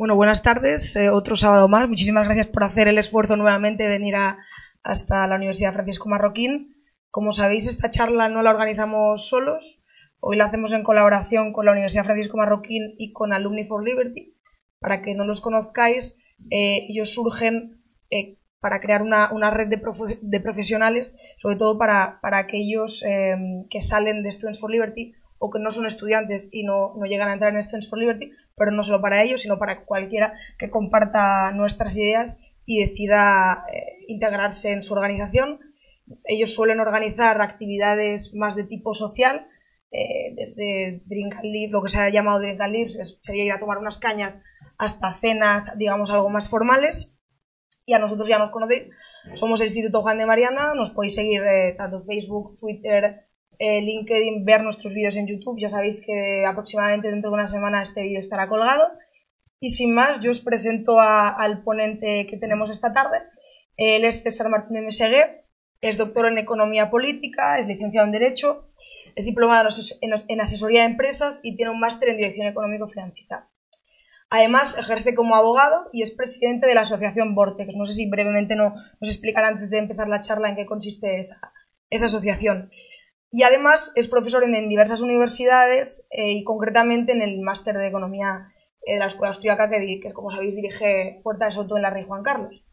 Bueno, buenas tardes. Eh, otro sábado más. Muchísimas gracias por hacer el esfuerzo nuevamente de venir hasta la Universidad Francisco Marroquín. Como sabéis, esta charla no la organizamos solos. Hoy la hacemos en colaboración con la Universidad Francisco Marroquín y con Alumni for Liberty. Para que no los conozcáis, eh, ellos surgen eh, para crear una, red de, de, profesionales, sobre todo para, aquellos eh, que salen de Students for Liberty o que no son estudiantes y no, no, llegan a entrar en Students for Liberty, pero no solo para ellos, sino para cualquiera que comparta nuestras ideas y decida eh, integrarse en su organización. Ellos suelen organizar actividades más de tipo social, eh, desde Drink and Live, lo que se ha llamado Drink and Live, sería ir a tomar unas cañas, hasta cenas, digamos, algo más formales y a nosotros ya nos conocéis. Somos el Instituto Juan de Mariana, nos podéis seguir eh, tanto Facebook, Twitter, eh, LinkedIn, ver nuestros vídeos en YouTube. Ya sabéis que aproximadamente dentro de una semana este vídeo estará colgado. Y sin más, yo os presento al ponente que tenemos esta tarde. Él es César Martínez Mesegué, es doctor en Economía Política, es licenciado en Derecho, es diplomado en Asesoría de Empresas y tiene un máster en Dirección Económico-Financiera. Además, ejerce como abogado y es presidente de la asociación Vortex. No sé si brevemente no, nos explicará antes de empezar la charla en qué consiste esa, esa asociación. Y además es profesor en, diversas universidades eh, y concretamente en el máster de Economía eh, de la Escuela Austriaca que, como sabéis, dirige Puerta de Soto en la Rey Juan Carlos.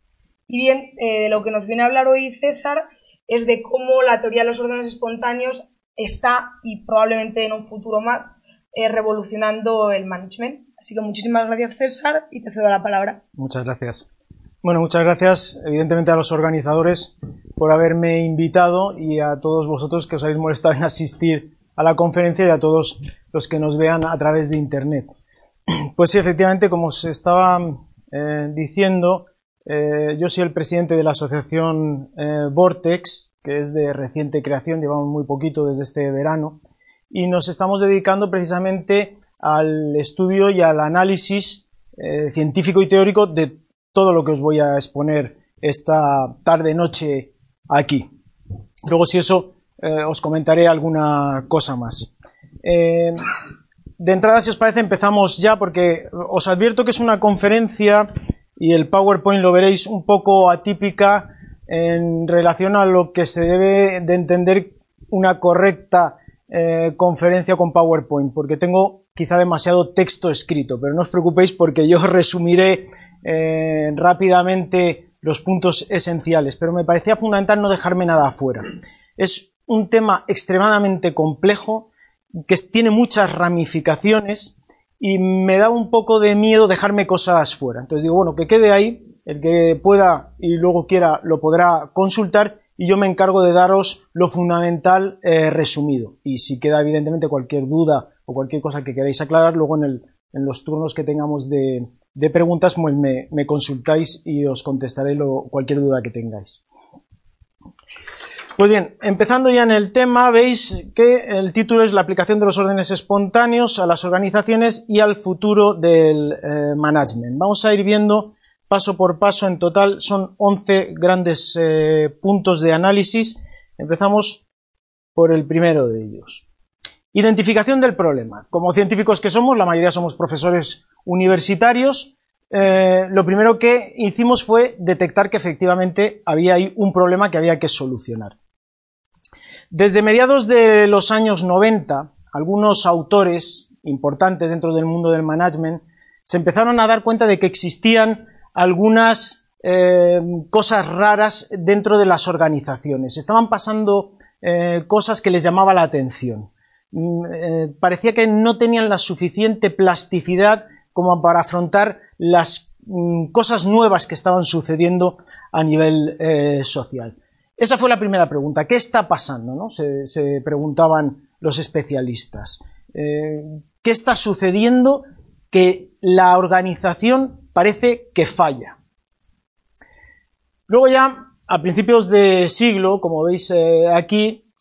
Y bien, eh, de lo que nos viene a hablar hoy César es de cómo la teoría de los órdenes espontáneos está y probablemente en un futuro más revolucionando el management. Así que muchísimas gracias César y te cedo la palabra. Muchas gracias. Bueno, muchas gracias evidentemente a los organizadores por haberme invitado y a todos vosotros que os habéis molestado en asistir a la conferencia y a todos los que nos vean a través de Internet. Pues sí, efectivamente, como os estaba eh, diciendo, eh, yo soy el presidente de la asociación eh, Vortex, que es de reciente creación, llevamos muy poquito desde este verano, y nos estamos dedicando precisamente al estudio y al análisis científico y teórico de todo lo que os voy a exponer esta tarde-noche aquí. Luego, si eso, eh, os comentaré alguna cosa más. Eh, de entrada, si os parece, empezamos ya porque os advierto que es una conferencia y el PowerPoint lo veréis un poco atípica en relación a lo que se debe de entender una correcta conferencia con PowerPoint, porque tengo quizá demasiado texto escrito, pero no os preocupéis porque yo resumiré eh, rápidamente los puntos esenciales, pero me parecía fundamental no dejarme nada afuera. Es un tema extremadamente complejo que tiene muchas ramificaciones y me da un poco de miedo dejarme cosas fuera. Entonces digo, bueno, que quede ahí, el que pueda y luego quiera lo podrá consultar y yo me encargo de daros lo fundamental eh, resumido. Y si queda evidentemente cualquier duda o cualquier cosa que queráis aclarar, luego en, los turnos que tengamos de, preguntas pues me, consultáis y os contestaré cualquier duda que tengáis. Pues bien, empezando ya en el tema, veis que el título es la aplicación de los órdenes espontáneos a las organizaciones y al futuro del eh, management. Vamos a ir viendo paso por paso, en total son 11 grandes eh, puntos de análisis. Empezamos por el primero de ellos. Identificación del problema. Como científicos que somos, la mayoría somos profesores universitarios, eh, lo primero que hicimos fue detectar que efectivamente había ahí un problema que había que solucionar. Desde mediados de los años 90, algunos autores importantes dentro del mundo del management se empezaron a dar cuenta de que existían algunas eh, cosas raras dentro de las organizaciones. Estaban pasando eh, cosas que les llamaba la atención. Mm, parecía que no tenían la suficiente plasticidad como para afrontar las mm, cosas nuevas que estaban sucediendo a nivel eh, social. Esa fue la primera pregunta. ¿Qué está pasando? Se, preguntaban los especialistas. Eh, ¿Qué está sucediendo que la organización parece que falla? Luego ya, a principios de siglo, como veis aquí,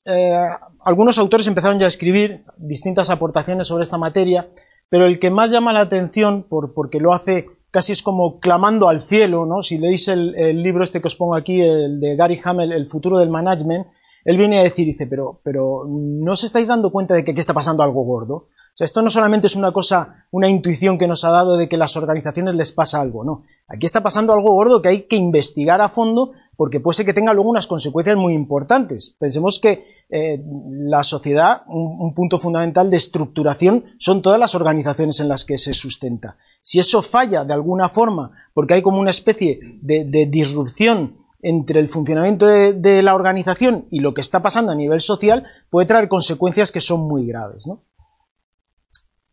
algunos autores empezaron ya a escribir distintas aportaciones sobre esta materia, pero el que más llama la atención, por, porque lo hace casi es como clamando al cielo, ¿no? Si leéis el, libro este que os pongo aquí, el de Gary Hamel, El futuro del management, él viene a decir, dice, pero, pero ¿no os estáis dando cuenta de que aquí está pasando algo gordo? O sea, esto no solamente es una cosa, una intuición que nos ha dado de que las organizaciones les pasa algo, no. Aquí está pasando algo gordo que hay que investigar a fondo porque puede ser que tenga luego unas consecuencias muy importantes. Pensemos que eh, la sociedad, un, punto fundamental de estructuración, son todas las organizaciones en las que se sustenta. Si eso falla de alguna forma, porque hay como una especie de, disrupción entre el funcionamiento de, la organización y lo que está pasando a nivel social, puede traer consecuencias que son muy graves. ¿no?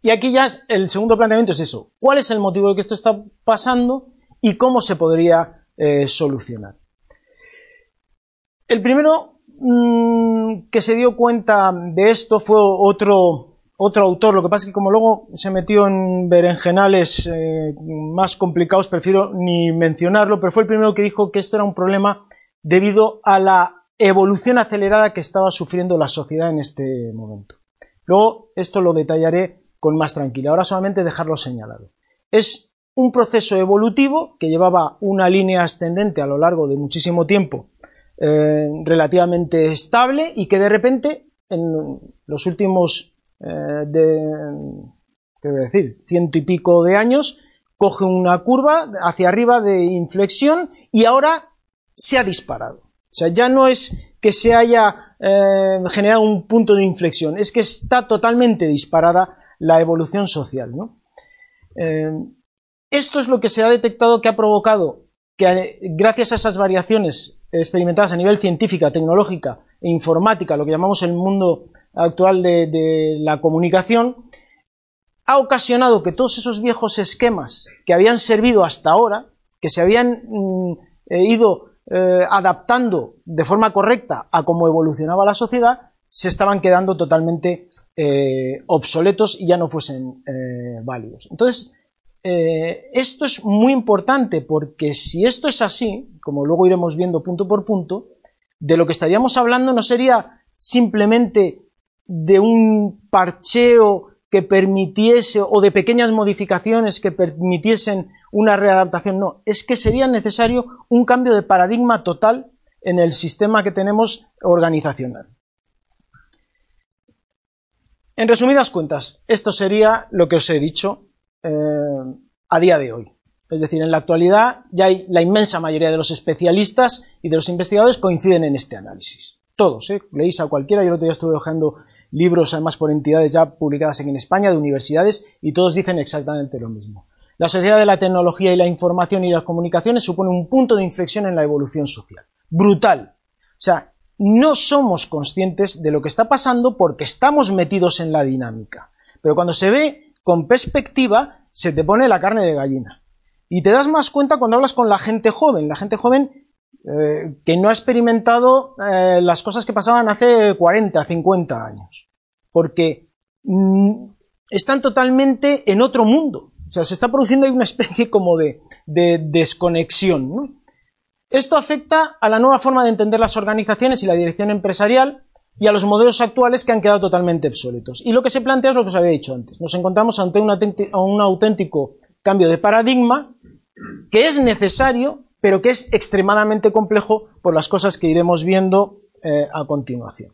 Y aquí ya el segundo planteamiento es eso. ¿Cuál es el motivo de que esto está pasando y cómo se podría eh, solucionar? El primero mm, que se dio cuenta de esto fue otro, otro autor. Lo que pasa es que como luego se metió en berenjenales eh, más complicados, prefiero ni mencionarlo, pero fue el primero que dijo que esto era un problema debido a la evolución acelerada que estaba sufriendo la sociedad en este momento. Luego esto lo detallaré con más tranquilidad. Ahora solamente dejarlo señalado. Es un proceso evolutivo que llevaba una línea ascendente a lo largo de muchísimo tiempo eh, relativamente estable y que de repente en los últimos eh, ¿qué voy a decir? ciento y pico de años coge una curva hacia arriba de inflexión y ahora se ha disparado. O sea, ya no es que se haya eh, generado un punto de inflexión, es que está totalmente disparada la evolución social. Eh, esto es lo que se ha detectado que ha provocado que eh, gracias a esas variaciones experimentadas a nivel científica, tecnológica e informática, lo que llamamos el mundo actual de, la comunicación, ha ocasionado que todos esos viejos esquemas que habían servido hasta ahora, que se habían mm, eh, ido adaptando de forma correcta a cómo evolucionaba la sociedad, se estaban quedando totalmente eh, obsoletos y ya no fuesen eh, válidos. Entonces, eh, esto es muy importante porque si esto es así, como luego iremos viendo punto por punto, de lo que estaríamos hablando no sería simplemente de un parcheo que permitiese o de pequeñas modificaciones que permitiesen una readaptación, no, es que sería necesario un cambio de paradigma total en el sistema que tenemos organizacional. En resumidas cuentas, esto sería lo que os he dicho eh, a día de hoy. Es decir, en la actualidad ya hay, la inmensa mayoría de los especialistas y de los investigadores coinciden en este análisis. Todos, ¿eh? leéis a cualquiera, yo el otro día estuve hojeando libros además por entidades ya publicadas aquí en España, de universidades, y todos dicen exactamente lo mismo. La sociedad de la tecnología y la información y las comunicaciones supone un punto de inflexión en la evolución social. Brutal. O sea, no somos conscientes de lo que está pasando porque estamos metidos en la dinámica. Pero cuando se ve con perspectiva, se te pone la carne de gallina. Y te das más cuenta cuando hablas con la gente joven, la gente joven eh, que no ha experimentado eh, las cosas que pasaban hace 40, 50 años. Porque mm, están totalmente en otro mundo. O sea, se está produciendo ahí una especie como de, de desconexión. Esto afecta a la nueva forma de entender las organizaciones y la dirección empresarial y a los modelos actuales que han quedado totalmente obsoletos. Y lo que se plantea es lo que os había dicho antes. Nos encontramos ante un auténtico cambio de paradigma que es necesario, pero que es extremadamente complejo por las cosas que iremos viendo eh, a continuación.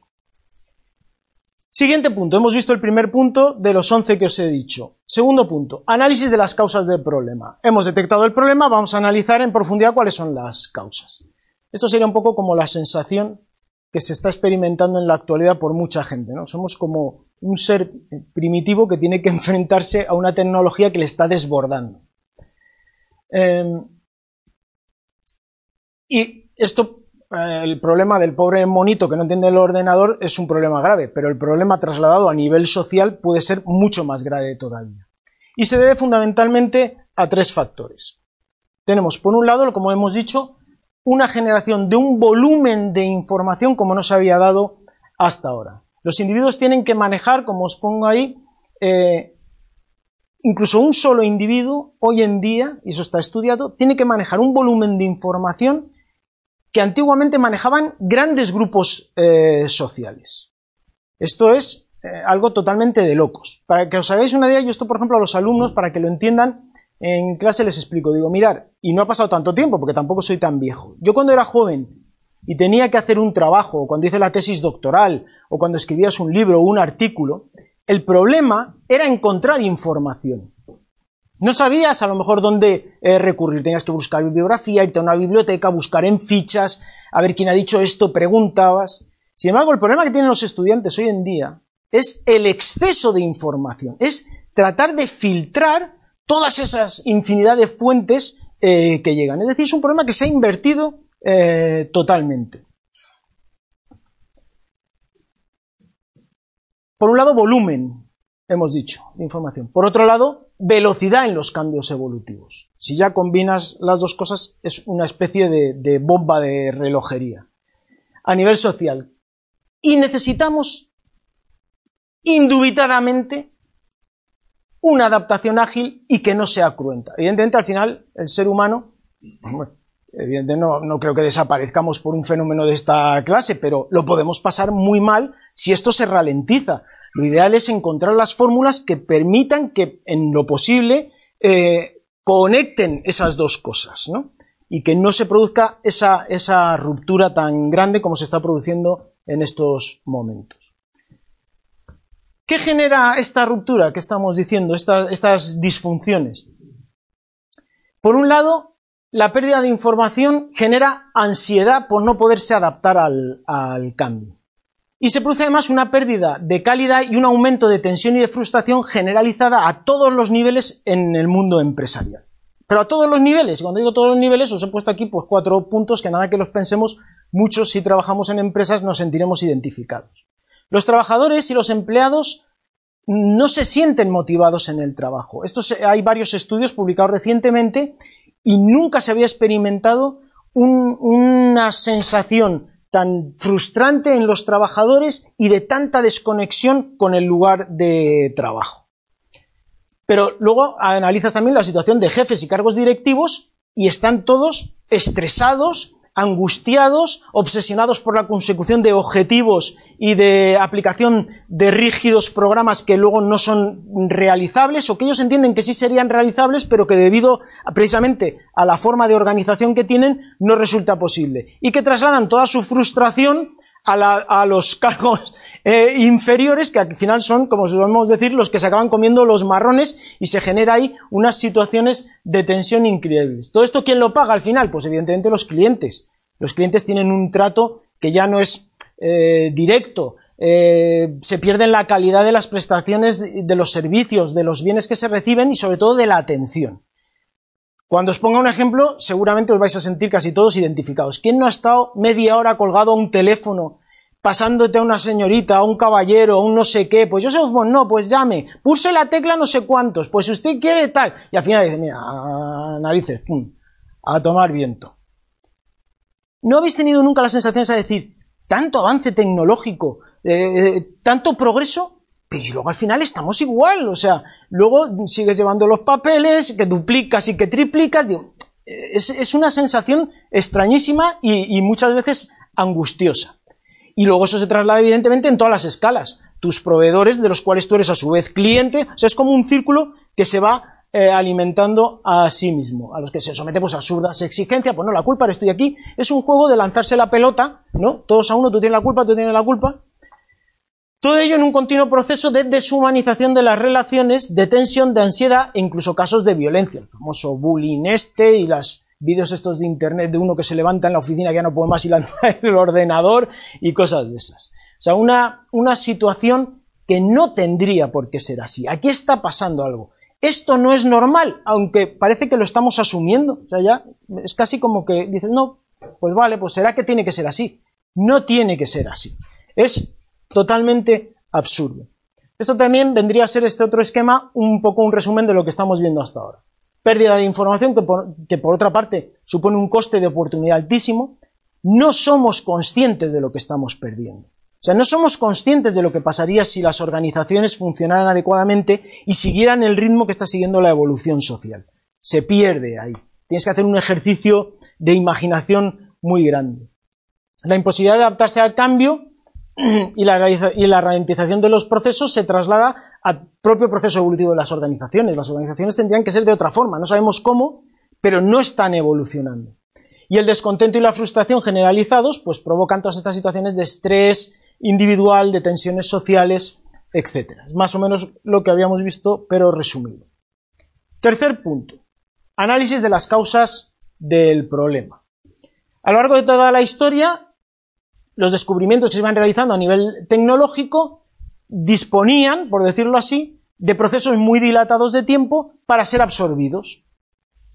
Siguiente punto, hemos visto el primer punto de los 11 que os he dicho. Segundo punto, análisis de las causas del problema. Hemos detectado el problema, vamos a analizar en profundidad cuáles son las causas. Esto sería un poco como la sensación que se está experimentando en la actualidad por mucha gente. ¿no? Somos como un ser primitivo que tiene que enfrentarse a una tecnología que le está desbordando. Em, y esto el problema del pobre monito que no entiende el ordenador es un problema grave, pero el problema trasladado a nivel social puede ser mucho más grave todavía. Y se debe fundamentalmente a tres factores. Tenemos, por un lado, como hemos dicho, una generación de un volumen de información como no se había dado hasta ahora. Los individuos tienen que manejar, como os pongo ahí, eh, incluso un solo individuo hoy en día, y eso está estudiado, tiene que manejar un volumen de información que antiguamente manejaban grandes grupos eh, sociales. Esto es eh, algo totalmente de locos. Para que os hagáis una idea, yo esto, por ejemplo, a los alumnos, para que lo entiendan, en clase les explico. Digo, mirar, y no ha pasado tanto tiempo, porque tampoco soy tan viejo. Yo cuando era joven y tenía que hacer un trabajo, o cuando hice la tesis doctoral, o cuando escribías un libro o un artículo, El problema era encontrar información. No sabías a lo mejor dónde eh, recurrir, tenías que buscar bibliografía, irte a una biblioteca, buscar en fichas, a ver quién ha dicho esto, preguntabas. Sin embargo, el problema que tienen los estudiantes hoy en día es el exceso de información, es tratar de filtrar todas esas infinidad de fuentes eh, que llegan. Es decir, es un problema que se ha invertido eh, totalmente. Por un lado, volumen, hemos dicho, de información. Por otro lado, velocidad en los cambios evolutivos. Si ya combinas las dos cosas, es una especie de, bomba de relojería. A nivel social. Y necesitamos, indubitadamente, una adaptación ágil y que no sea cruenta. Evidentemente, al final, el ser humano, evidentemente no, no, creo que desaparezcamos por un fenómeno de esta clase, pero lo podemos pasar muy mal si esto se ralentiza. Lo ideal es encontrar las fórmulas que permitan que, en lo posible, eh, conecten esas dos cosas, ¿no? Y que no se produzca esa, esa ruptura tan grande como se está produciendo en estos momentos. ¿Qué genera esta ruptura que estamos diciendo, estas disfunciones? Por un lado, la pérdida de información genera ansiedad por no poderse adaptar al cambio. Y se produce además una pérdida de calidad y un aumento de tensión y de frustración generalizada a todos los niveles en el mundo empresarial. Pero a todos los niveles, y cuando digo todos los niveles, os he puesto aquí pues, cuatro puntos que nada que los pensemos, muchos si trabajamos en empresas nos sentiremos identificados. Los trabajadores y los empleados no se sienten motivados en el trabajo. hay varios estudios publicados recientemente y nunca se había experimentado una sensación tan frustrante en los trabajadores y de tanta desconexión con el lugar de trabajo. Pero luego analizas también la situación de jefes y cargos directivos y están todos estresados, angustiados, obsesionados por la consecución de objetivos y de aplicación de rígidos programas que luego no son realizables o que ellos entienden que sí serían realizables, pero que debido precisamente a la forma de organización que tienen no resulta posible. Y que trasladan toda su frustración a, los cargos eh, inferiores, que al final son, como solemos decir, los que se acaban comiendo los marrones y se genera ahí unas situaciones de tensión increíbles. ¿Todo esto quién lo paga al final? Pues evidentemente los clientes. Los clientes tienen un trato que ya no es eh, directo, eh, se pierde la calidad de las prestaciones, de los servicios, de los bienes que se reciben y sobre todo de la atención. Cuando os ponga un ejemplo, seguramente os vais a sentir casi todos identificados. ¿Quién no ha estado media hora colgado a un teléfono, pasándote a una señorita, a un caballero, a un no sé qué? Pues yo sé, pues no, pues llame, puse la tecla no sé cuántos, pues si usted quiere tal. Y al final dice, mira, narices, pum, a tomar viento. ¿No habéis tenido nunca la sensación de decir, tanto avance tecnológico, eh, eh, tanto progreso, pero luego al final estamos igual, o sea, luego sigues llevando los papeles, que duplicas y que triplicas, es, una sensación extrañísima y, muchas veces angustiosa. Y luego eso se traslada evidentemente en todas las escalas. Tus proveedores, de los cuales tú eres a su vez cliente, o sea, es como un círculo que se va eh, alimentando a sí mismo, a los que se sometemos a absurdas exigencias, pues no, la culpa estoy aquí, es un juego de lanzarse la pelota, ¿no? Todos a uno, tú tienes la culpa, tú tienes la culpa, todo ello en un continuo proceso de deshumanización de las relaciones, de tensión, de ansiedad e incluso casos de violencia. El famoso bullying este y los vídeos estos de internet de uno que se levanta en la oficina que ya no puede más y lanza el ordenador y cosas de esas. O sea, una, una situación que no tendría por qué ser así. Aquí está pasando algo. Esto no es normal, aunque parece que lo estamos asumiendo. O sea, ya es casi como que dicen, no, pues vale, pues será que tiene que ser así. No tiene que ser así. Es totalmente absurdo. Esto también vendría a ser este otro esquema un poco un resumen de lo que estamos viendo hasta ahora. Pérdida de información que por, otra parte supone un coste de oportunidad altísimo. No somos conscientes de lo que estamos perdiendo. O sea, no somos conscientes de lo que pasaría si las organizaciones funcionaran adecuadamente y siguieran el ritmo que está siguiendo la evolución social. Se pierde ahí. Tienes que hacer un ejercicio de imaginación muy grande. La imposibilidad de adaptarse al cambio y la, y la ralentización de los procesos se traslada al propio proceso evolutivo de las organizaciones. Las organizaciones tendrían que ser de otra forma, no sabemos cómo, pero no están evolucionando. Y el descontento y la frustración generalizados pues provocan todas estas situaciones de estrés individual, de tensiones sociales etc. Es más o menos lo que habíamos visto, pero resumido. Tercer punto, análisis de las causas del problema. A lo largo de toda la historia, los descubrimientos que se iban realizando a nivel tecnológico disponían, por decirlo así, de procesos muy dilatados de tiempo para ser absorbidos.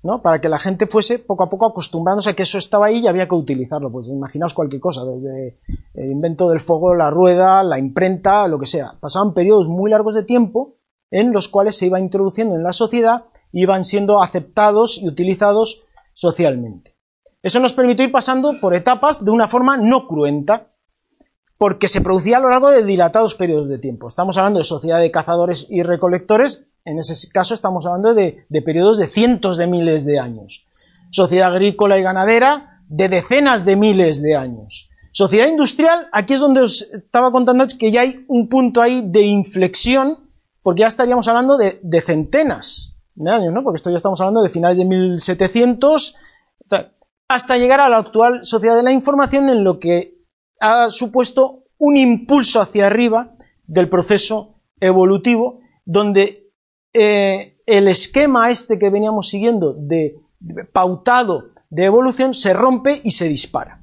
¿no? Para que la gente fuese poco a poco acostumbrándose a que eso estaba ahí y había que utilizarlo. Pues imaginaos cualquier cosa, desde el invento del fuego, la rueda, la imprenta, lo que sea. Pasaban periodos muy largos de tiempo en los cuales se iba introduciendo en la sociedad y iban siendo aceptados y utilizados socialmente. Eso nos permitió ir pasando por etapas de una forma no cruenta, porque se producía a lo largo de dilatados periodos de tiempo. Estamos hablando de sociedad de cazadores y recolectores en ese caso estamos hablando de, periodos de cientos de miles de años. Sociedad agrícola y ganadera de decenas de miles de años. Sociedad industrial, aquí es donde os estaba contando que ya hay un punto ahí de inflexión, porque ya estaríamos hablando de, centenas de años, ¿no? Porque esto ya estamos hablando de finales de 1700, hasta llegar a la actual sociedad de la información en lo que ha supuesto un impulso hacia arriba del proceso evolutivo, donde eh, el esquema este que veníamos siguiendo de, pautado de evolución se rompe y se dispara.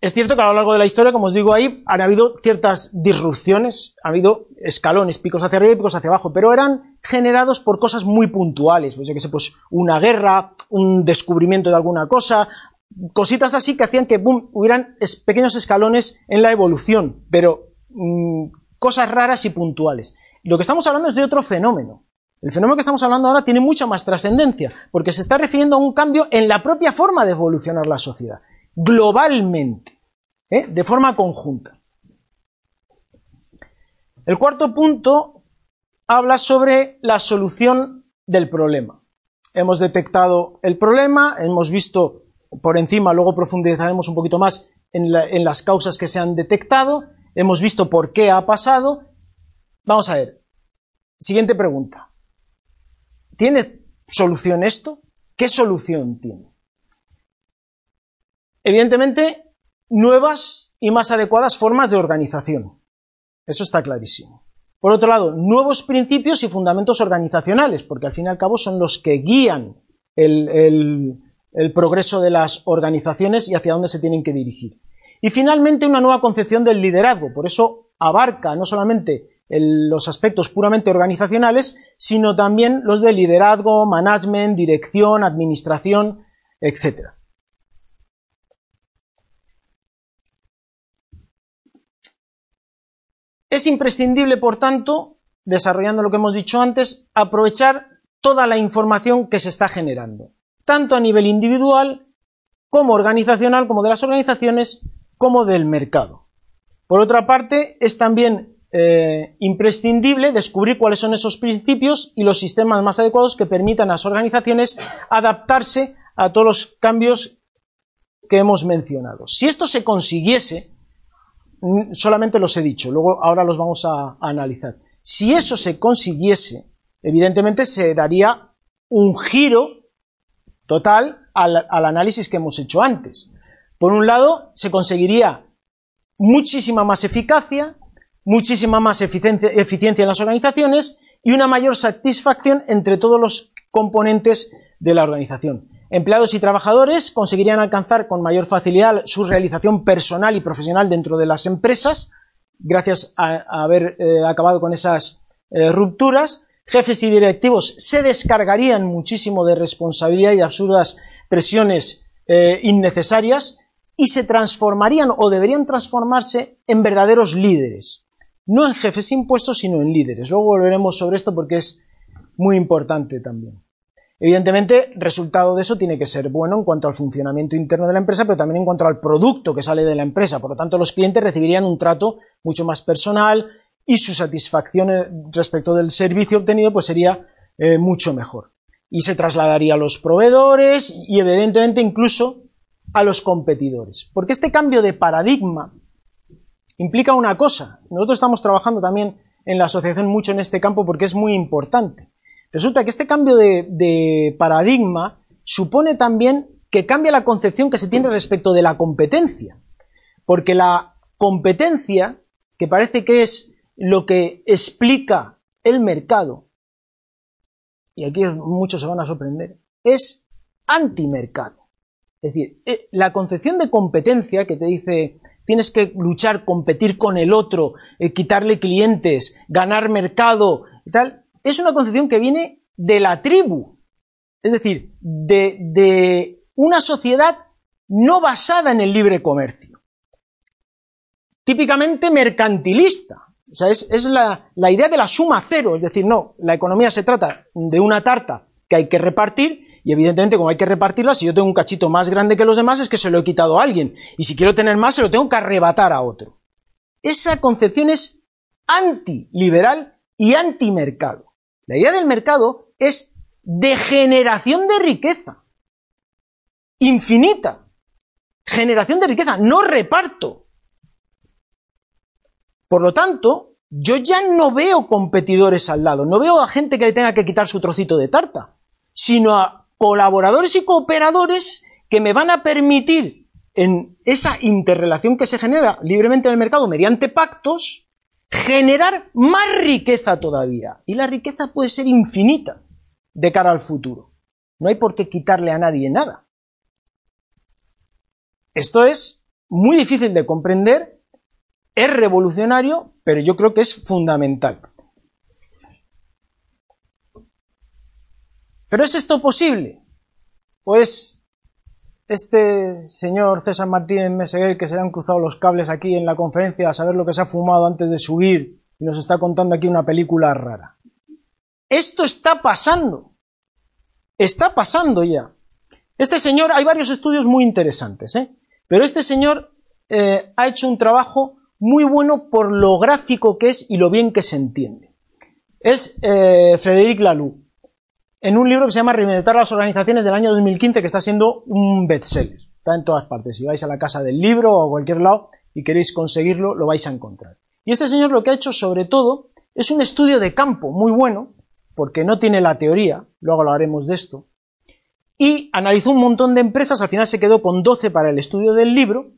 Es cierto que a lo largo de la historia, como os digo ahí, han habido ciertas disrupciones, ha habido escalones, picos hacia arriba y picos hacia abajo, pero eran generados por cosas muy puntuales, pues yo que sé, pues una guerra, un descubrimiento de alguna cosa, cositas así que hacían que hubieran pequeños escalones en la evolución, pero mm, cosas raras y puntuales. Lo que estamos hablando es de otro fenómeno. El fenómeno que estamos hablando ahora tiene mucha más trascendencia, porque se está refiriendo a un cambio en la propia forma de evolucionar la sociedad, globalmente, ¿eh? de forma conjunta. El cuarto punto habla sobre la solución del problema. Hemos detectado el problema, hemos visto por encima, luego profundizaremos un poquito más en, las causas que se han detectado, hemos visto por qué ha pasado Vamos a ver. Siguiente pregunta. ¿Tiene solución esto? ¿Qué solución tiene? Evidentemente, nuevas y más adecuadas formas de organización. Eso está clarísimo. Por otro lado, nuevos principios y fundamentos organizacionales, porque al fin y al cabo son los que guían el, progreso de las organizaciones y hacia dónde se tienen que dirigir. Y finalmente, una nueva concepción del liderazgo. Por eso abarca no solamente los aspectos puramente organizacionales, sino también los de liderazgo, management, dirección, administración, etc. Es imprescindible, por tanto, desarrollando lo que hemos dicho antes, aprovechar toda la información que se está generando, tanto a nivel individual como organizacional, como de las organizaciones, como del mercado. Por otra parte, es también eh, imprescindible descubrir cuáles son esos principios y los sistemas más adecuados que permitan a las organizaciones adaptarse a todos los cambios que hemos mencionado. Si esto se consiguiese, solamente los he dicho, luego ahora los vamos a, analizar. Si eso se consiguiese, evidentemente se daría un giro total al, análisis que hemos hecho antes. Por un lado, se conseguiría muchísima más eficacia, muchísima más eficiencia, en las organizaciones y una mayor satisfacción entre todos los componentes de la organización. Empleados y trabajadores conseguirían alcanzar con mayor facilidad su realización personal y profesional dentro de las empresas, gracias a, haber eh, acabado con esas eh, rupturas. Jefes y directivos se descargarían muchísimo de responsabilidad y absurdas presiones eh, innecesarias y se transformarían o deberían transformarse en verdaderos líderes no en jefes impuestos, sino en líderes. Luego volveremos sobre esto porque es muy importante también. Evidentemente, resultado de eso tiene que ser bueno en cuanto al funcionamiento interno de la empresa, pero también en cuanto al producto que sale de la empresa. Por lo tanto, los clientes recibirían un trato mucho más personal y su satisfacción eh, respecto del servicio obtenido pues sería eh, mucho mejor. Y se trasladaría a los proveedores y evidentemente incluso a los competidores. Porque este cambio de paradigma implica una cosa. Nosotros estamos trabajando también en la asociación mucho en este campo porque es muy importante. Resulta que este cambio de, paradigma supone también que cambia la concepción que se tiene respecto de la competencia. Porque la competencia, que parece que es lo que explica el mercado, y aquí muchos se van a sorprender, es antimercado. Es decir, eh, la concepción de competencia que te dice tienes que luchar, competir con el otro, eh, quitarle clientes, ganar mercado y tal, es una concepción que viene de la tribu. Es decir, de, de una sociedad no basada en el libre comercio. Típicamente mercantilista. O sea, es, la, la idea de la suma cero. Es decir, no, la economía se trata de una tarta que hay que repartir y evidentemente, como hay que repartirla, si yo tengo un cachito más grande que los demás, es que se lo he quitado a alguien. Y si quiero tener más, se lo tengo que arrebatar a otro. Esa concepción es antiliberal y antimercado. La idea del mercado es de generación de riqueza. Infinita. Generación de riqueza, no reparto. Por lo tanto, yo ya no veo competidores al lado, no veo a gente que le tenga que quitar su trocito de tarta, sino a colaboradores y cooperadores que me van a permitir en esa interrelación que se genera libremente en el mercado mediante pactos, generar más riqueza todavía. Y la riqueza puede ser infinita de cara al futuro. No hay por qué quitarle a nadie nada. Esto es muy difícil de comprender, es revolucionario, pero yo creo que es fundamental. ¿Pero es esto posible? Pues este señor César Martínez Meseguer, que se le han cruzado los cables aquí en la conferencia a saber lo que se ha fumado antes de subir y nos está contando aquí una película rara. Esto está pasando. Está pasando ya. Este señor, hay varios estudios muy interesantes, ¿eh? pero este señor eh, ha hecho un trabajo muy bueno por lo gráfico que es y lo bien que se entiende. Es eh, Frédéric Laloux en un libro que se llama Reinventar las organizaciones del año 2015, que está siendo un bestseller. Está en todas partes. Si vais a la casa del libro o a cualquier lado y queréis conseguirlo, lo vais a encontrar. Y este señor lo que ha hecho sobre todo es un estudio de campo muy bueno, porque no tiene la teoría, luego hablaremos de esto, y analizó un montón de empresas, al final se quedó con 12 para el estudio del libro,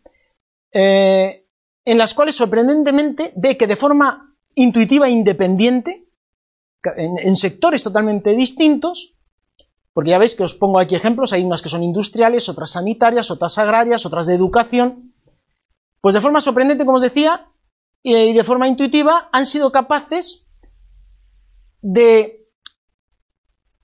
eh, en las cuales sorprendentemente ve que de forma intuitiva e independiente en, sectores totalmente distintos, porque ya veis que os pongo aquí ejemplos, hay unas que son industriales, otras sanitarias, otras agrarias, otras de educación, pues de forma sorprendente, como os decía, y de forma intuitiva, han sido capaces de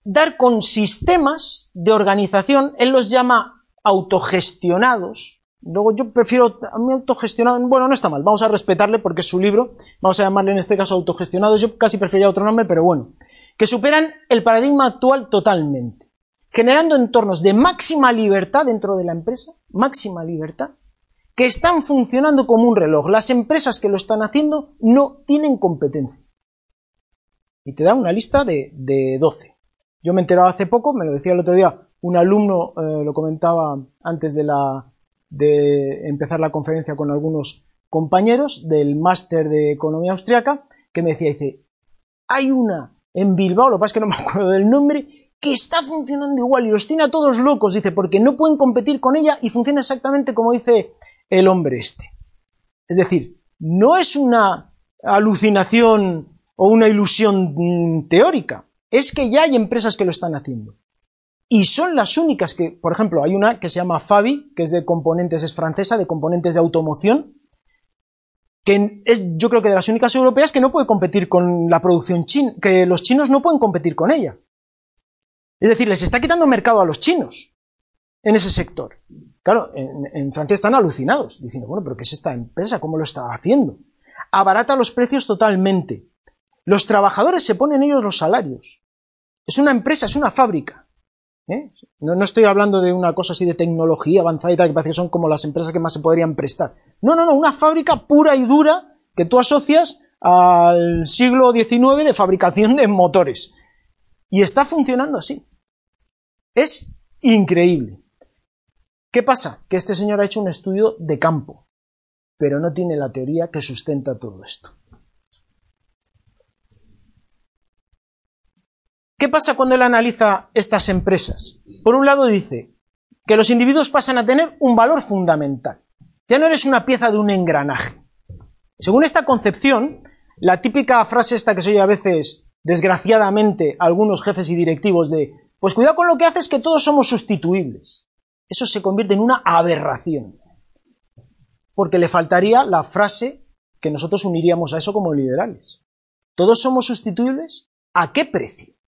dar con sistemas de organización, él los llama autogestionados, Luego yo prefiero a mí autogestionado, bueno, no está mal, vamos a respetarle porque es su libro, vamos a llamarle en este caso autogestionado, yo casi prefería otro nombre, pero bueno, que superan el paradigma actual totalmente, generando entornos de máxima libertad dentro de la empresa, máxima libertad, que están funcionando como un reloj. Las empresas que lo están haciendo no tienen competencia. Y te da una lista de, de 12. Yo me he enterado hace poco, me lo decía el otro día, un alumno eh, lo comentaba antes de la, de empezar la conferencia con algunos compañeros del máster de economía austriaca que me decía, dice, hay una en Bilbao, lo que pasa es que no me acuerdo del nombre, que está funcionando igual y los tiene a todos locos, dice, porque no pueden competir con ella y funciona exactamente como dice el hombre este. Es decir, no es una alucinación o una ilusión mm, teórica, es que ya hay empresas que lo están haciendo y son las únicas que, por ejemplo, hay una que se llama Fabi, que es de componentes, es francesa, de componentes de automoción, que es yo creo que de las únicas europeas que no puede competir con la producción china, que los chinos no pueden competir con ella. Es decir, les está quitando mercado a los chinos en ese sector. Claro, en, Francia están alucinados, diciendo, bueno, pero ¿qué es esta empresa? ¿Cómo lo está haciendo? Abarata los precios totalmente. Los trabajadores se ponen ellos los salarios. Es una empresa, es una fábrica. ¿Eh? No, estoy hablando de una cosa así de tecnología avanzada y tal, que parece que son como las empresas que más se podrían prestar. No, no, no, una fábrica pura y dura que tú asocias al siglo XIX de fabricación de motores. Y está funcionando así. Es increíble. ¿Qué pasa? Que este señor ha hecho un estudio de campo, pero no tiene la teoría que sustenta todo esto. ¿Qué pasa cuando él analiza estas empresas? Por un lado dice que los individuos pasan a tener un valor fundamental. Ya no eres una pieza de un engranaje. Según esta concepción, la típica frase esta que se oye a veces, desgraciadamente, algunos jefes y directivos de, pues cuidado con lo que haces que todos somos sustituibles. Eso se convierte en una aberración. Porque le faltaría la frase que nosotros uniríamos a eso como liberales. ¿Todos somos sustituibles? ¿A qué precio?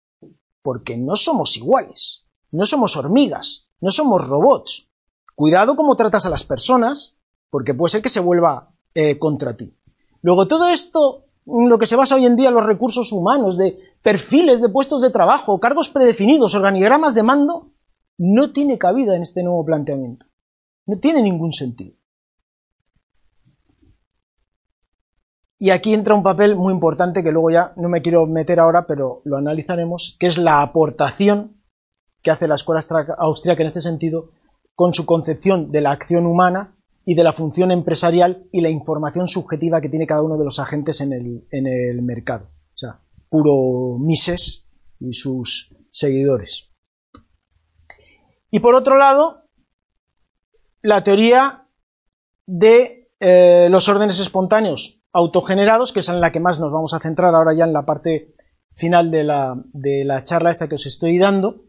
Porque no somos iguales, no somos hormigas, no somos robots. Cuidado cómo tratas a las personas, porque puede ser que se vuelva eh, contra ti. Luego, todo esto, lo que se basa hoy en día en los recursos humanos, de perfiles de puestos de trabajo, cargos predefinidos, organigramas de mando, no tiene cabida en este nuevo planteamiento. No tiene ningún sentido. Y aquí entra un papel muy importante que luego ya no me quiero meter ahora, pero lo analizaremos, que es la aportación que hace la escuela austríaca en este sentido con su concepción de la acción humana y de la función empresarial y la información subjetiva que tiene cada uno de los agentes en el, mercado. O sea, puro Mises y sus seguidores. Y por otro lado, la teoría de eh, los órdenes espontáneos autogenerados, que es en la que más nos vamos a centrar ahora ya en la parte final de la, de la charla esta que os estoy dando,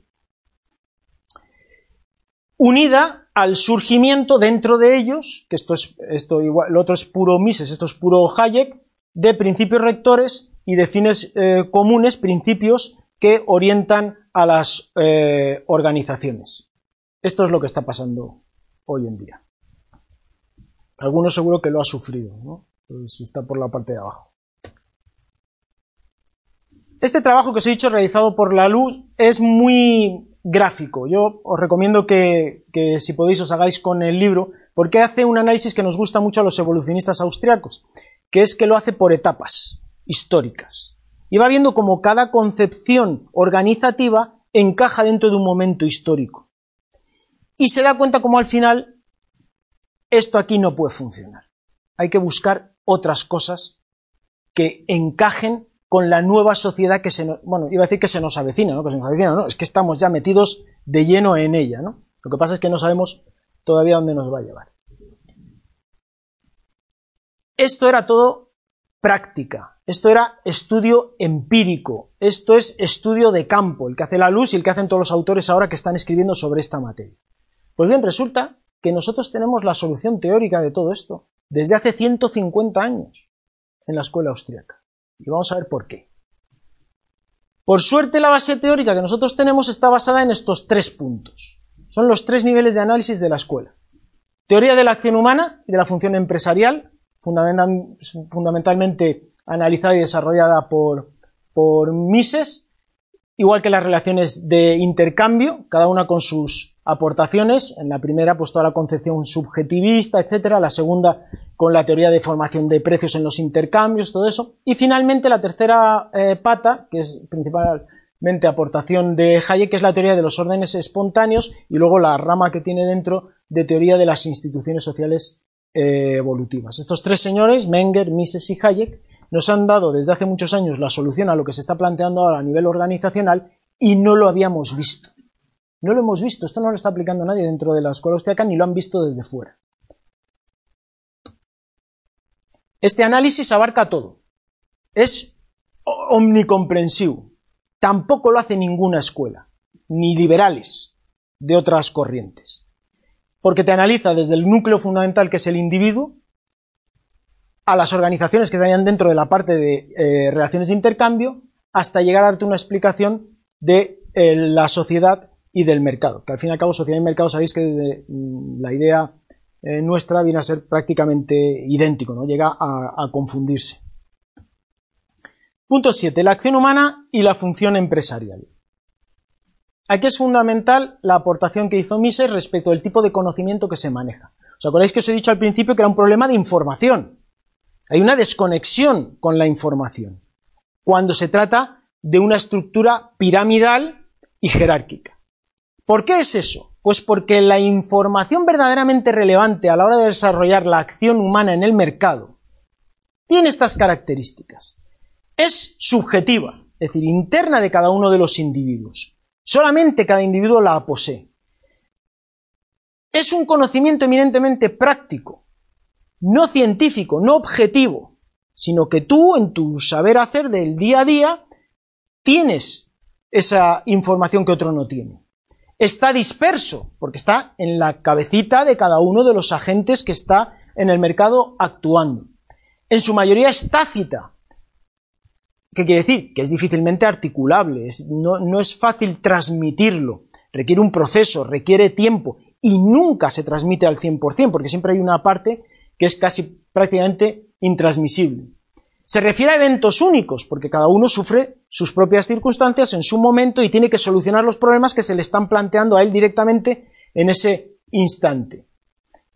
unida al surgimiento dentro de ellos, que esto es, esto igual, lo otro es puro Mises, esto es puro Hayek, de principios rectores y de fines eh, comunes, principios que orientan a las eh, organizaciones. Esto es lo que está pasando hoy en día. Algunos seguro que lo ha sufrido, ¿no? Pues está por la parte de abajo. Este trabajo que os he dicho realizado por la luz es muy gráfico. Yo os recomiendo que, si podéis os hagáis con el libro, porque hace un análisis que nos gusta mucho a los evolucionistas austriacos, que es que lo hace por etapas históricas. Y va viendo cómo cada concepción organizativa encaja dentro de un momento histórico. Y se da cuenta cómo al final esto aquí no puede funcionar. Hay que buscar otras cosas que encajen con la nueva sociedad que se nos, bueno, iba a decir que se nos avecina, ¿no? Que se nos avecina, no, es que estamos ya metidos de lleno en ella, ¿no? Lo que pasa es que no sabemos todavía dónde nos va a llevar. Esto era todo práctica, esto era estudio empírico, esto es estudio de campo, el que hace la luz y el que hacen todos los autores ahora que están escribiendo sobre esta materia. Pues bien, resulta que nosotros tenemos la solución teórica de todo esto desde hace 150 años en la escuela austríaca. Y vamos a ver por qué. Por suerte, la base teórica que nosotros tenemos está basada en estos tres puntos. Son los tres niveles de análisis de la escuela. Teoría de la acción humana y de la función empresarial, fundamentalmente analizada y desarrollada por, por Mises, igual que las relaciones de intercambio, cada una con sus aportaciones. En la primera, pues toda la concepción subjetivista, etcétera. La segunda, con la teoría de formación de precios en los intercambios, todo eso. Y finalmente, la tercera eh, pata, que es principalmente aportación de Hayek, que es la teoría de los órdenes espontáneos, y luego la rama que tiene dentro de teoría de las instituciones sociales eh, evolutivas. Estos tres señores, Menger, Mises y Hayek, nos han dado desde hace muchos años la solución a lo que se está planteando ahora a nivel organizacional y no lo habíamos visto. No lo hemos visto, esto no lo está aplicando nadie dentro de la escuela austriaca ni lo han visto desde fuera. Este análisis abarca todo. Es omnicomprensivo. Tampoco lo hace ninguna escuela, ni liberales de otras corrientes. Porque te analiza desde el núcleo fundamental que es el individuo, a las organizaciones que estarían dentro de la parte de eh, relaciones de intercambio, hasta llegar a darte una explicación de eh, la sociedad y del mercado, que al fin y al cabo sociedad y mercado sabéis que mm, la idea eh, nuestra viene a ser prácticamente idéntico, ¿no? llega a, a confundirse. Punto 7. La acción humana y la función empresarial. Aquí es fundamental la aportación que hizo Mises respecto al tipo de conocimiento que se maneja. ¿Os acordáis que os he dicho al principio que era un problema de información? Hay una desconexión con la información cuando se trata de una estructura piramidal y jerárquica. ¿Por qué es eso? Pues porque la información verdaderamente relevante a la hora de desarrollar la acción humana en el mercado tiene estas características. Es subjetiva, es decir, interna de cada uno de los individuos. Solamente cada individuo la posee. Es un conocimiento eminentemente práctico, no científico, no objetivo. sino que tú en tu saber hacer del día a día tienes esa información que otro no tiene. Está disperso, porque está en la cabecita de cada uno de los agentes que está en el mercado actuando. En su mayoría es tácita. ¿Qué quiere decir? Que es difícilmente articulable, no, no es fácil transmitirlo, requiere un proceso, requiere tiempo y nunca se transmite al 100%, porque siempre hay una parte que es casi prácticamente intransmisible. Se refiere a eventos únicos, porque cada uno sufre sus propias circunstancias en su momento y tiene que solucionar los problemas que se le están planteando a él directamente en ese instante.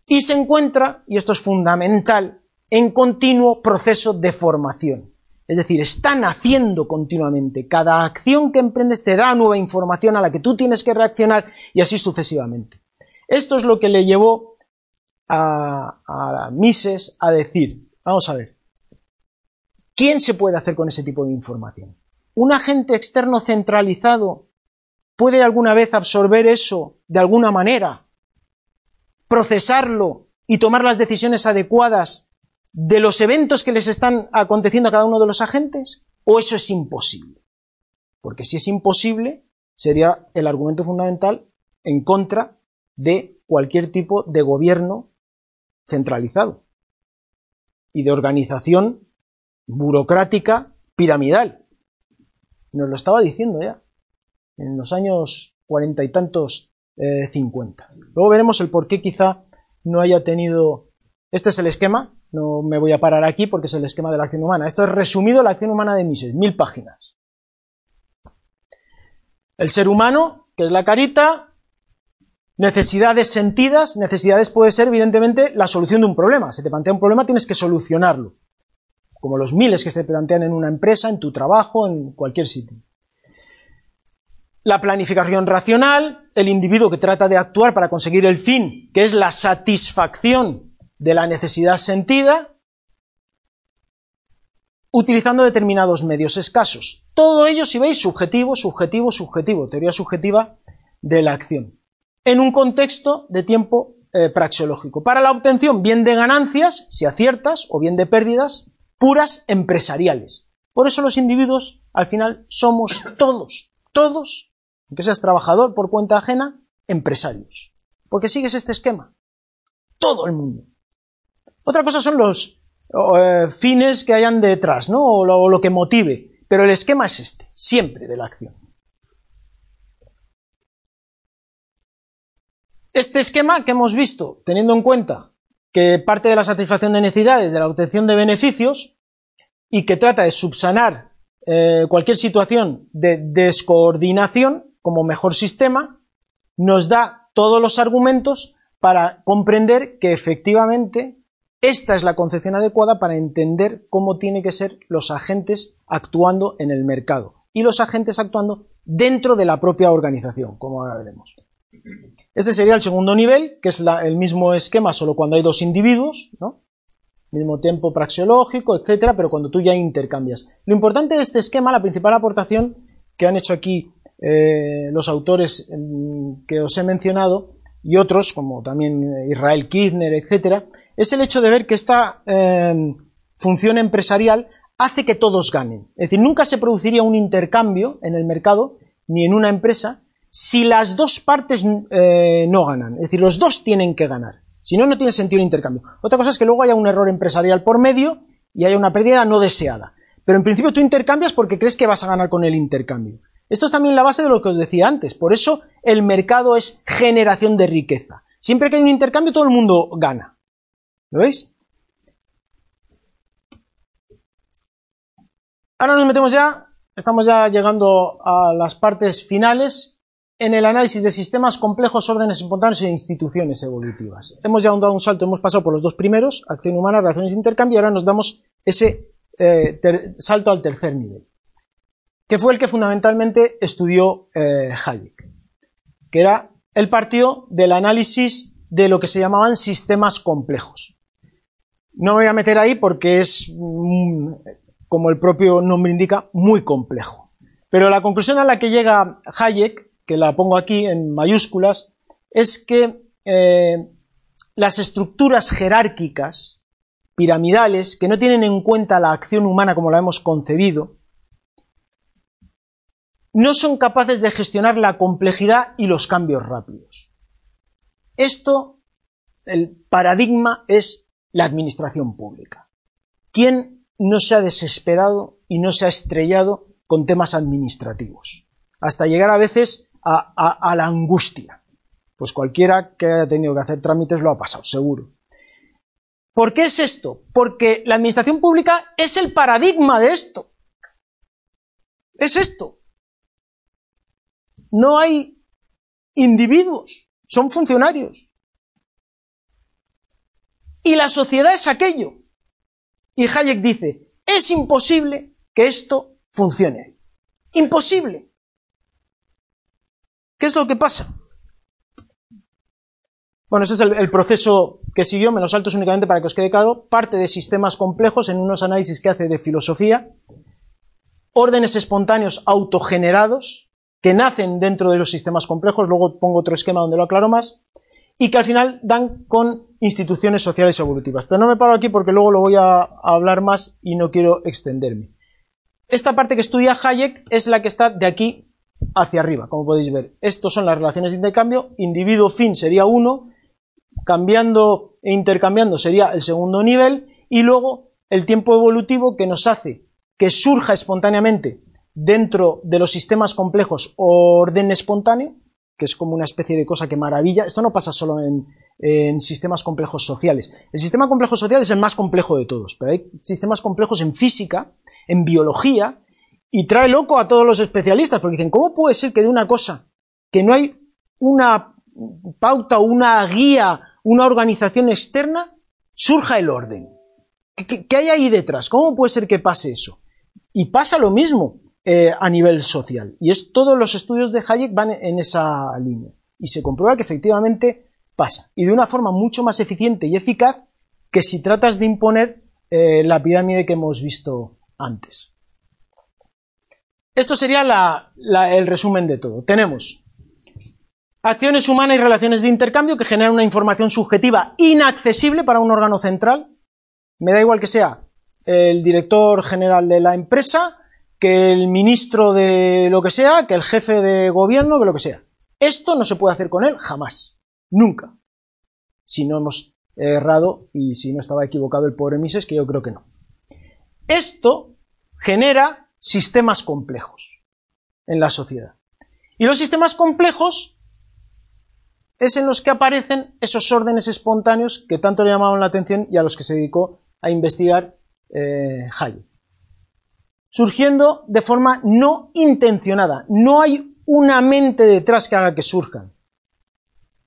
Y se encuentra, y esto es fundamental, en continuo proceso de formación. Es decir, está naciendo continuamente. Cada acción que emprendes te da nueva información a la que tú tienes que reaccionar y así sucesivamente. Esto es lo que le llevó a, a Mises a decir, vamos a ver, ¿Quién se puede hacer con ese tipo de información? ¿Un agente externo centralizado puede alguna vez absorber eso de alguna manera, procesarlo y tomar las decisiones adecuadas de los eventos que les están aconteciendo a cada uno de los agentes? ¿O eso es imposible? Porque si es imposible, sería el argumento fundamental en contra de cualquier tipo de gobierno centralizado y de organización burocrática piramidal. Nos lo estaba diciendo ya, en los años cuarenta y tantos, eh, cincuenta. Luego veremos el por qué quizá no haya tenido... Este es el esquema, no me voy a parar aquí porque es el esquema de la acción humana. Esto es resumido la acción humana de Mises, mil páginas. El ser humano, que es la carita, necesidades sentidas, necesidades puede ser evidentemente la solución de un problema. Se te plantea un problema, tienes que solucionarlo como los miles que se plantean en una empresa, en tu trabajo, en cualquier sitio. La planificación racional, el individuo que trata de actuar para conseguir el fin, que es la satisfacción de la necesidad sentida, utilizando determinados medios escasos. Todo ello, si veis, subjetivo, subjetivo, subjetivo, teoría subjetiva de la acción, en un contexto de tiempo eh, praxeológico, para la obtención bien de ganancias, si aciertas, o bien de pérdidas, puras empresariales. Por eso los individuos, al final, somos todos, todos, aunque seas trabajador por cuenta ajena, empresarios. Porque sigues este esquema. Todo el mundo. Otra cosa son los eh, fines que hayan detrás, ¿no? O lo, lo que motive. Pero el esquema es este, siempre de la acción. Este esquema que hemos visto, teniendo en cuenta que parte de la satisfacción de necesidades, de la obtención de beneficios, y que trata de subsanar eh, cualquier situación de descoordinación como mejor sistema, nos da todos los argumentos para comprender que efectivamente esta es la concepción adecuada para entender cómo tienen que ser los agentes actuando en el mercado y los agentes actuando dentro de la propia organización, como ahora veremos. Este sería el segundo nivel, que es el mismo esquema, solo cuando hay dos individuos. Mismo tiempo praxeológico, etcétera, pero cuando tú ya intercambias. Lo importante de este esquema, la principal aportación que han hecho aquí eh, los autores mm, que os he mencionado, y otros, como también Israel Kirchner, etcétera, es el hecho de ver que esta eh, función empresarial hace que todos ganen. Es decir, nunca se produciría un intercambio en el mercado, ni en una empresa, si las dos partes eh, no ganan. Es decir, los dos tienen que ganar. Si no, no tiene sentido el intercambio. Otra cosa es que luego haya un error empresarial por medio y haya una pérdida no deseada. Pero en principio tú intercambias porque crees que vas a ganar con el intercambio. Esto es también la base de lo que os decía antes. Por eso el mercado es generación de riqueza. Siempre que hay un intercambio todo el mundo gana. ¿Lo veis? Ahora nos metemos ya, estamos ya llegando a las partes finales en el análisis de sistemas complejos, órdenes espontáneos e instituciones evolutivas. Hemos ya dado un salto, hemos pasado por los dos primeros, acción humana, relaciones de intercambio, y ahora nos damos ese eh, salto al tercer nivel, que fue el que fundamentalmente estudió eh, Hayek, que era el partido del análisis de lo que se llamaban sistemas complejos. No me voy a meter ahí porque es, mm, como el propio nombre indica, muy complejo. Pero la conclusión a la que llega Hayek que la pongo aquí en mayúsculas, es que eh, las estructuras jerárquicas piramidales, que no tienen en cuenta la acción humana como la hemos concebido, no son capaces de gestionar la complejidad y los cambios rápidos. Esto, el paradigma es la administración pública. ¿Quién no se ha desesperado y no se ha estrellado con temas administrativos? Hasta llegar a veces a, la angustia. Pues cualquiera que haya tenido que hacer trámites lo ha pasado, seguro. ¿Por qué es esto? Porque la administración pública es el paradigma de esto. Es esto. No hay individuos, son funcionarios. Y la sociedad es aquello. Y Hayek dice, es imposible que esto funcione. Imposible. ¿Qué es lo que pasa? Bueno, ese es el, proceso que siguió, me lo salto únicamente para que os quede claro, parte de sistemas complejos en unos análisis que hace de filosofía, órdenes espontáneos autogenerados que nacen dentro de los sistemas complejos, luego pongo otro esquema donde lo aclaro más, y que al final dan con instituciones sociales evolutivas. Pero no me paro aquí porque luego lo voy a, a hablar más y no quiero extenderme. Esta parte que estudia Hayek es la que está de aquí hacia arriba, como podéis ver. Estos son las relaciones de intercambio, individuo-fin sería uno, cambiando e intercambiando sería el segundo nivel, y luego el tiempo evolutivo que nos hace que surja espontáneamente dentro de los sistemas complejos orden espontáneo, que es como una especie de cosa que maravilla. Esto no pasa solo en, en, sistemas complejos sociales. El sistema complejo social es el más complejo de todos, pero hay sistemas complejos en física, en biología, y trae loco a todos los especialistas, porque dicen, ¿cómo puede ser que de una cosa que no hay una pauta una guía una organización externa, surja el orden. ¿Qué, hay ahí detrás? ¿Cómo puede ser que pase eso? Y pasa lo mismo eh, a nivel social. Y es todos los estudios de Hayek van en esa línea. Y se comprueba que efectivamente pasa. Y de una forma mucho más eficiente y eficaz que si tratas de imponer eh, la pirámide que hemos visto antes. Esto sería el resumen de todo. Tenemos acciones humanas y relaciones de intercambio que generan una información subjetiva inaccesible para un órgano central. Me da igual que sea el director general de la empresa, que el ministro de lo que sea, que el jefe de gobierno, que lo que sea. Esto no se puede hacer con él jamás. Nunca. Si no hemos errado y si no estaba equivocado el pobre Mises, que yo creo que no. Esto genera sistemas complejos en la sociedad. Y los sistemas complejos es en los que aparecen esos órdenes espontáneos que tanto le llamaban la atención y a los que se dedicó a investigar eh, Hayek. Surgiendo de forma no intencionada. No hay una mente detrás que haga que surjan.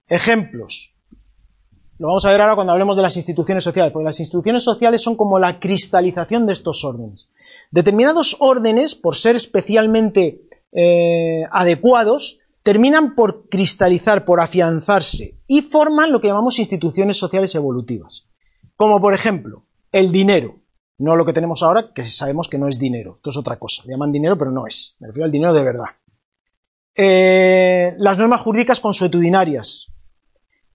Ejemplos. Lo vamos a ver ahora cuando hablemos de las instituciones sociales, porque las instituciones sociales son como la cristalización de estos órdenes. Determinados órdenes, por ser especialmente eh, adecuados, terminan por cristalizar, por afianzarse y forman lo que llamamos instituciones sociales evolutivas. Como por ejemplo, el dinero. No lo que tenemos ahora, que sabemos que no es dinero. Esto es otra cosa. Le llaman dinero, pero no es. Me refiero al dinero de verdad. Eh, las normas jurídicas consuetudinarias.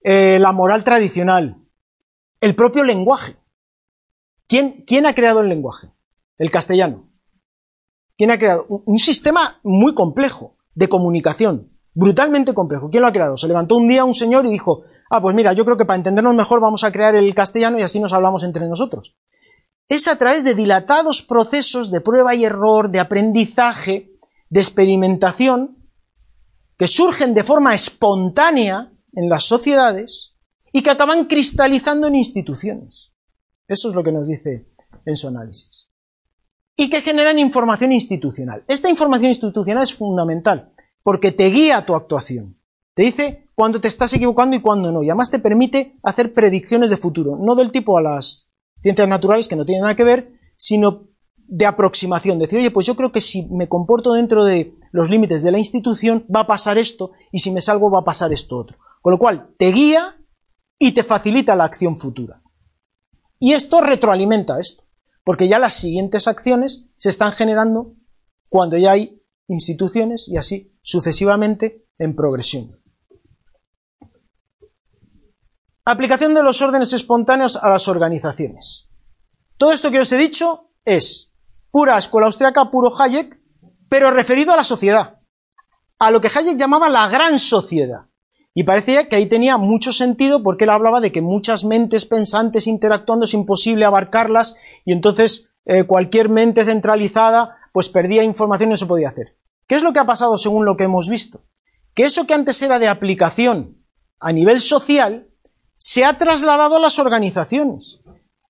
Eh, la moral tradicional. El propio lenguaje. ¿Quién, ¿Quién, ha creado el lenguaje? El castellano. ¿Quién ha creado? Un sistema muy complejo de comunicación brutalmente complejo. ¿Quién lo ha creado? Se levantó un día un señor y dijo, ah, pues mira, yo creo que para entendernos mejor vamos a crear el castellano y así nos hablamos entre nosotros. Es a través de dilatados procesos de prueba y error, de aprendizaje, de experimentación, que surgen de forma espontánea en las sociedades y que acaban cristalizando en instituciones. Eso es lo que nos dice en su análisis. Y que generan información institucional. Esta información institucional es fundamental porque te guía tu actuación. Te dice cuándo te estás equivocando y cuándo no. Y además te permite hacer predicciones de futuro, no del tipo a las ciencias naturales que no tienen nada que ver, sino de aproximación. Decir, oye, pues yo creo que si me comporto dentro de los límites de la institución va a pasar esto y si me salgo va a pasar esto otro. Con lo cual, te guía y te facilita la acción futura. Y esto retroalimenta esto, porque ya las siguientes acciones se están generando cuando ya hay instituciones y así sucesivamente en progresión. Aplicación de los órdenes espontáneos a las organizaciones. Todo esto que os he dicho es pura escuela austriaca, puro Hayek, pero referido a la sociedad, a lo que Hayek llamaba la gran sociedad. Y parecía que ahí tenía mucho sentido porque él hablaba de que muchas mentes pensantes interactuando es imposible abarcarlas y entonces eh, cualquier mente centralizada pues perdía información y no se podía hacer. ¿Qué es lo que ha pasado según lo que hemos visto? Que eso que antes era de aplicación a nivel social se ha trasladado a las organizaciones.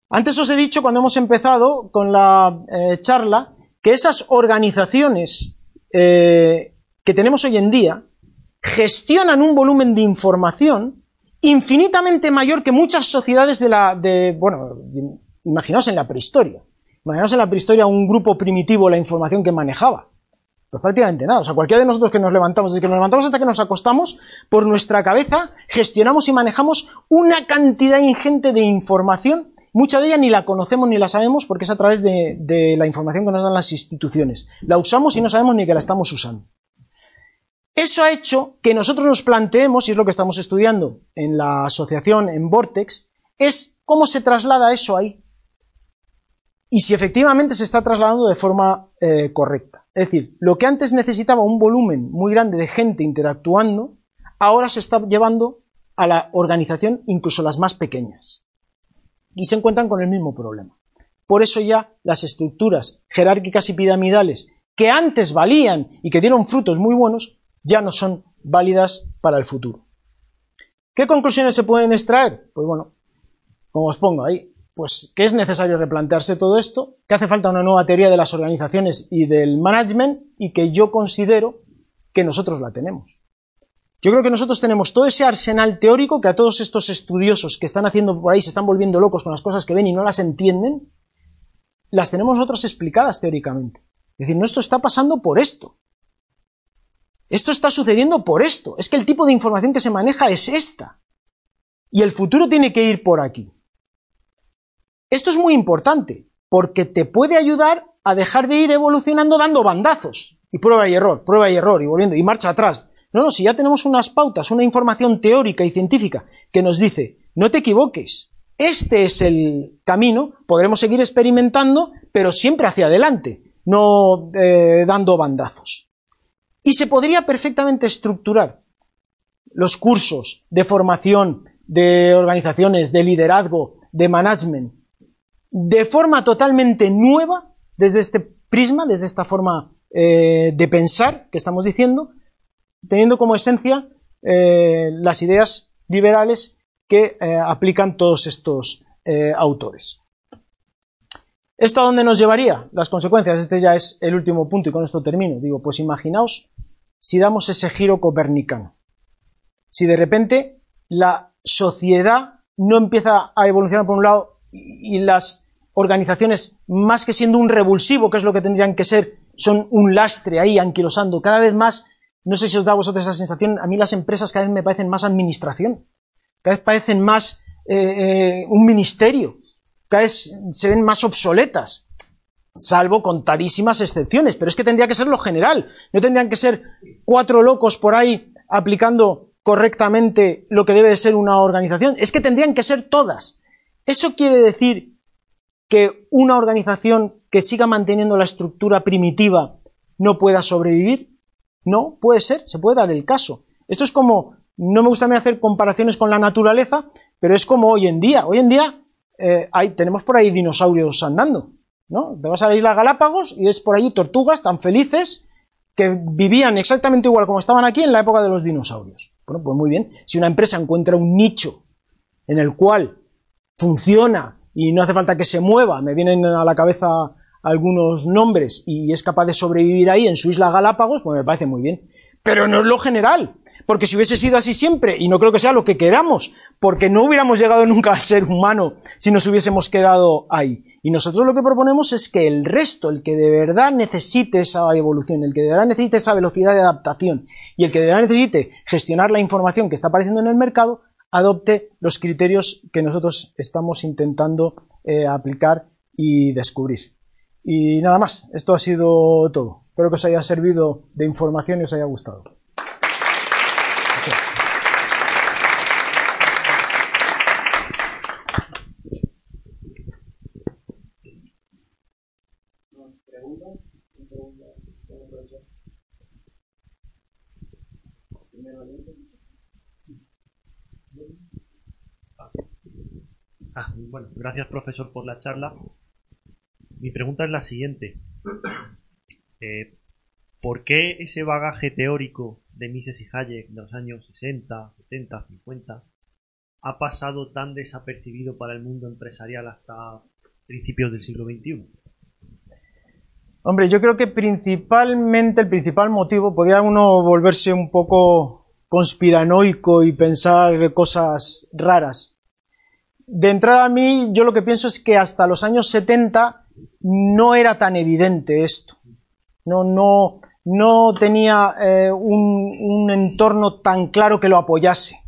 Antes os he dicho cuando hemos empezado con la eh, charla que esas organizaciones eh, que tenemos hoy en día gestionan un volumen de información infinitamente mayor que muchas sociedades de la, bueno, imaginaos en la prehistoria. Imaginaos en la prehistoria un grupo primitivo la información que manejaba. Pues prácticamente nada. O sea, cualquiera de nosotros que nos levantamos, desde que nos levantamos hasta que nos acostamos, por nuestra cabeza gestionamos y manejamos una cantidad ingente de información. Mucha de ella ni la conocemos ni la sabemos porque es a través de la información que nos dan las instituciones. La usamos y no sabemos ni que la estamos usando. Eso ha hecho que nosotros nos planteemos, y es lo que estamos estudiando en la asociación, en Vortex, es cómo se traslada eso ahí. Y si efectivamente se está trasladando de forma eh, correcta. Es decir, lo que antes necesitaba un volumen muy grande de gente interactuando, ahora se está llevando a la organización, incluso las más pequeñas. Y se encuentran con el mismo problema. Por eso ya las estructuras jerárquicas y piramidales que antes valían y que dieron frutos muy buenos, ya no son válidas para el futuro. ¿Qué conclusiones se pueden extraer? Pues bueno, como os pongo ahí, pues que es necesario replantearse todo esto, que hace falta una nueva teoría de las organizaciones y del management y que yo considero que nosotros la tenemos. Yo creo que nosotros tenemos todo ese arsenal teórico que a todos estos estudiosos que están haciendo por ahí se están volviendo locos con las cosas que ven y no las entienden, las tenemos nosotros explicadas teóricamente. Es decir, no esto está pasando por esto. Esto está sucediendo por esto. Es que el tipo de información que se maneja es esta. Y el futuro tiene que ir por aquí. Esto es muy importante, porque te puede ayudar a dejar de ir evolucionando dando bandazos. Y prueba y error, prueba y error, y volviendo, y marcha atrás. No, no, si ya tenemos unas pautas, una información teórica y científica que nos dice, no te equivoques, este es el camino, podremos seguir experimentando, pero siempre hacia adelante, no eh, dando bandazos. Y se podría perfectamente estructurar los cursos de formación de organizaciones, de liderazgo, de management, de forma totalmente nueva, desde este prisma, desde esta forma eh, de pensar que estamos diciendo, teniendo como esencia eh, las ideas liberales que eh, aplican todos estos autores. ¿Esto a dónde nos llevaría? Las consecuencias. Este ya es el último punto y con esto termino. Digo, pues imaginaos si damos ese giro copernicano. Si de repente la sociedad no empieza a evolucionar por un lado y las organizaciones, más que siendo un revulsivo, que es lo que tendrían que ser, son un lastre ahí anquilosando, cada vez más, no sé si os da a vosotros esa sensación, a mí las empresas cada vez me parecen más administración, cada vez parecen más eh, eh, un ministerio, cada vez se ven más obsoletas salvo contadísimas excepciones, pero es que tendría que ser lo general, no tendrían que ser cuatro locos por ahí aplicando correctamente lo que debe de ser una organización, es que tendrían que ser todas. ¿Eso quiere decir que una organización que siga manteniendo la estructura primitiva no pueda sobrevivir? No, puede ser, se puede dar el caso. Esto es como, no me gusta hacer comparaciones con la naturaleza, pero es como hoy en día. Hoy en día eh, tenemos por ahí dinosaurios andando. ¿no? Te vas a la isla Galápagos y ves por allí tortugas tan felices que vivían exactamente igual como estaban aquí en la época de los dinosaurios. Bueno, pues muy bien. Si una empresa encuentra un nicho en el cual funciona y no hace falta que se mueva, me vienen a la cabeza algunos nombres y es capaz de sobrevivir ahí en su isla Galápagos, pues me parece muy bien. Pero no es lo general, porque si hubiese sido así siempre, y no creo que sea lo que queramos, porque no hubiéramos llegado nunca al ser humano si nos hubiésemos quedado ahí. Y nosotros lo que proponemos es que el resto, el que de verdad necesite esa evolución, el que de verdad necesite esa velocidad de adaptación y el que de verdad necesite gestionar la información que está apareciendo en el mercado, adopte los criterios que nosotros estamos intentando eh, aplicar y descubrir. Y nada más, esto ha sido todo. Espero que os haya servido de información y os haya gustado. Ah, bueno, gracias profesor por la charla. Mi pregunta es la siguiente. Eh, ¿Por qué ese bagaje teórico de Mises y Hayek de los años 60, 70, 50 ha pasado tan desapercibido para el mundo empresarial hasta principios del siglo XXI? Hombre, yo creo que principalmente el principal motivo, podía uno volverse un poco conspiranoico y pensar cosas raras. De entrada a mí, yo lo que pienso es que hasta los años 70 no era tan evidente esto. No, no, no tenía eh, un, entorno tan claro que lo apoyase.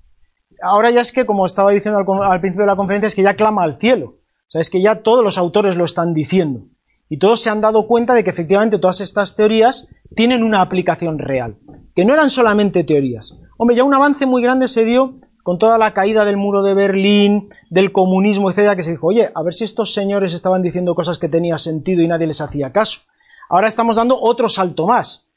Ahora ya es que, como estaba diciendo al, al principio de la conferencia, es que ya clama al cielo. O sea, es que ya todos los autores lo están diciendo. Y todos se han dado cuenta de que efectivamente todas estas teorías tienen una aplicación real, que no eran solamente teorías. Hombre, ya un avance muy grande se dio con toda la caída del muro de Berlín, del comunismo, etcétera, que se dijo, oye, a ver si estos señores estaban diciendo cosas que tenían sentido y nadie les hacía caso. Ahora estamos dando otro salto más.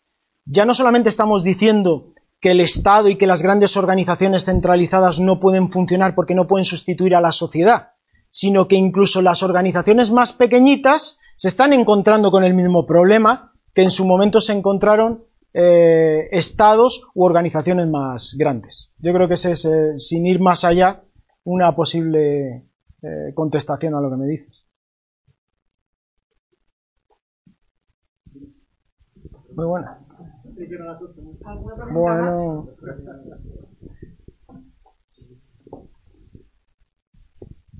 Ya no solamente estamos diciendo que el Estado y que las grandes organizaciones centralizadas no pueden funcionar porque no pueden sustituir a la sociedad, sino que incluso las organizaciones más pequeñitas se están encontrando con el mismo problema que en su momento se encontraron eh, estados u organizaciones más grandes. Yo creo que ese es, eh, sin ir más allá, una posible eh, contestación a lo que me dices. Muy buena. Bueno.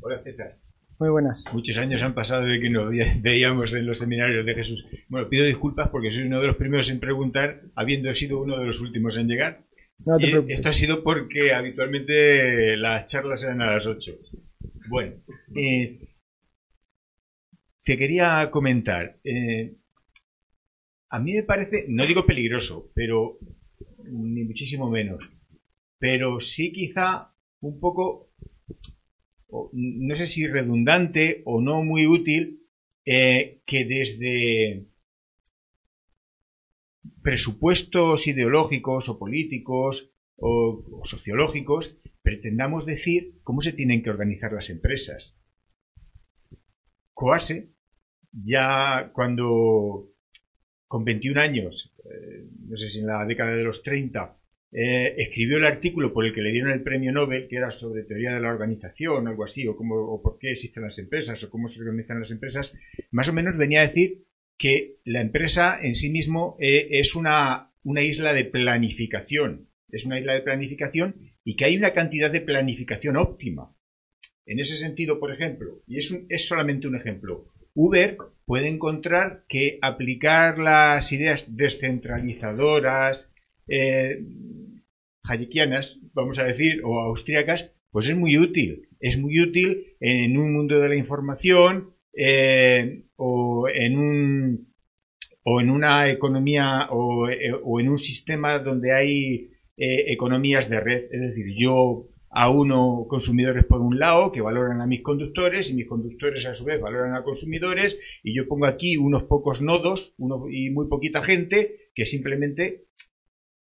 Hola César. Muy buenas. Muchos años han pasado de que nos veíamos en los seminarios de Jesús. Bueno, pido disculpas porque soy uno de los primeros en preguntar, habiendo sido uno de los últimos en llegar. No te Y preocupes. esto ha sido porque habitualmente las charlas eran a las 8. Bueno, eh, te quería comentar. eh, a mí me parece, no digo peligroso, pero ni muchísimo menos. Pero sí quizá un poco no sé si redundante o no muy útil, eh, que desde presupuestos ideológicos o políticos o, sociológicos pretendamos decir cómo se tienen que organizar las empresas. Coase, ya cuando con 21 años, eh, no sé si en la década de los 30, eh, escribió el artículo por el que le dieron el premio Nobel, que era sobre teoría de la organización, algo así, o, cómo, o por qué existen las empresas, o cómo se organizan las empresas, más o menos venía a decir que la empresa en sí mismo eh, es una, una isla de planificación, es una isla de planificación y que hay una cantidad de planificación óptima. En ese sentido, por ejemplo, y es, un, es solamente un ejemplo, Uber puede encontrar que aplicar las ideas descentralizadoras, eh, hayekianas, vamos a decir, o austríacas, pues es muy útil. Es muy útil en un mundo de la información eh, o en un o en una economía o, eh, o en un sistema donde hay eh, economías de red. Es decir, yo a uno consumidores por un lado que valoran a mis conductores y mis conductores a su vez valoran a consumidores y yo pongo aquí unos pocos nodos uno, y muy poquita gente que simplemente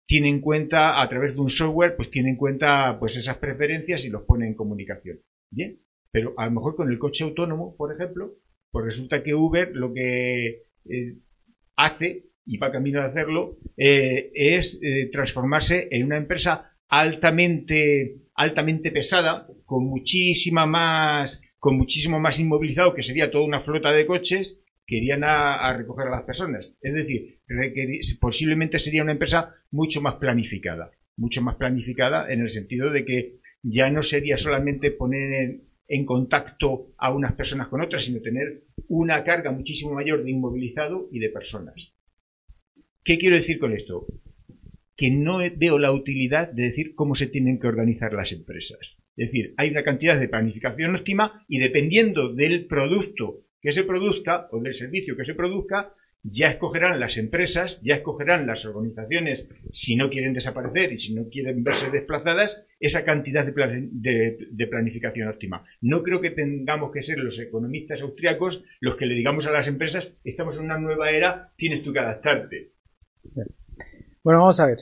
tiene en cuenta a través de un software, pues tiene en cuenta pues esas preferencias y los pone en comunicación. Bien, pero a lo mejor con el coche autónomo, por ejemplo, pues resulta que Uber lo que eh, hace y va camino a hacerlo eh, es eh, transformarse en una empresa altamente altamente pesada con muchísima más con muchísimo más inmovilizado que sería toda una flota de coches que irían a, recoger a las personas. Es decir, posiblemente sería una empresa mucho más planificada, mucho más planificada en el sentido de que ya no sería solamente poner en contacto a unas personas con otras, sino tener una carga muchísimo mayor de inmovilizado y de personas. ¿Qué quiero decir con esto? Que no veo la utilidad de decir cómo se tienen que organizar las empresas. Es decir, hay una cantidad de planificación óptima y dependiendo del producto que se produzca o del servicio que se produzca, ya escogerán las empresas, ya escogerán las organizaciones, si no quieren desaparecer y si no quieren verse desplazadas, esa cantidad de, plan, de, de, planificación óptima. No creo que tengamos que ser los economistas austriacos los que le digamos a las empresas, estamos en una nueva era, tienes tú que adaptarte. Bueno, vamos a ver.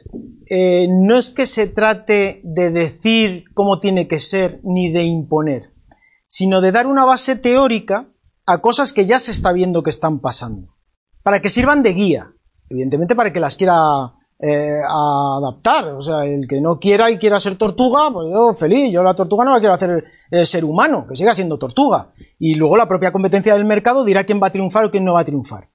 Eh, no es que se trate de decir cómo tiene que ser ni de imponer sino de dar una base teórica a cosas que ya se está viendo que están pasando, para que sirvan de guía, evidentemente para que las quiera eh, adaptar, o sea, el que no quiera y quiera ser tortuga, pues yo feliz, yo la tortuga no la quiero hacer eh, ser humano, que siga siendo tortuga, y luego la propia competencia del mercado dirá quién va a triunfar o quién no va a triunfar.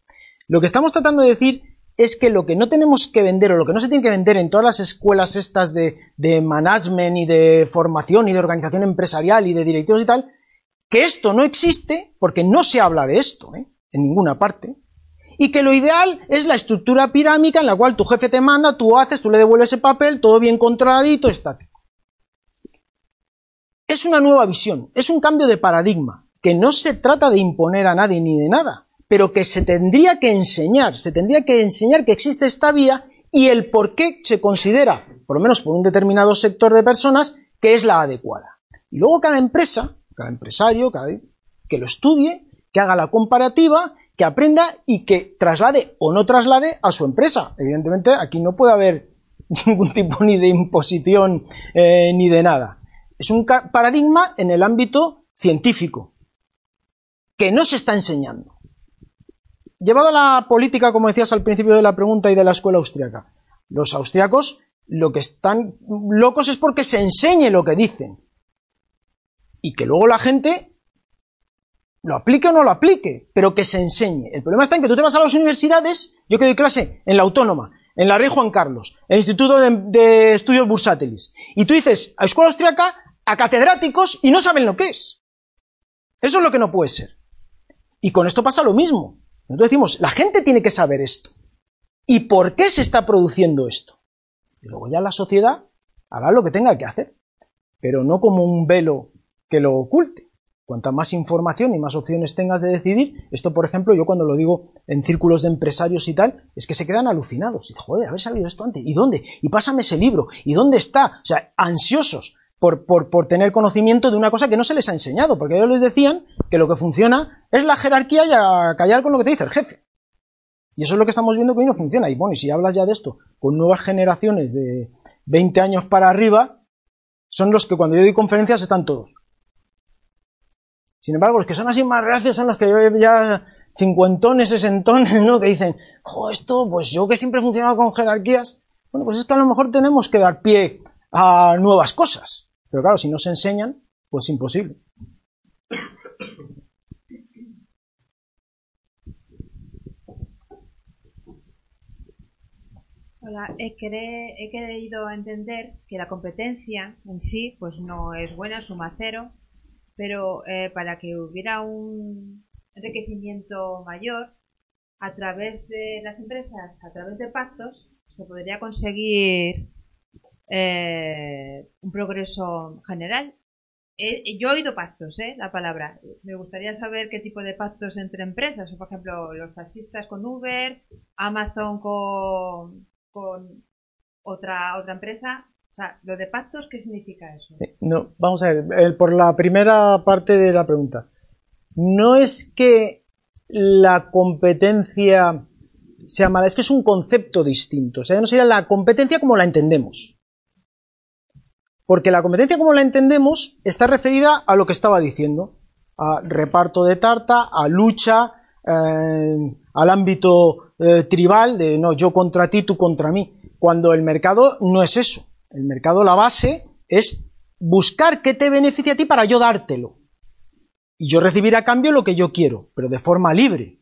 Lo que estamos tratando de decir es que lo que no tenemos que vender o lo que no se tiene que vender en todas las escuelas estas de, de management y de formación y de organización empresarial y de directivos y tal, que esto no existe porque no se habla de esto ¿eh? en ninguna parte y que lo ideal es la estructura pirámica en la cual tu jefe te manda, tú haces, tú le devuelves el papel, todo bien controladito, estático. Es una nueva visión, es un cambio de paradigma, que no se trata de imponer a nadie ni de nada, pero que se tendría que enseñar, se tendría que enseñar que existe esta vía y el por qué se considera, por lo menos por un determinado sector de personas, que es la adecuada. Y luego cada empresa, cada empresario, cada, que lo estudie, que haga la comparativa, que aprenda y que traslade o no traslade a su empresa. Evidentemente aquí no puede haber ningún tipo ni de imposición eh, ni de nada. Es un paradigma en el ámbito científico que no se está enseñando. Llevado a la política, como decías al principio de la pregunta y de la escuela austriaca, los austriacos lo que están locos es porque se enseñe lo que dicen. Y que luego la gente lo aplique o no lo aplique, pero que se enseñe. El problema está en que tú te vas a las universidades, yo que doy clase en la Autónoma, en la Rey Juan Carlos, en el Instituto de, Estudios Bursátiles, y tú dices a escuela austriaca, a catedráticos, y no saben lo que es. Eso es lo que no puede ser. Y con esto pasa lo mismo. Nosotros decimos, la gente tiene que saber esto. ¿Y por qué se está produciendo esto? Y luego ya la sociedad hará lo que tenga que hacer, pero no como un velo que lo oculte. Cuanta más información y más opciones tengas de decidir, esto por ejemplo, yo cuando lo digo en círculos de empresarios y tal, es que se quedan alucinados. Y joder, haber salido esto antes. ¿Y dónde? Y pásame ese libro. ¿Y dónde está? O sea, ansiosos por, por, por, tener conocimiento de una cosa que no se les ha enseñado, porque ellos les decían que lo que funciona es la jerarquía y a callar con lo que te dice el jefe. Y eso es lo que estamos viendo que hoy no funciona. Y bueno, y si hablas ya de esto con nuevas generaciones de 20 años para arriba, son los que cuando yo doy conferencias están todos. Sin embargo, los que son así más reacios son los que yo ya cincuentones, sesentones, ¿no? Que dicen, jo, esto, pues yo que siempre he funcionado con jerarquías, bueno, pues es que a lo mejor tenemos que dar pie a nuevas cosas. Pero claro, si no se enseñan, pues imposible. Hola, he, he querido entender que la competencia en sí pues no es buena, suma cero, pero eh, para que hubiera un enriquecimiento mayor a través de las empresas, a través de pactos, se podría conseguir eh, un progreso general. yo he oído pactos, ¿eh? La palabra. Me gustaría saber qué tipo de pactos entre empresas. por ejemplo, los taxistas con Uber, Amazon con, con otra, otra empresa. O sea, lo de pactos, ¿qué significa eso? no, vamos a ver, por la primera parte de la pregunta. No es que la competencia sea mala, es que es un concepto distinto. O sea, no sería la competencia como la entendemos. Porque la competencia como la entendemos está referida a lo que estaba diciendo, a reparto de tarta, a lucha, eh, al ámbito eh, tribal de no, yo contra ti, tú contra mí. Cuando el mercado no es eso. El mercado, la base, es buscar qué te beneficia a ti para yo dártelo. Y yo recibir a cambio lo que yo quiero, pero de forma libre.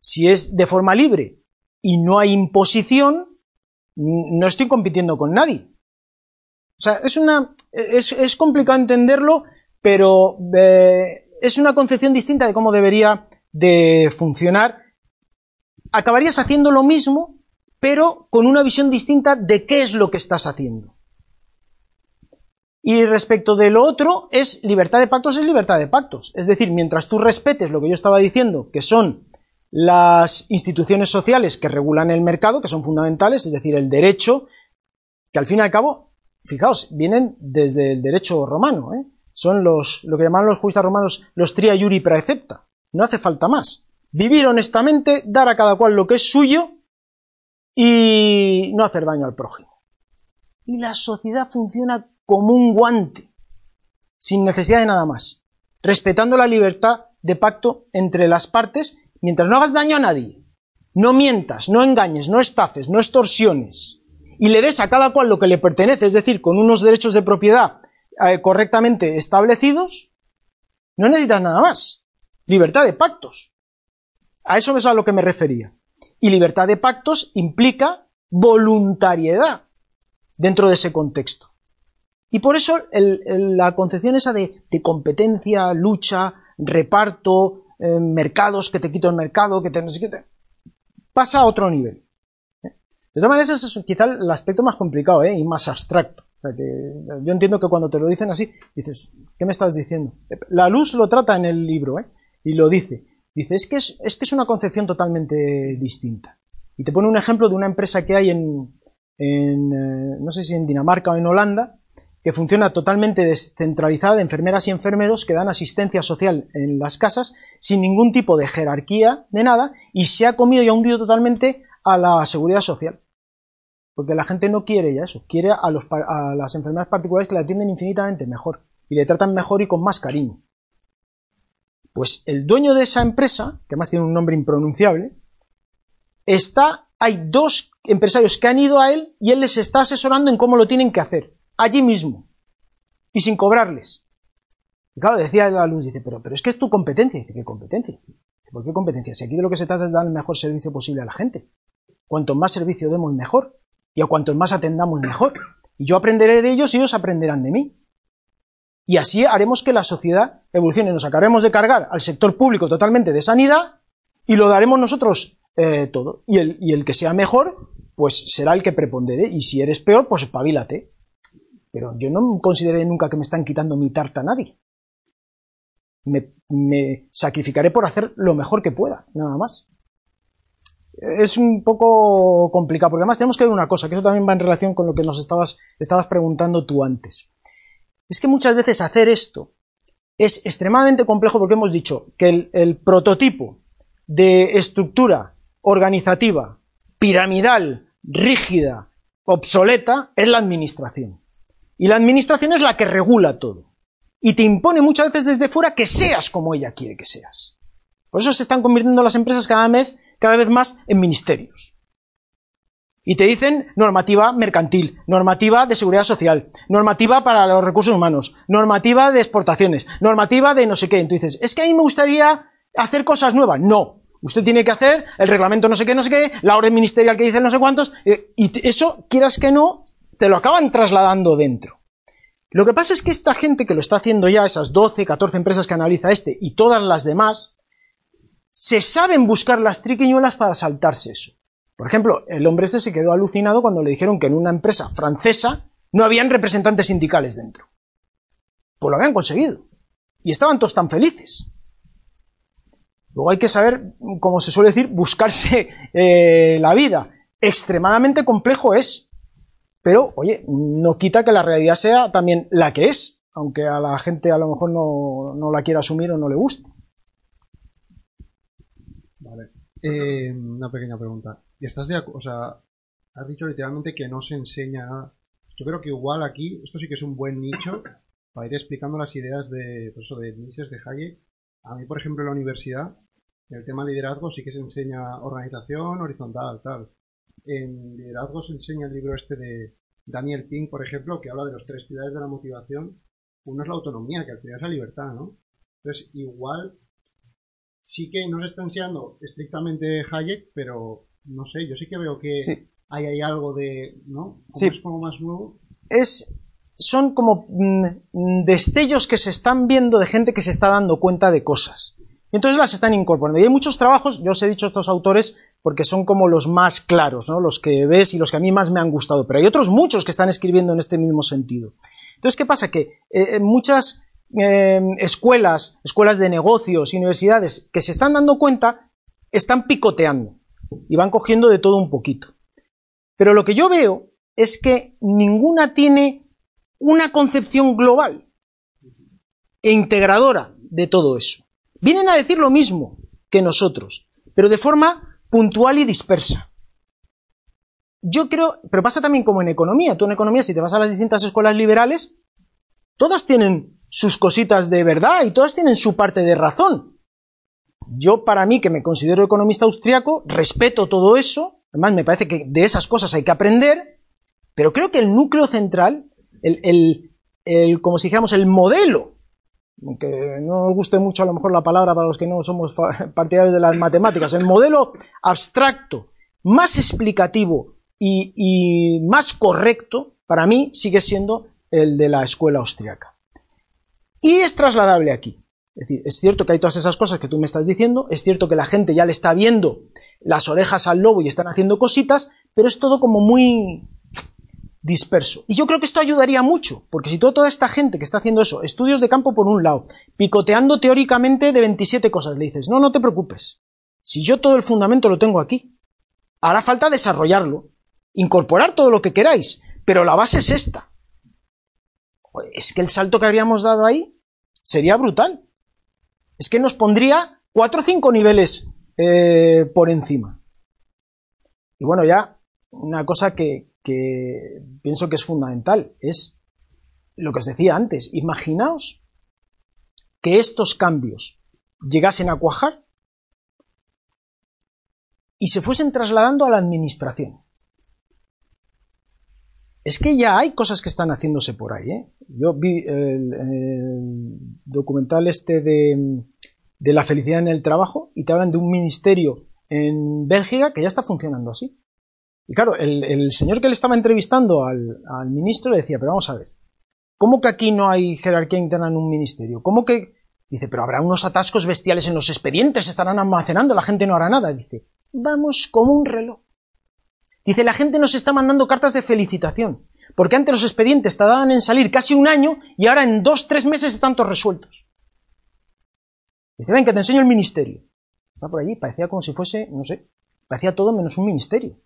Si es de forma libre y no hay imposición, no estoy compitiendo con nadie. O sea, es una. Es, complicado entenderlo, pero eh, es una concepción distinta de cómo debería de funcionar. Acabarías haciendo lo mismo, pero con una visión distinta de qué es lo que estás haciendo. Y respecto de lo otro, es libertad de pactos, es libertad de pactos. Es decir, mientras tú respetes lo que yo estaba diciendo, que son las instituciones sociales que regulan el mercado, que son fundamentales, es decir, el derecho, que al fin y al cabo fijaos, vienen desde el derecho romano, ¿eh? son los, lo que llaman los juristas romanos los tria iuri praecepta. No hace falta más. Vivir honestamente, dar a cada cual lo que es suyo y no hacer daño al prójimo. Y la sociedad funciona como un guante, sin necesidad de nada más. respetando la libertad de pacto entre las partes, mientras no hagas daño a nadie, no mientas, no engañes, no estafes, no extorsiones, y le des a cada cual lo que le pertenece, es decir, con unos derechos de propiedad eh, correctamente establecidos, no necesitas nada más. Libertad de pactos. A eso es a lo que me refería. Y libertad de pactos implica voluntariedad dentro de ese contexto. Y por eso la concepción esa de, competencia, lucha, reparto, eh, mercados, que te quito el mercado, que te, no pasa a otro nivel. De todas maneras, ese es quizá el aspecto más complicado ¿eh? y más abstracto. yo entiendo que cuando te lo dicen así, dices, ¿qué me estás diciendo? La luz lo trata en el libro ¿eh? y lo dice. Dice, es que es, es que es una concepción totalmente distinta. Y te pone un ejemplo de una empresa que hay en, en no sé si en Dinamarca o en Holanda, que funciona totalmente descentralizada de enfermeras y enfermeros que dan asistencia social en las casas sin ningún tipo de jerarquía de nada y se ha comido y ha hundido totalmente a la seguridad social. Porque la gente no quiere ya eso, quiere a, los, a las enfermeras particulares que la atienden infinitamente mejor y le tratan mejor y con más cariño. Pues el dueño de esa empresa, que además tiene un nombre impronunciable, está, hay dos empresarios que han ido a él y él les está asesorando en cómo lo tienen que hacer allí mismo y sin cobrarles. Y claro, decía la luz, dice, pero, pero es que es tu competencia. Dice, ¿qué competencia? ¿Por qué competencia? Si aquí de lo que se trata es dar el mejor servicio posible a la gente. Cuanto más servicio demos, mejor. Y a cuanto más atendamos, mejor. Y yo aprenderé de ellos y ellos aprenderán de mí. Y así haremos que la sociedad evolucione. Nos acabaremos de cargar al sector público totalmente de sanidad y lo daremos nosotros eh, todo. Y el, que sea mejor, pues será el que prepondere. Y si eres peor, pues espabilate. Pero yo no consideré nunca que me están quitando mi tarta a nadie. Me, sacrificaré por hacer lo mejor que pueda, nada más. Es un poco complicado, porque además tenemos que ver una cosa, que eso también va en relación con lo que nos estabas preguntando tú antes. Es que muchas veces hacer esto es extremadamente complejo porque hemos dicho que el, prototipo de estructura organizativa, piramidal, rígida, obsoleta, es la administración. Y la administración es la que regula todo. Y te impone muchas veces desde fuera que seas como ella quiere que seas. Por eso se están convirtiendo las empresas cada vez, cada vez más en ministerios. Y te dicen normativa mercantil, normativa de seguridad social, normativa para los recursos humanos, normativa de exportaciones, normativa de no sé qué. Entonces, es que a mí me gustaría hacer cosas nuevas. No. Usted tiene que hacer el reglamento no sé qué, no sé qué, la orden ministerial que dice no sé cuántos, eh, y eso, quieras que no, te lo acaban trasladando dentro. Lo que pasa es que esta gente que lo está haciendo ya, esas 12, 14 empresas que analiza este y todas las demás, se saben buscar las triquiñuelas para saltarse eso. Por ejemplo, el hombre este se quedó alucinado cuando le dijeron que en una empresa francesa no habían representantes sindicales dentro. Pues lo habían conseguido. Y estaban todos tan felices. Luego hay que saber, como se suele decir, buscarse eh, la vida. Extremadamente complejo es. Pero, oye, no quita que la realidad sea también la que es, aunque a la gente a lo mejor no, la quiera asumir o no le guste. Vale. Eh, una pequeña pregunta. ¿Estás de O sea, has dicho literalmente que no se enseña nada. Yo creo que igual aquí, esto sí que es un buen nicho para ir explicando las ideas de, pues eso, de Mises, de Hayek. A mí, por ejemplo, en la universidad, el tema liderazgo sí que se enseña organización horizontal, tal en liderazgo se enseña el libro este de Daniel Pink, por ejemplo, que habla de los tres pilares de la motivación. Uno es la autonomía, que al final es la libertad, ¿no? Entonces, igual sí que no se está enseñando estrictamente Hayek, pero no sé, yo sí que veo que hay, hay, algo de, ¿no? sí. Es como más nuevo. Es, son como mm, destellos que se están viendo de gente que se está dando cuenta de cosas. Entonces las están incorporando. Y hay muchos trabajos, yo os he dicho estos autores, porque son como los más claros, ¿no? los que ves y los que a mí más me han gustado, pero hay otros muchos que están escribiendo en este mismo sentido. Entonces, ¿qué pasa? Que eh, muchas eh, escuelas, escuelas de negocios, universidades, que se están dando cuenta, están picoteando y van cogiendo de todo un poquito. Pero lo que yo veo es que ninguna tiene una concepción global e integradora de todo eso. Vienen a decir lo mismo que nosotros, pero de forma puntual y dispersa. Yo creo, pero pasa también como en economía. Tú en economía, si te vas a las distintas escuelas liberales, todas tienen sus cositas de verdad y todas tienen su parte de razón. Yo, para mí, que me considero economista austriaco, respeto todo eso, además me parece que de esas cosas hay que aprender, pero creo que el núcleo central, el, el, el como si dijéramos, el modelo, aunque no nos guste mucho a lo mejor la palabra para los que no somos partidarios de las matemáticas, el modelo abstracto, más explicativo y, y más correcto, para mí sigue siendo el de la escuela austriaca. Y es trasladable aquí. Es decir, es cierto que hay todas esas cosas que tú me estás diciendo, es cierto que la gente ya le está viendo las orejas al lobo y están haciendo cositas, pero es todo como muy disperso. Y yo creo que esto ayudaría mucho, porque si toda esta gente que está haciendo eso, estudios de campo por un lado, picoteando teóricamente de 27 cosas, le dices, no, no te preocupes, si yo todo el fundamento lo tengo aquí, hará falta desarrollarlo, incorporar todo lo que queráis, pero la base es esta. Es que el salto que habríamos dado ahí sería brutal. Es que nos pondría cuatro o cinco niveles eh, por encima. Y bueno, ya una cosa que, que pienso que es fundamental es lo que os decía antes. Imaginaos que estos cambios llegasen a cuajar y se fuesen trasladando a la administración. Es que ya hay cosas que están haciéndose por ahí. ¿eh? Yo vi el, documental este de, de, la felicidad en el trabajo y te hablan de un ministerio en Bélgica que ya está funcionando así. Y claro, el, el señor que le estaba entrevistando al, al, ministro le decía, pero vamos a ver, ¿cómo que aquí no hay jerarquía interna en un ministerio? ¿Cómo que...? Dice, pero habrá unos atascos bestiales en los expedientes, estarán almacenando, la gente no hará nada. Dice, vamos como un reloj. Dice, la gente nos está mandando cartas de felicitación, porque antes los expedientes tardaban en salir casi un año y ahora en dos, tres meses están todos resueltos. Dice, ven que te enseño el ministerio. Va por allí, parecía como si fuese, no sé, parecía todo menos un ministerio.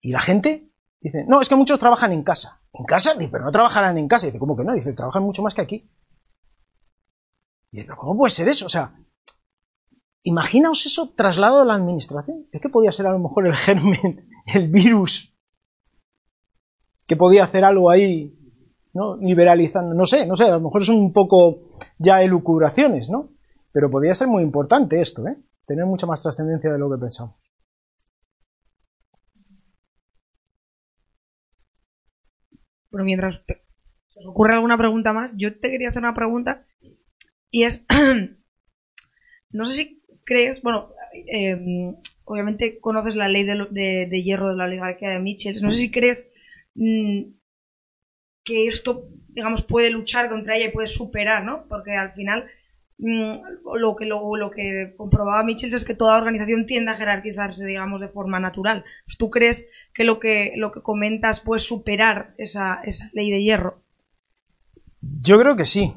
Y la gente dice, no, es que muchos trabajan en casa. ¿En casa? Dice, pero no trabajarán en casa. Dice, ¿cómo que no? Dice, trabajan mucho más que aquí. Dice, pero ¿cómo puede ser eso? O sea, Imaginaos eso trasladado a la administración. Es que podía ser a lo mejor el germen, el virus, que podía hacer algo ahí, ¿no? Liberalizando. No sé, no sé, a lo mejor son un poco ya elucubraciones, ¿no? Pero podría ser muy importante esto, ¿eh? Tener mucha más trascendencia de lo que pensamos. Bueno, mientras se os ocurre alguna pregunta más, yo te quería hacer una pregunta y es, no sé si crees, bueno, eh, obviamente conoces la ley de, de, hierro de la oligarquía de Mitchell, no sé si crees mmm, que esto, digamos, puede luchar contra ella y puede superar, ¿no? Porque al final mmm, lo, que, lo, lo, que comprobaba Mitchell es que toda organización tiende a jerarquizarse, digamos, de forma natural. Pues, ¿Tú crees que lo que, lo que comentas puede superar esa, esa ley de hierro? Yo creo que sí,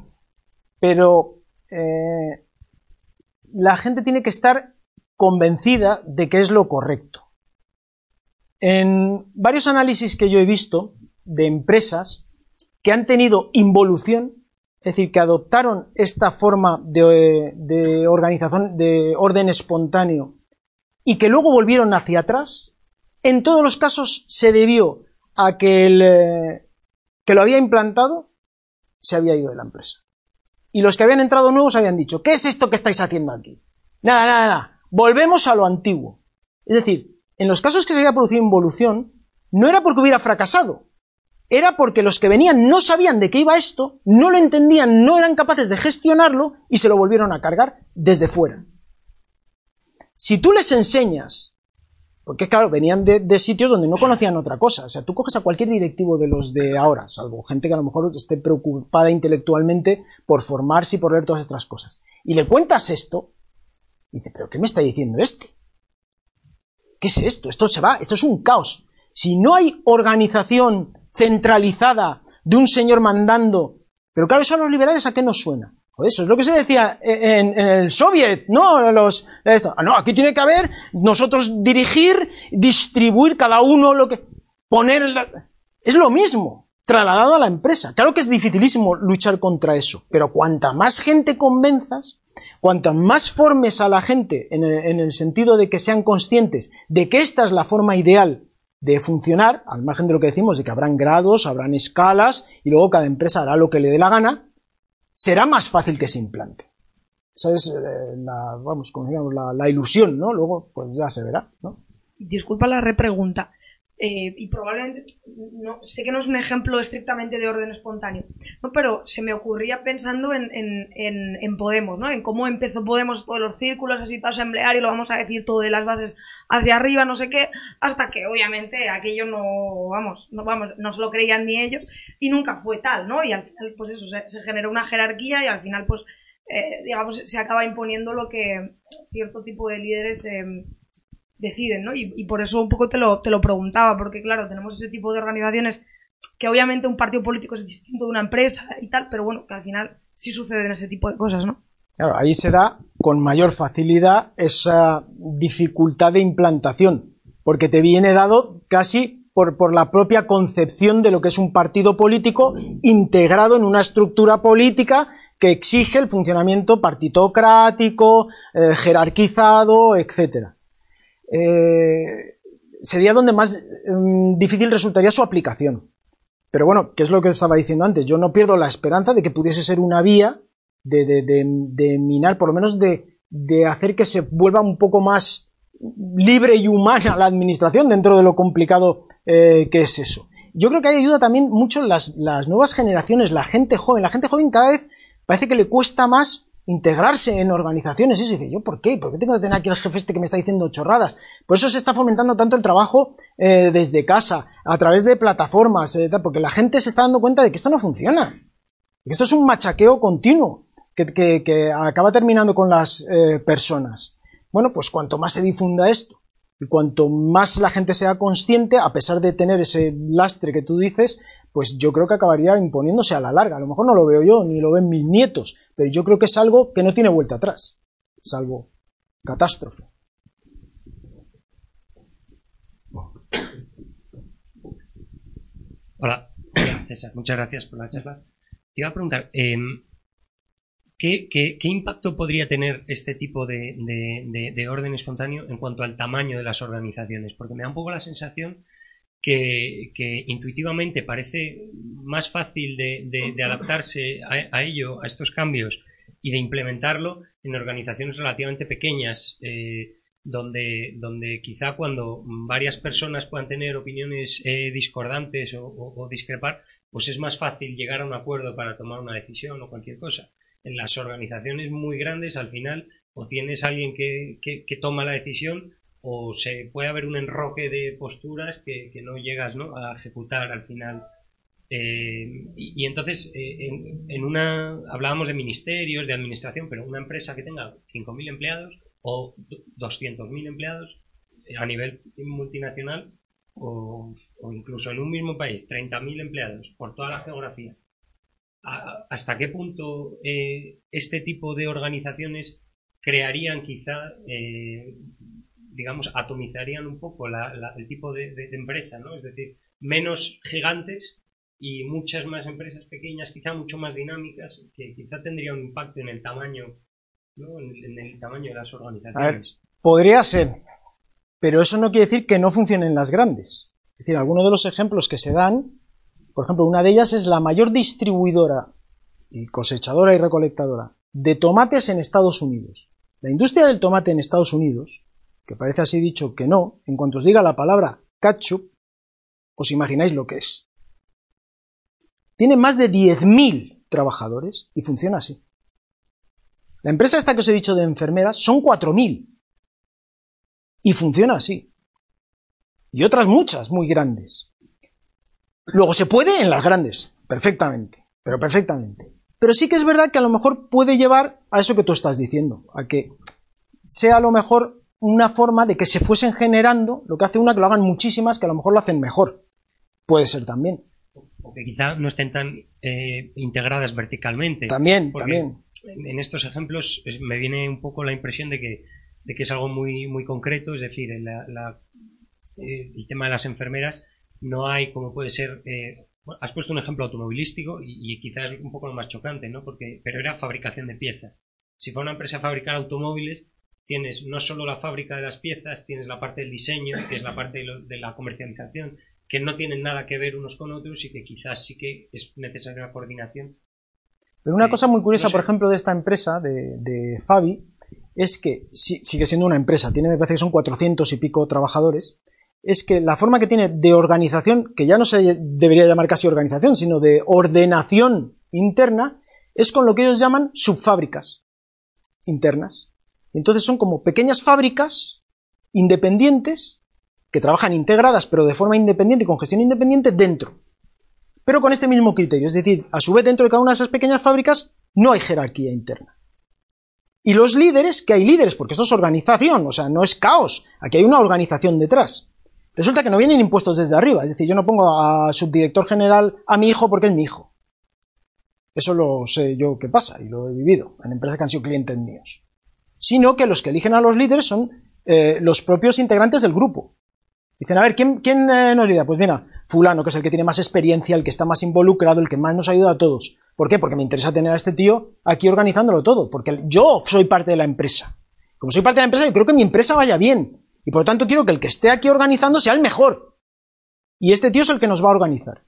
pero eh, la gente tiene que estar convencida de que es lo correcto. En varios análisis que yo he visto de empresas que han tenido involución, es decir, que adoptaron esta forma de, organización, de orden espontáneo, y que luego volvieron hacia atrás, en todos los casos se debió a que el eh, que lo había implantado se había ido de la empresa y los que habían entrado nuevos habían dicho, ¿qué es esto que estáis haciendo aquí? Nada, nada, nada, volvemos a lo antiguo. Es decir, en los casos que se había producido involución, no era porque hubiera fracasado, era porque los que venían no sabían de qué iba esto, no lo entendían, no eran capaces de gestionarlo y se lo volvieron a cargar desde fuera. Si tú les enseñas porque, claro, venían de, sitios donde no conocían otra cosa. O sea, tú coges a cualquier directivo de los de ahora, salvo gente que a lo mejor esté preocupada intelectualmente por formarse y por ver todas estas cosas. Y le cuentas esto, y dice, ¿pero qué me está diciendo este? ¿Qué es esto? Esto se va, esto es un caos. Si no hay organización centralizada de un señor mandando, pero claro, eso a los liberales a qué nos suena? Eso es lo que se decía en, el soviet, ¿no? Los, esto. Ah, no, aquí tiene que haber nosotros dirigir, distribuir cada uno lo que... poner... La, es lo mismo, trasladado a la empresa. Claro que es dificilísimo luchar contra eso, pero cuanta más gente convenzas, cuanto más formes a la gente en el, en el sentido de que sean conscientes de que esta es la forma ideal de funcionar, al margen de lo que decimos, de que habrán grados, habrán escalas, y luego cada empresa hará lo que le dé la gana, será más fácil que se implante. Esa es eh, la, vamos, como digamos, la, la ilusión, ¿no? Luego, pues ya se verá, ¿no? Disculpa la repregunta. Eh, y probablemente, no, sé que no es un ejemplo estrictamente de orden espontáneo, ¿no? pero se me ocurría pensando en, en, en, en Podemos, ¿no? en cómo empezó Podemos todos los círculos, así todo asambleario, lo vamos a decir todo de las bases hacia arriba, no sé qué, hasta que obviamente aquello no, vamos, no, vamos, no se lo creían ni ellos y nunca fue tal, ¿no? Y al final, pues eso, se, se generó una jerarquía y al final, pues, eh, digamos, se acaba imponiendo lo que cierto tipo de líderes eh, deciden, ¿no? Y, por eso un poco te lo, te lo preguntaba, porque claro, tenemos ese tipo de organizaciones que obviamente un partido político es distinto de una empresa y tal, pero bueno, que al final sí suceden ese tipo de cosas, ¿no? Claro, ahí se da con mayor facilidad esa dificultad de implantación, porque te viene dado casi por, por, la propia concepción de lo que es un partido político integrado en una estructura política que exige el funcionamiento partitocrático, eh, jerarquizado, etcétera eh, sería donde más eh, difícil resultaría su aplicación. Pero bueno, ¿qué es lo que estaba diciendo antes? Yo no pierdo la esperanza de que pudiese ser una vía de, de, de, minar, por lo menos de, hacer que se vuelva un poco más libre y humana la administración dentro de lo complicado eh, que es eso. Yo creo que ahí ayuda también mucho las nuevas generaciones, la gente joven. La gente joven cada vez parece que le cuesta más integrarse en organizaciones. Eso dice, ¿yo por qué? ¿Por qué tengo que tener aquí el jefe este que me está diciendo chorradas? Por eso se está fomentando tanto el trabajo eh, desde casa, a través de plataformas, eh, porque la gente se está dando cuenta de que esto no funciona. Que esto es un machaqueo continuo que, que, que acaba terminando con las eh, personas. Bueno, pues cuanto más se difunda esto y cuanto más la gente sea consciente, a pesar de tener ese lastre que tú dices, pues yo creo que acabaría imponiéndose a la larga. A lo mejor no lo veo yo, ni lo ven mis nietos, pero yo creo que es algo que no tiene vuelta atrás, salvo catástrofe. Hola, César, muchas gracias por la charla. Te iba a preguntar, eh, ¿qué, qué, qué, impacto podría tener este tipo de, de, de, de orden espontáneo en cuanto al tamaño de las organizaciones? Porque me da un poco la sensación que, intuitivamente parece más fácil de, adaptarse a, a, ello, a estos cambios y de implementarlo en organizaciones relativamente pequeñas, eh, donde, donde quizá cuando varias personas puedan tener opiniones eh, discordantes o, discrepar, pues es más fácil llegar a un acuerdo para tomar una decisión o cualquier cosa. En las organizaciones muy grandes, al final, o tienes alguien que, que, que toma la decisión o se puede haber un enroque de posturas que, que no llegas ¿no? a ejecutar al final. Eh, y, entonces, eh, en, una, hablábamos de ministerios, de administración, pero una empresa que tenga 5.000 empleados o 200.000 empleados eh, a nivel multinacional o, o, incluso en un mismo país, 30.000 empleados por toda la geografía. ¿A, ¿Hasta qué punto este tipo de organizaciones crearían quizá digamos, atomizarían un poco la, la, el tipo de, de, de, empresa, ¿no? Es decir, menos gigantes y muchas más empresas pequeñas, quizá mucho más dinámicas, que quizá tendría un impacto en el tamaño, ¿no? En, en el tamaño de las organizaciones. Ver, podría ser, pero eso no quiere decir que no funcionen las grandes. Es decir, algunos de los ejemplos que se dan, por ejemplo, una de ellas es la mayor distribuidora y cosechadora y recolectadora de tomates en Estados Unidos. La industria del tomate en Estados Unidos que parece así dicho que no, en cuanto os diga la palabra ketchup, os imagináis lo que es. Tiene más de 10.000 trabajadores y funciona así. La empresa esta que os he dicho de enfermeras son 4.000 y funciona así. Y otras muchas muy grandes. Luego se puede en las grandes, perfectamente, pero perfectamente. Pero sí que es verdad que a lo mejor puede llevar a eso que tú estás diciendo, a que sea a lo mejor una forma de que se fuesen generando, lo que hace una que lo hagan muchísimas, que a lo mejor lo hacen mejor. Puede ser también. O que quizá no estén tan eh, integradas verticalmente. También, también. En estos ejemplos me viene un poco la impresión de que, de que es algo muy, muy concreto, es decir, la, la, eh, el tema de las enfermeras no hay como puede ser. Eh, has puesto un ejemplo automovilístico y, y, quizás es un poco lo más chocante, ¿no? Porque, pero era fabricación de piezas. Si fuera una empresa a fabricar automóviles, tienes no solo la fábrica de las piezas, tienes la parte del diseño, que es la parte de, lo- de la comercialización, que no tienen nada que ver unos con otros y que quizás sí que es necesaria una coordinación. Pero una Sí. cosa muy curiosa, No sé. por ejemplo, de esta empresa, de, de Fabi, es que si- sigue siendo una empresa, tiene, me parece que son 400 y pico trabajadores, es que la forma que tiene de organización, que ya no se debería llamar casi organización, sino de ordenación interna, es con lo que ellos llaman subfábricas internas. Entonces son como pequeñas fábricas independientes que trabajan integradas pero de forma independiente y con gestión independiente dentro pero con este mismo criterio. Es decir, a su vez, dentro de cada una de esas pequeñas fábricas no hay jerarquía interna. Y los líderes, que hay líderes, porque esto es organización, o sea, no es caos, aquí hay una organización detrás. Resulta que no vienen impuestos desde arriba, es decir, yo no pongo a subdirector general a mi hijo porque es mi hijo. Eso lo sé yo que pasa y lo he vivido en empresas que han sido clientes míos. Sino que los que eligen a los líderes son eh, los propios integrantes del grupo. Dicen, a ver, ¿quién, quién eh, nos lidera? Pues mira, fulano, que es el que tiene más experiencia, el que está más involucrado, el que más nos ayuda a todos. ¿Por qué? Porque me interesa tener a este tío aquí organizándolo todo, porque yo soy parte de la empresa. Como soy parte de la empresa, yo creo que mi empresa vaya bien. Y por lo tanto quiero que el que esté aquí organizando sea el mejor. Y este tío es el que nos va a organizar.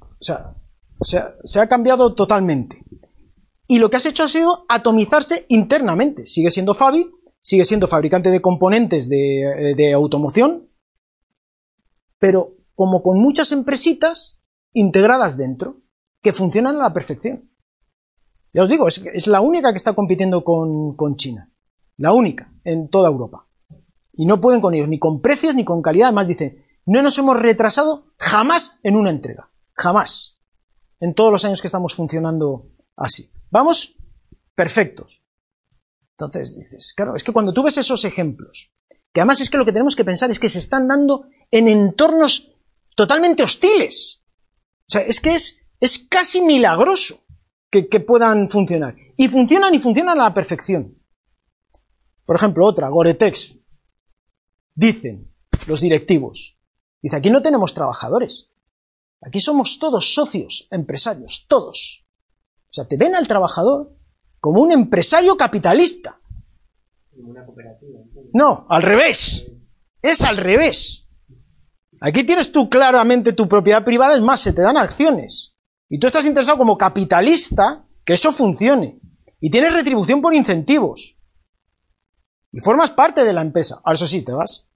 O sea, se ha, se ha cambiado totalmente. Y lo que has hecho ha sido atomizarse internamente. Sigue siendo Fabi, sigue siendo fabricante de componentes de, de automoción, pero como con muchas empresitas integradas dentro, que funcionan a la perfección. Ya os digo, es, es la única que está compitiendo con, con China. La única en toda Europa. Y no pueden con ellos, ni con precios ni con calidad. Además dice, no nos hemos retrasado jamás en una entrega. Jamás. En todos los años que estamos funcionando así. Vamos perfectos. Entonces dices, claro, es que cuando tú ves esos ejemplos, que además es que lo que tenemos que pensar es que se están dando en entornos totalmente hostiles. O sea, es que es, es casi milagroso que, que puedan funcionar. Y funcionan y funcionan a la perfección. Por ejemplo, otra, Goretex. Dicen los directivos. Dice, aquí no tenemos trabajadores. Aquí somos todos socios, empresarios, todos. O sea, te ven al trabajador como un empresario capitalista. No, al revés. Es al revés. Aquí tienes tú claramente tu propiedad privada, es más, se te dan acciones. Y tú estás interesado como capitalista que eso funcione. Y tienes retribución por incentivos. Y formas parte de la empresa. Ahora eso sí, te vas.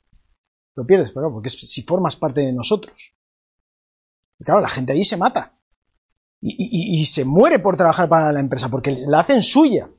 Lo pierdes, pero porque es, si formas parte de nosotros. Y claro, la gente ahí se mata. Y, y, y, se muere por trabajar para la empresa, porque la hacen suya.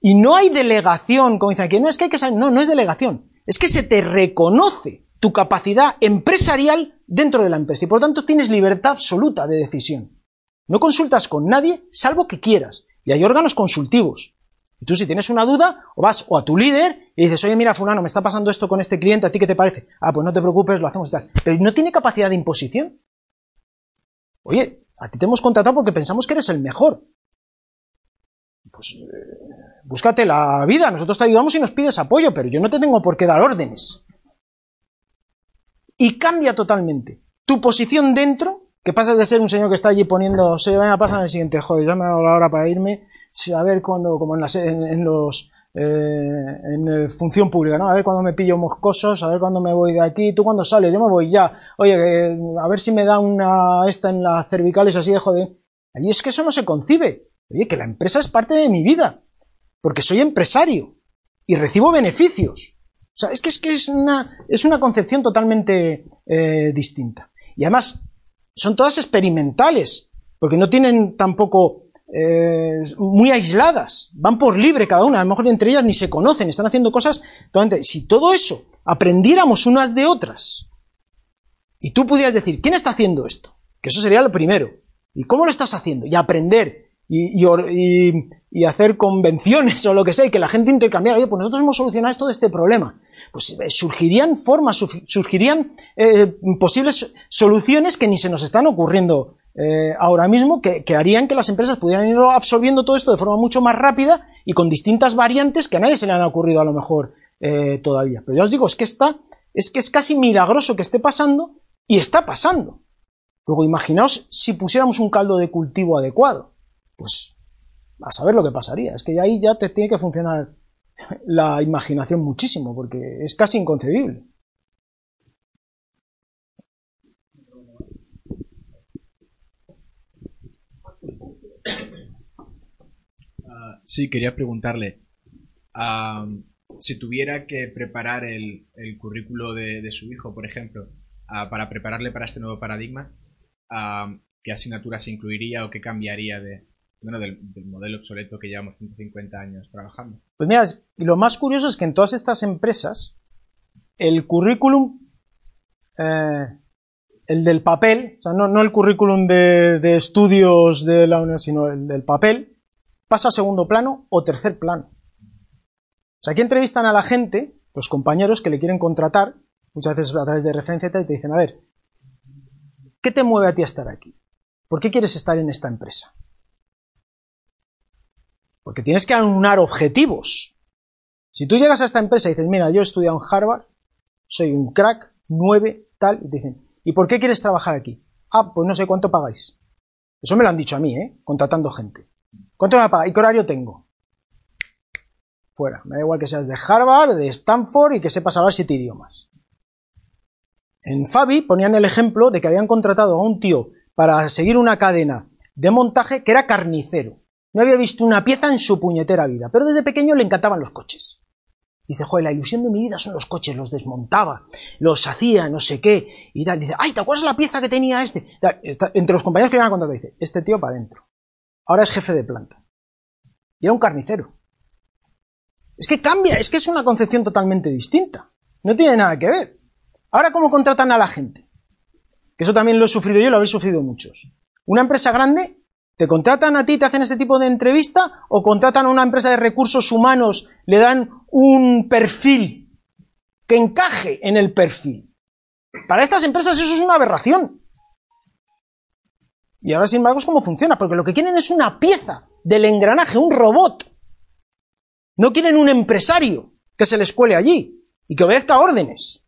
Y no hay delegación, como dicen aquí, no es que hay que saber, no, no es delegación, es que se te reconoce tu capacidad empresarial dentro de la empresa y por lo tanto tienes libertad absoluta de decisión. No consultas con nadie salvo que quieras. Y hay órganos consultivos. Y tú si tienes una duda, o vas o a tu líder y dices, oye, mira, fulano, me está pasando esto con este cliente, ¿a ti qué te parece? Ah, pues no te preocupes, lo hacemos y tal. Pero no tiene capacidad de imposición. Oye, a ti te hemos contratado porque pensamos que eres el mejor. Pues eh, búscate la vida, nosotros te ayudamos y nos pides apoyo, pero yo no te tengo por qué dar órdenes. Y cambia totalmente. Tu posición dentro, que pasa de ser un señor que está allí poniendo, se venga, pasa en el siguiente, joder, ya me ha dado la hora para irme, a ver cuando, como en, en los eh, en función pública, ¿no? A ver cuando me pillo moscosos, a ver cuando me voy de aquí, tú cuando sales, yo me voy ya, oye, eh, a ver si me da una esta en las cervicales así de joder. Allí es que eso no se concibe. Oye, que la empresa es parte de mi vida, porque soy empresario y recibo beneficios. O sea, es que es, que es, una, es una concepción totalmente eh, distinta. Y además, son todas experimentales, porque no tienen tampoco eh, muy aisladas, van por libre cada una, a lo mejor entre ellas ni se conocen, están haciendo cosas totalmente. Si todo eso aprendiéramos unas de otras, y tú pudieras decir, ¿quién está haciendo esto? Que eso sería lo primero. ¿Y cómo lo estás haciendo? Y aprender, y, y, y hacer convenciones o lo que sea, y que la gente intercambiara, oye, pues nosotros hemos solucionado esto de este problema. Pues eh, surgirían formas, surgirían eh, posibles soluciones que ni se nos están ocurriendo eh, ahora mismo que, harían que las empresas pudieran ir absorbiendo todo esto de forma mucho más rápida y con distintas variantes que a nadie se le han ocurrido a lo mejor eh, todavía. Pero ya os digo, es que está, es que es casi milagroso que esté pasando y está pasando. Luego imaginaos si pusiéramos un caldo de cultivo adecuado. Pues a saber lo que pasaría. Es que ahí ya te tiene que funcionar la imaginación muchísimo, porque es casi inconcebible. Ah, sí, quería preguntarle, si tuviera que preparar el, el currículo de, de su hijo, por ejemplo, ah, para prepararle para este nuevo paradigma, ¿qué asignaturas incluiría o qué cambiaría de, bueno, del, del modelo obsoleto que llevamos 150 años trabajando? Pues mira, lo más curioso es que en todas estas empresas, el currículum, eh, el del papel, o sea, no, no el currículum de, de estudios de la universidad, sino el del papel, pasa a segundo plano o tercer plano. O sea, aquí entrevistan a la gente, los compañeros que le quieren contratar, muchas veces a través de referencia y te dicen, a ver, ¿qué te mueve a ti a estar aquí? ¿Por qué quieres estar en esta empresa? Porque tienes que aunar objetivos. Si tú llegas a esta empresa y dices, mira, yo he estudiado en Harvard, soy un crack, nueve, tal, y te dicen, ¿y por qué quieres trabajar aquí? Ah, pues no sé cuánto pagáis. Eso me lo han dicho a mí, ¿eh? Contratando gente. ¿Cuánto me? ¿Y qué horario tengo? Fuera. Me da igual que seas de Harvard, de Stanford y que sepas hablar siete idiomas. En Fabi ponían el ejemplo de que habían contratado a un tío para seguir una cadena de montaje que era carnicero. No había visto una pieza en su puñetera vida, pero desde pequeño le encantaban los coches. Dice, joder, la ilusión de mi vida son los coches, los desmontaba, los hacía, no sé qué, y tal. Dice, ay, ¿te acuerdas la pieza que tenía este? Entre los compañeros que iban a contratar, dice, este tío para adentro. Ahora es jefe de planta. Y era un carnicero. Es que cambia, es que es una concepción totalmente distinta. No tiene nada que ver. Ahora, ¿cómo contratan a la gente? Que eso también lo he sufrido yo lo habéis sufrido muchos. Una empresa grande, ¿te contratan a ti, te hacen este tipo de entrevista? ¿O contratan a una empresa de recursos humanos, le dan un perfil que encaje en el perfil? Para estas empresas eso es una aberración. Y ahora, sin embargo, es cómo funciona, porque lo que quieren es una pieza del engranaje, un robot. No quieren un empresario que se les cuele allí y que obedezca órdenes.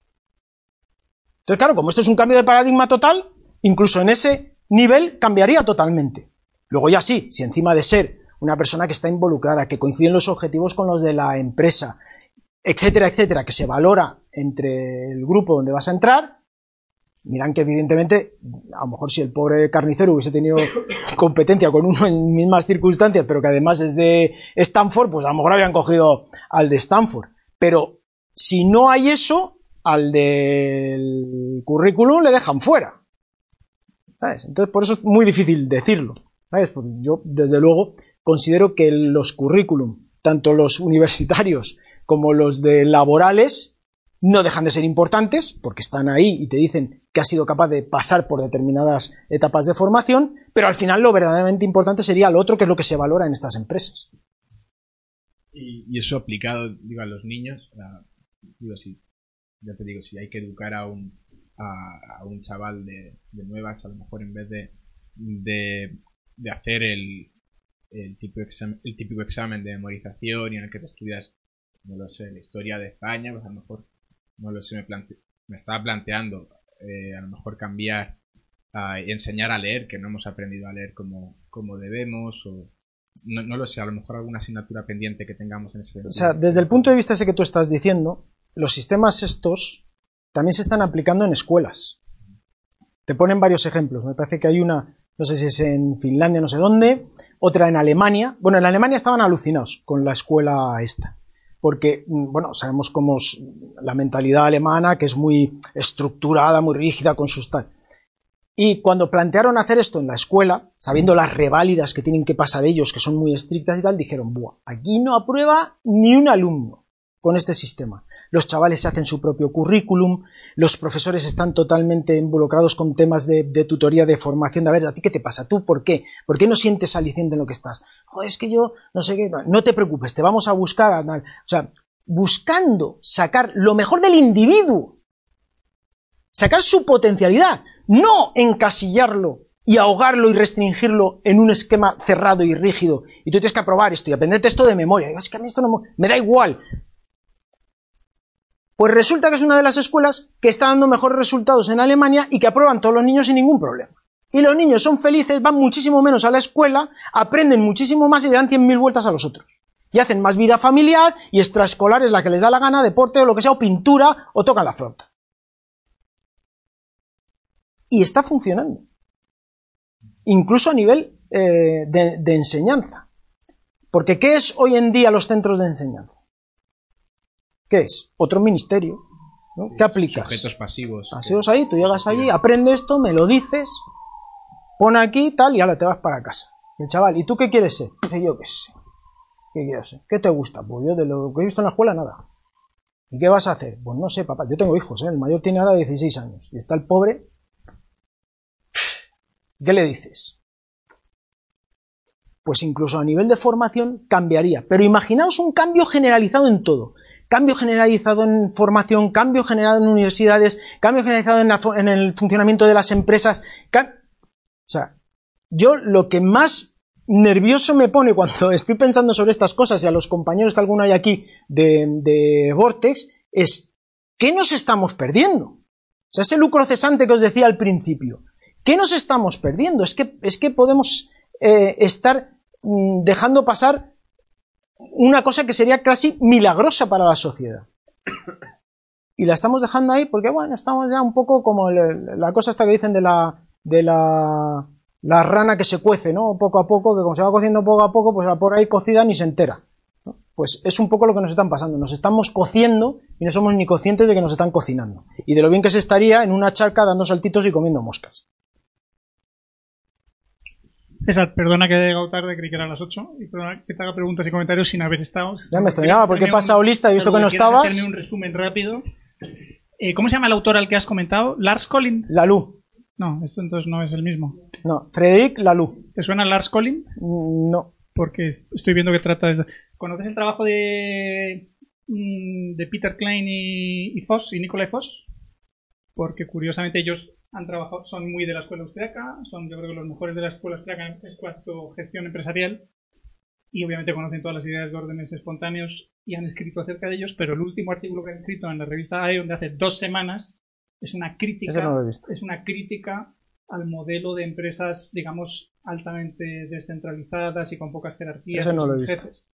Entonces, claro, como esto es un cambio de paradigma total, incluso en ese nivel cambiaría totalmente. Luego ya sí, si encima de ser una persona que está involucrada, que coinciden los objetivos con los de la empresa, etcétera, etcétera, que se valora entre el grupo donde vas a entrar, miran que evidentemente, a lo mejor si el pobre carnicero hubiese tenido competencia con uno en mismas circunstancias, pero que además es de Stanford, pues a lo mejor habían cogido al de Stanford. Pero si no hay eso, al del currículum le dejan fuera. ¿Sabes? Entonces, por eso es muy difícil decirlo. ¿Sabes? Porque yo, desde luego, considero que los currículum, tanto los universitarios como los de laborales, no dejan de ser importantes, porque están ahí y te dicen que has sido capaz de pasar por determinadas etapas de formación, pero al final lo verdaderamente importante sería lo otro, que es lo que se valora en estas empresas. Y, eso aplicado, digo, a los niños, a- digo, si, ya te digo, si hay que educar a un, a, a un chaval de, de nuevas, a lo mejor en vez de, de, de hacer el, el, típico examen, el típico examen de memorización y en el que te estudias, no lo sé, la historia de España, pues a lo mejor, no lo sé, me, plante- me estaba planteando eh, a lo mejor cambiar ah, y enseñar a leer, que no hemos aprendido a leer como, como debemos, o no, no lo sé, a lo mejor alguna asignatura pendiente que tengamos en ese sentido. O sea, desde el punto de vista ese que tú estás diciendo, los sistemas estos también se están aplicando en escuelas. Te ponen varios ejemplos. Me parece que hay una, no sé si es en Finlandia, no sé dónde, otra en Alemania. Bueno, en Alemania estaban alucinados con la escuela esta. Porque, mm, bueno, sabemos cómo es la mentalidad alemana, que es muy estructurada, muy rígida con sus tal. Y cuando plantearon hacer esto en la escuela, sabiendo las reválidas que tienen que pasar ellos, que son muy estrictas y tal, dijeron, Buah, aquí no aprueba ni un alumno con este sistema. Los chavales se hacen su propio currículum, los profesores están totalmente involucrados con temas de, tutoría, de formación, de a ver, ¿a ti qué te pasa? ¿Tú por qué? ¿Por qué no sientes aliciente en lo que estás? Joder, es que yo no sé qué, no te preocupes, te vamos a buscar, a, o sea, buscando sacar lo mejor del individuo, sacar su potencialidad, no encasillarlo y ahogarlo y restringirlo en un esquema cerrado y rígido. Y tú tienes que aprobar esto y aprenderte esto de memoria. Digo, es que a mí esto no me da igual. Pues resulta que es una de las escuelas que está dando mejores resultados en Alemania y que aprueban todos los niños sin ningún problema. Y los niños son felices, van muchísimo menos a la escuela, aprenden muchísimo más y le dan 100.000 vueltas a los otros. Y hacen más vida familiar y extraescolar es la que les da la gana, deporte o lo que sea, o pintura, o tocan la flauta. Y está funcionando. Incluso a nivel eh, de enseñanza. Porque ¿qué es hoy en día los centros de enseñanza? ¿Qué es? Otro ministerio. ¿no? ¿Qué aplicas? Sujetos pasivos. Pasivos ahí, tú llegas allí, aprendes esto, me lo dices, pon aquí tal y ahora te vas para casa. El chaval, ¿y tú qué quieres ser? Dice yo qué sé. ¿Qué quieres ser? ¿Qué te gusta? Pues yo de lo que he visto en la escuela nada. ¿Y qué vas a hacer? Pues no sé, papá. Yo tengo hijos, ¿eh? el mayor tiene ahora 16 años y está el pobre. ¿Qué le dices? Pues incluso a nivel de formación cambiaría. Pero imaginaos un cambio generalizado en todo cambio generalizado en formación, cambio generado en universidades, cambio generalizado en, el funcionamiento de las empresas. O sea, yo lo que más nervioso me pone cuando estoy pensando sobre estas cosas y a los compañeros que alguno hay aquí de, de Vortex es, ¿qué nos estamos perdiendo? O sea, ese lucro cesante que os decía al principio, ¿qué nos estamos perdiendo? Es que, es que podemos eh, estar mm, dejando pasar una cosa que sería casi milagrosa para la sociedad. Y la estamos dejando ahí porque, bueno, estamos ya un poco como la cosa esta que dicen de la, de la, la rana que se cuece, ¿no? Poco a poco, que como se va cociendo poco a poco, pues va por ahí cocida ni se entera. Pues es un poco lo que nos están pasando. Nos estamos cociendo y no somos ni conscientes de que nos están cocinando. Y de lo bien que se estaría en una charca dando saltitos y comiendo moscas. César, perdona que haya llegado tarde, creí que eran las 8, y perdona que te haga preguntas y comentarios sin haber estado. Ya me extrañaba, porque he pasado lista y he visto que no estabas. hacerme un resumen rápido. Eh, ¿Cómo se llama el autor al que has comentado? ¿Lars Collins? Lalú. No, esto entonces no es el mismo. No, Frederic Lalú. ¿Te suena Lars Collins? No. Porque estoy viendo que trata de... ¿Conoces el trabajo de, mm, de Peter Klein y, y Voss, y Nicolai Voss? Porque curiosamente ellos han trabajado, son muy de la escuela austriaca, son yo creo que los mejores de la escuela austriaca en cuanto a gestión empresarial y obviamente conocen todas las ideas de órdenes espontáneos y han escrito acerca de ellos, pero el último artículo que han escrito en la revista AE, donde hace dos semanas, es una crítica, no es una crítica al modelo de empresas, digamos, altamente descentralizadas y con pocas jerarquías, Ese no lo he sin visto. jefes,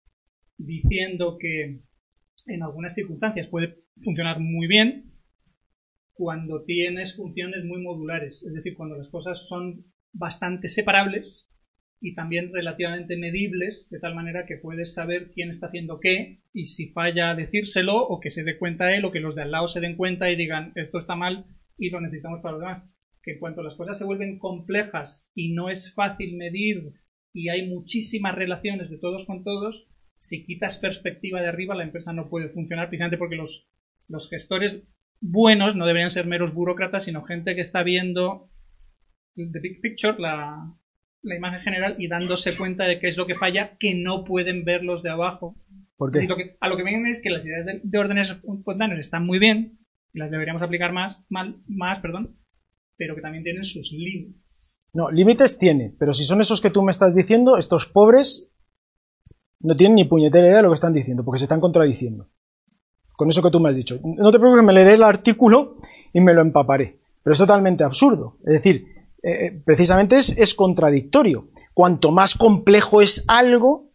diciendo que en algunas circunstancias puede funcionar muy bien, cuando tienes funciones muy modulares, es decir, cuando las cosas son bastante separables y también relativamente medibles, de tal manera que puedes saber quién está haciendo qué y si falla decírselo o que se dé cuenta él o que los de al lado se den cuenta y digan esto está mal y lo necesitamos para los demás. Que en cuanto las cosas se vuelven complejas y no es fácil medir y hay muchísimas relaciones de todos con todos, si quitas perspectiva de arriba la empresa no puede funcionar precisamente porque los, los gestores buenos no deberían ser meros burócratas, sino gente que está viendo the big picture, la, la imagen general, y dándose cuenta de qué es lo que falla, que no pueden ver los de abajo. ¿Por qué? Y lo que- a lo que ven es que las ideas de, de órdenes espontáneos están muy bien, y las deberíamos aplicar más, mal, más, perdón, pero que también tienen sus límites. No, límites tiene, pero si son esos que tú me estás diciendo, estos pobres no tienen ni puñetera idea de lo que están diciendo, porque se están contradiciendo. Con eso que tú me has dicho. No te preocupes, me leeré el artículo y me lo empaparé. Pero es totalmente absurdo. Es decir, eh, precisamente es, es contradictorio. Cuanto más complejo es algo,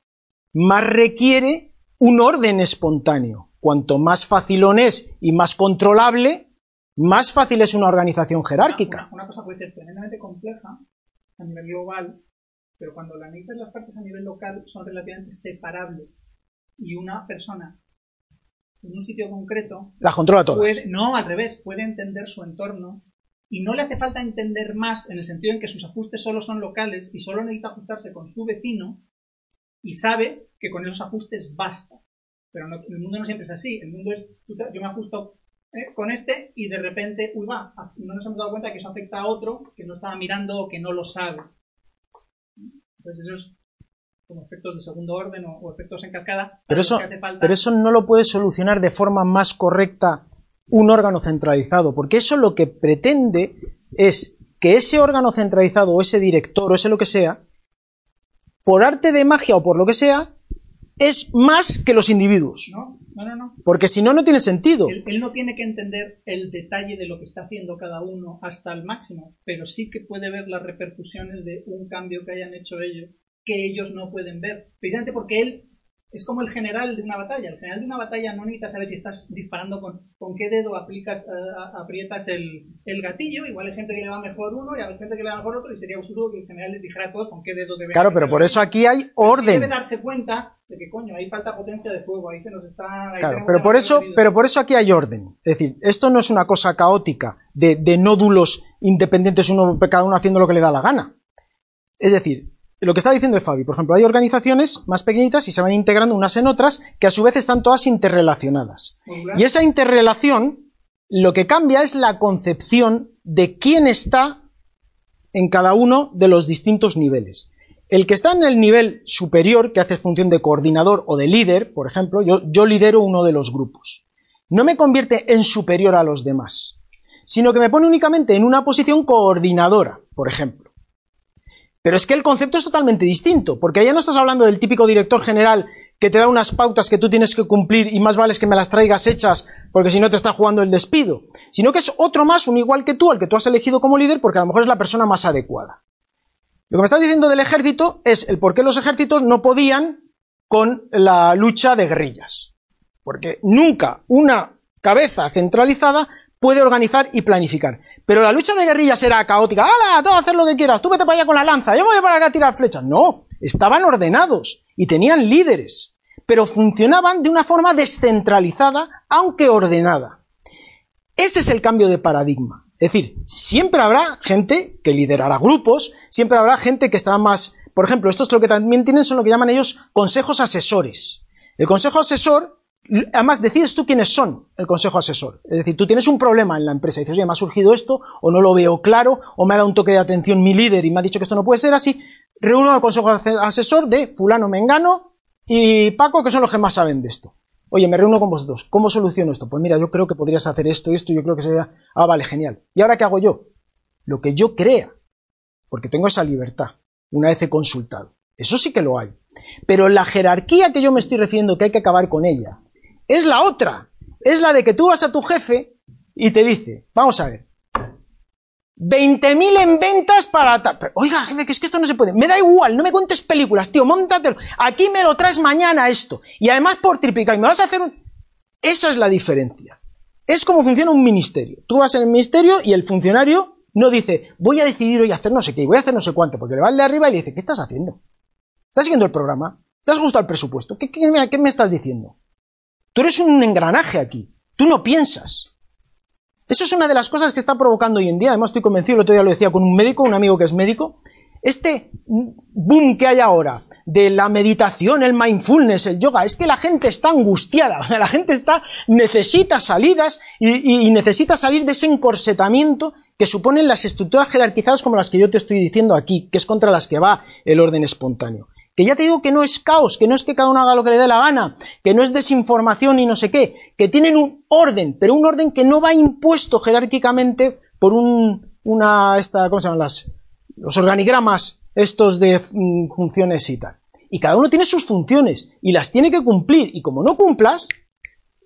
más requiere un orden espontáneo. Cuanto más facilón es y más controlable, más fácil es una organización jerárquica. Una, una cosa puede ser tremendamente compleja a nivel global, pero cuando la analizas las partes a nivel local son relativamente separables. Y una persona en un sitio concreto Las controla todas. puede, no, al revés, puede entender su entorno y no le hace falta entender más en el sentido en que sus ajustes solo son locales y solo necesita ajustarse con su vecino y sabe que con esos ajustes basta. Pero no- el mundo no siempre es así. El mundo es, yo me ajusto eh, con este y de repente, uy, va, no nos hemos dado cuenta que eso afecta a otro que no estaba mirando o que no lo sabe. Entonces esos como efectos de segundo orden o, o efectos en cascada. Pero eso, hace falta- pero eso no lo puede solucionar de forma más correcta un órgano centralizado, porque eso lo que pretende es que ese órgano centralizado o ese director o ese lo que sea, por arte de magia o por lo que sea, es más que los individuos. No, no, no, no. Porque si no, no tiene sentido. Él, él no tiene que entender el detalle de lo que está haciendo cada uno hasta el máximo, pero sí que puede ver las repercusiones de un cambio que hayan hecho ellos que ellos no pueden ver. Precisamente porque él es como el general de una batalla. El general de una batalla no necesita saber si estás disparando con, con qué dedo aplicas, eh, aprietas el, el, gatillo. Igual hay gente que le va mejor uno y hay gente que le va mejor otro y sería absurdo que el general les dijera a todos con qué dedo debe Claro, pero por eso aquí hay orden. Sí debe darse cuenta de que, coño, ahí falta potencia de fuego, ahí se nos está... Claro, pero por, eso, pero por eso aquí hay orden. Es decir, esto no es una cosa caótica de, de nódulos independientes, uno, cada uno haciendo lo que le da la gana. Es decir, lo que está diciendo Fabi, por ejemplo, hay organizaciones más pequeñitas y se van integrando unas en otras que a su vez están todas interrelacionadas. Y esa interrelación lo que cambia es la concepción de quién está en cada uno de los distintos niveles. El que está en el nivel superior, que hace función de coordinador o de líder, por ejemplo, yo, yo lidero uno de los grupos. No me convierte en superior a los demás, sino que me pone únicamente en una posición coordinadora, por ejemplo. Pero es que el concepto es totalmente distinto, porque allá no estás hablando del típico director general que te da unas pautas que tú tienes que cumplir y más vale que me las traigas hechas porque si no te está jugando el despido, sino que es otro más, un igual que tú, al que tú has elegido como líder porque a lo mejor es la persona más adecuada. Lo que me estás diciendo del ejército es el por qué los ejércitos no podían con la lucha de guerrillas. Porque nunca una cabeza centralizada puede organizar y planificar. Pero la lucha de guerrillas era caótica. ¡Hala! Tú hacer lo que quieras. Tú vete para allá con la lanza. Yo voy para acá a tirar flechas. No. Estaban ordenados y tenían líderes. Pero funcionaban de una forma descentralizada, aunque ordenada. Ese es el cambio de paradigma. Es decir, siempre habrá gente que liderará grupos, siempre habrá gente que estará más... Por ejemplo, estos lo que también tienen son lo que llaman ellos consejos asesores. El consejo asesor Además, decides tú quiénes son el consejo asesor. Es decir, tú tienes un problema en la empresa y dices, oye, me ha surgido esto, o no lo veo claro, o me ha dado un toque de atención mi líder y me ha dicho que esto no puede ser así. Reúno al consejo asesor de fulano, mengano y Paco, que son los que más saben de esto. Oye, me reúno con vosotros. ¿Cómo soluciono esto? Pues mira, yo creo que podrías hacer esto y esto, yo creo que sería... Ah, vale, genial. ¿Y ahora qué hago yo? Lo que yo crea. Porque tengo esa libertad, una vez he consultado. Eso sí que lo hay. Pero la jerarquía que yo me estoy refiriendo, que hay que acabar con ella, es la otra. Es la de que tú vas a tu jefe y te dice, vamos a ver, 20.000 en ventas para... Oiga, jefe, que es que esto no se puede. Me da igual, no me cuentes películas, tío, montatelo. Aquí me lo traes mañana esto. Y además por triplicar, y me vas a hacer un... Esa es la diferencia. Es como funciona un ministerio. Tú vas en el ministerio y el funcionario no dice, voy a decidir hoy hacer no sé qué, voy a hacer no sé cuánto, porque le va el de arriba y le dice, ¿qué estás haciendo? ¿Estás siguiendo el programa? ¿Te has gustado el presupuesto? ¿Qué, qué me estás diciendo? Tú eres un engranaje aquí. Tú no piensas. Eso es una de las cosas que está provocando hoy en día. Además, estoy convencido, el otro día lo decía con un médico, un amigo que es médico. Este boom que hay ahora de la meditación, el mindfulness, el yoga, es que la gente está angustiada, la gente está, necesita salidas y, y necesita salir de ese encorsetamiento que suponen las estructuras jerarquizadas como las que yo te estoy diciendo aquí, que es contra las que va el orden espontáneo. Que ya te digo que no es caos, que no es que cada uno haga lo que le dé la gana, que no es desinformación y no sé qué, que tienen un orden, pero un orden que no va impuesto jerárquicamente por un, una, esta, ¿cómo se llaman las, los organigramas estos de mm, funciones y tal. Y cada uno tiene sus funciones y las tiene que cumplir y como no cumplas,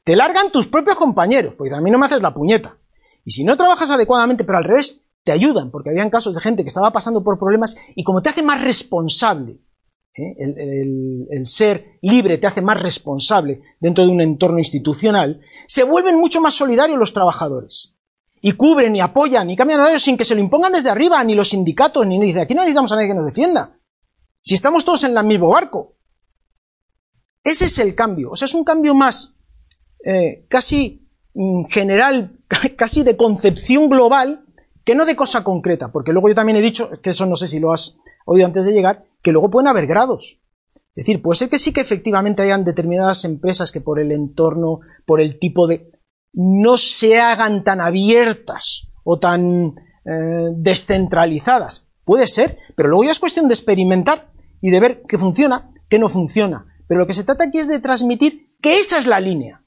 te largan tus propios compañeros, porque a mí no me haces la puñeta. Y si no trabajas adecuadamente, pero al revés, te ayudan, porque habían casos de gente que estaba pasando por problemas y como te hace más responsable ¿eh? el, ser libre te hace más responsable dentro de un entorno institucional, se vuelven mucho más solidarios los trabajadores. Y cubren y apoyan y cambian horarios sin que se lo impongan desde arriba, ni los sindicatos, ni dice, aquí no necesitamos a nadie que nos defienda. Si estamos todos en el mismo barco. Ese es el cambio. O sea, es un cambio más eh, casi mm, general, casi de concepción global, que no de cosa concreta. Porque luego yo también he dicho, que eso no sé si lo has oído antes de llegar, que luego pueden haber grados. Es decir, puede ser que sí que efectivamente hayan determinadas empresas que por el entorno, por el tipo de... no se hagan tan abiertas o tan eh, descentralizadas. Puede ser, pero luego ya es cuestión de experimentar y de ver qué funciona, qué no funciona. Pero lo que se trata aquí es de transmitir que esa es la línea,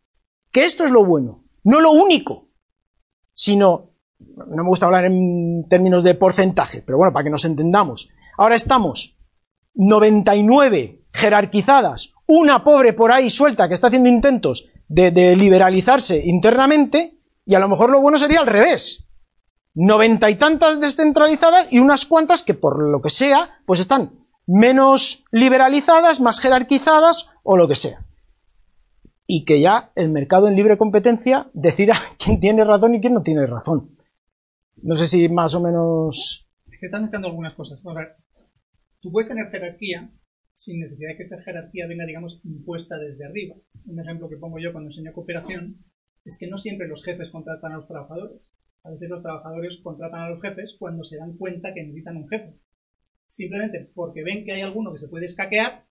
que esto es lo bueno, no lo único, sino, no me gusta hablar en términos de porcentaje, pero bueno, para que nos entendamos. Ahora estamos 99 jerarquizadas, una pobre por ahí suelta que está haciendo intentos de, liberalizarse internamente, y a lo mejor lo bueno sería al revés. Noventa y tantas descentralizadas y unas cuantas que por lo que sea, pues están menos liberalizadas, más jerarquizadas o lo que sea. Y que ya el mercado en libre competencia decida quién tiene razón y quién no tiene razón. No sé si más o menos... Es que están mezclando algunas cosas. Tú puedes tener jerarquía sin necesidad de que esa jerarquía venga, digamos, impuesta desde arriba. Un ejemplo que pongo yo cuando enseño cooperación es que no siempre los jefes contratan a los trabajadores. A veces los trabajadores contratan a los jefes cuando se dan cuenta que necesitan un jefe. Simplemente porque ven que hay alguno que se puede escaquear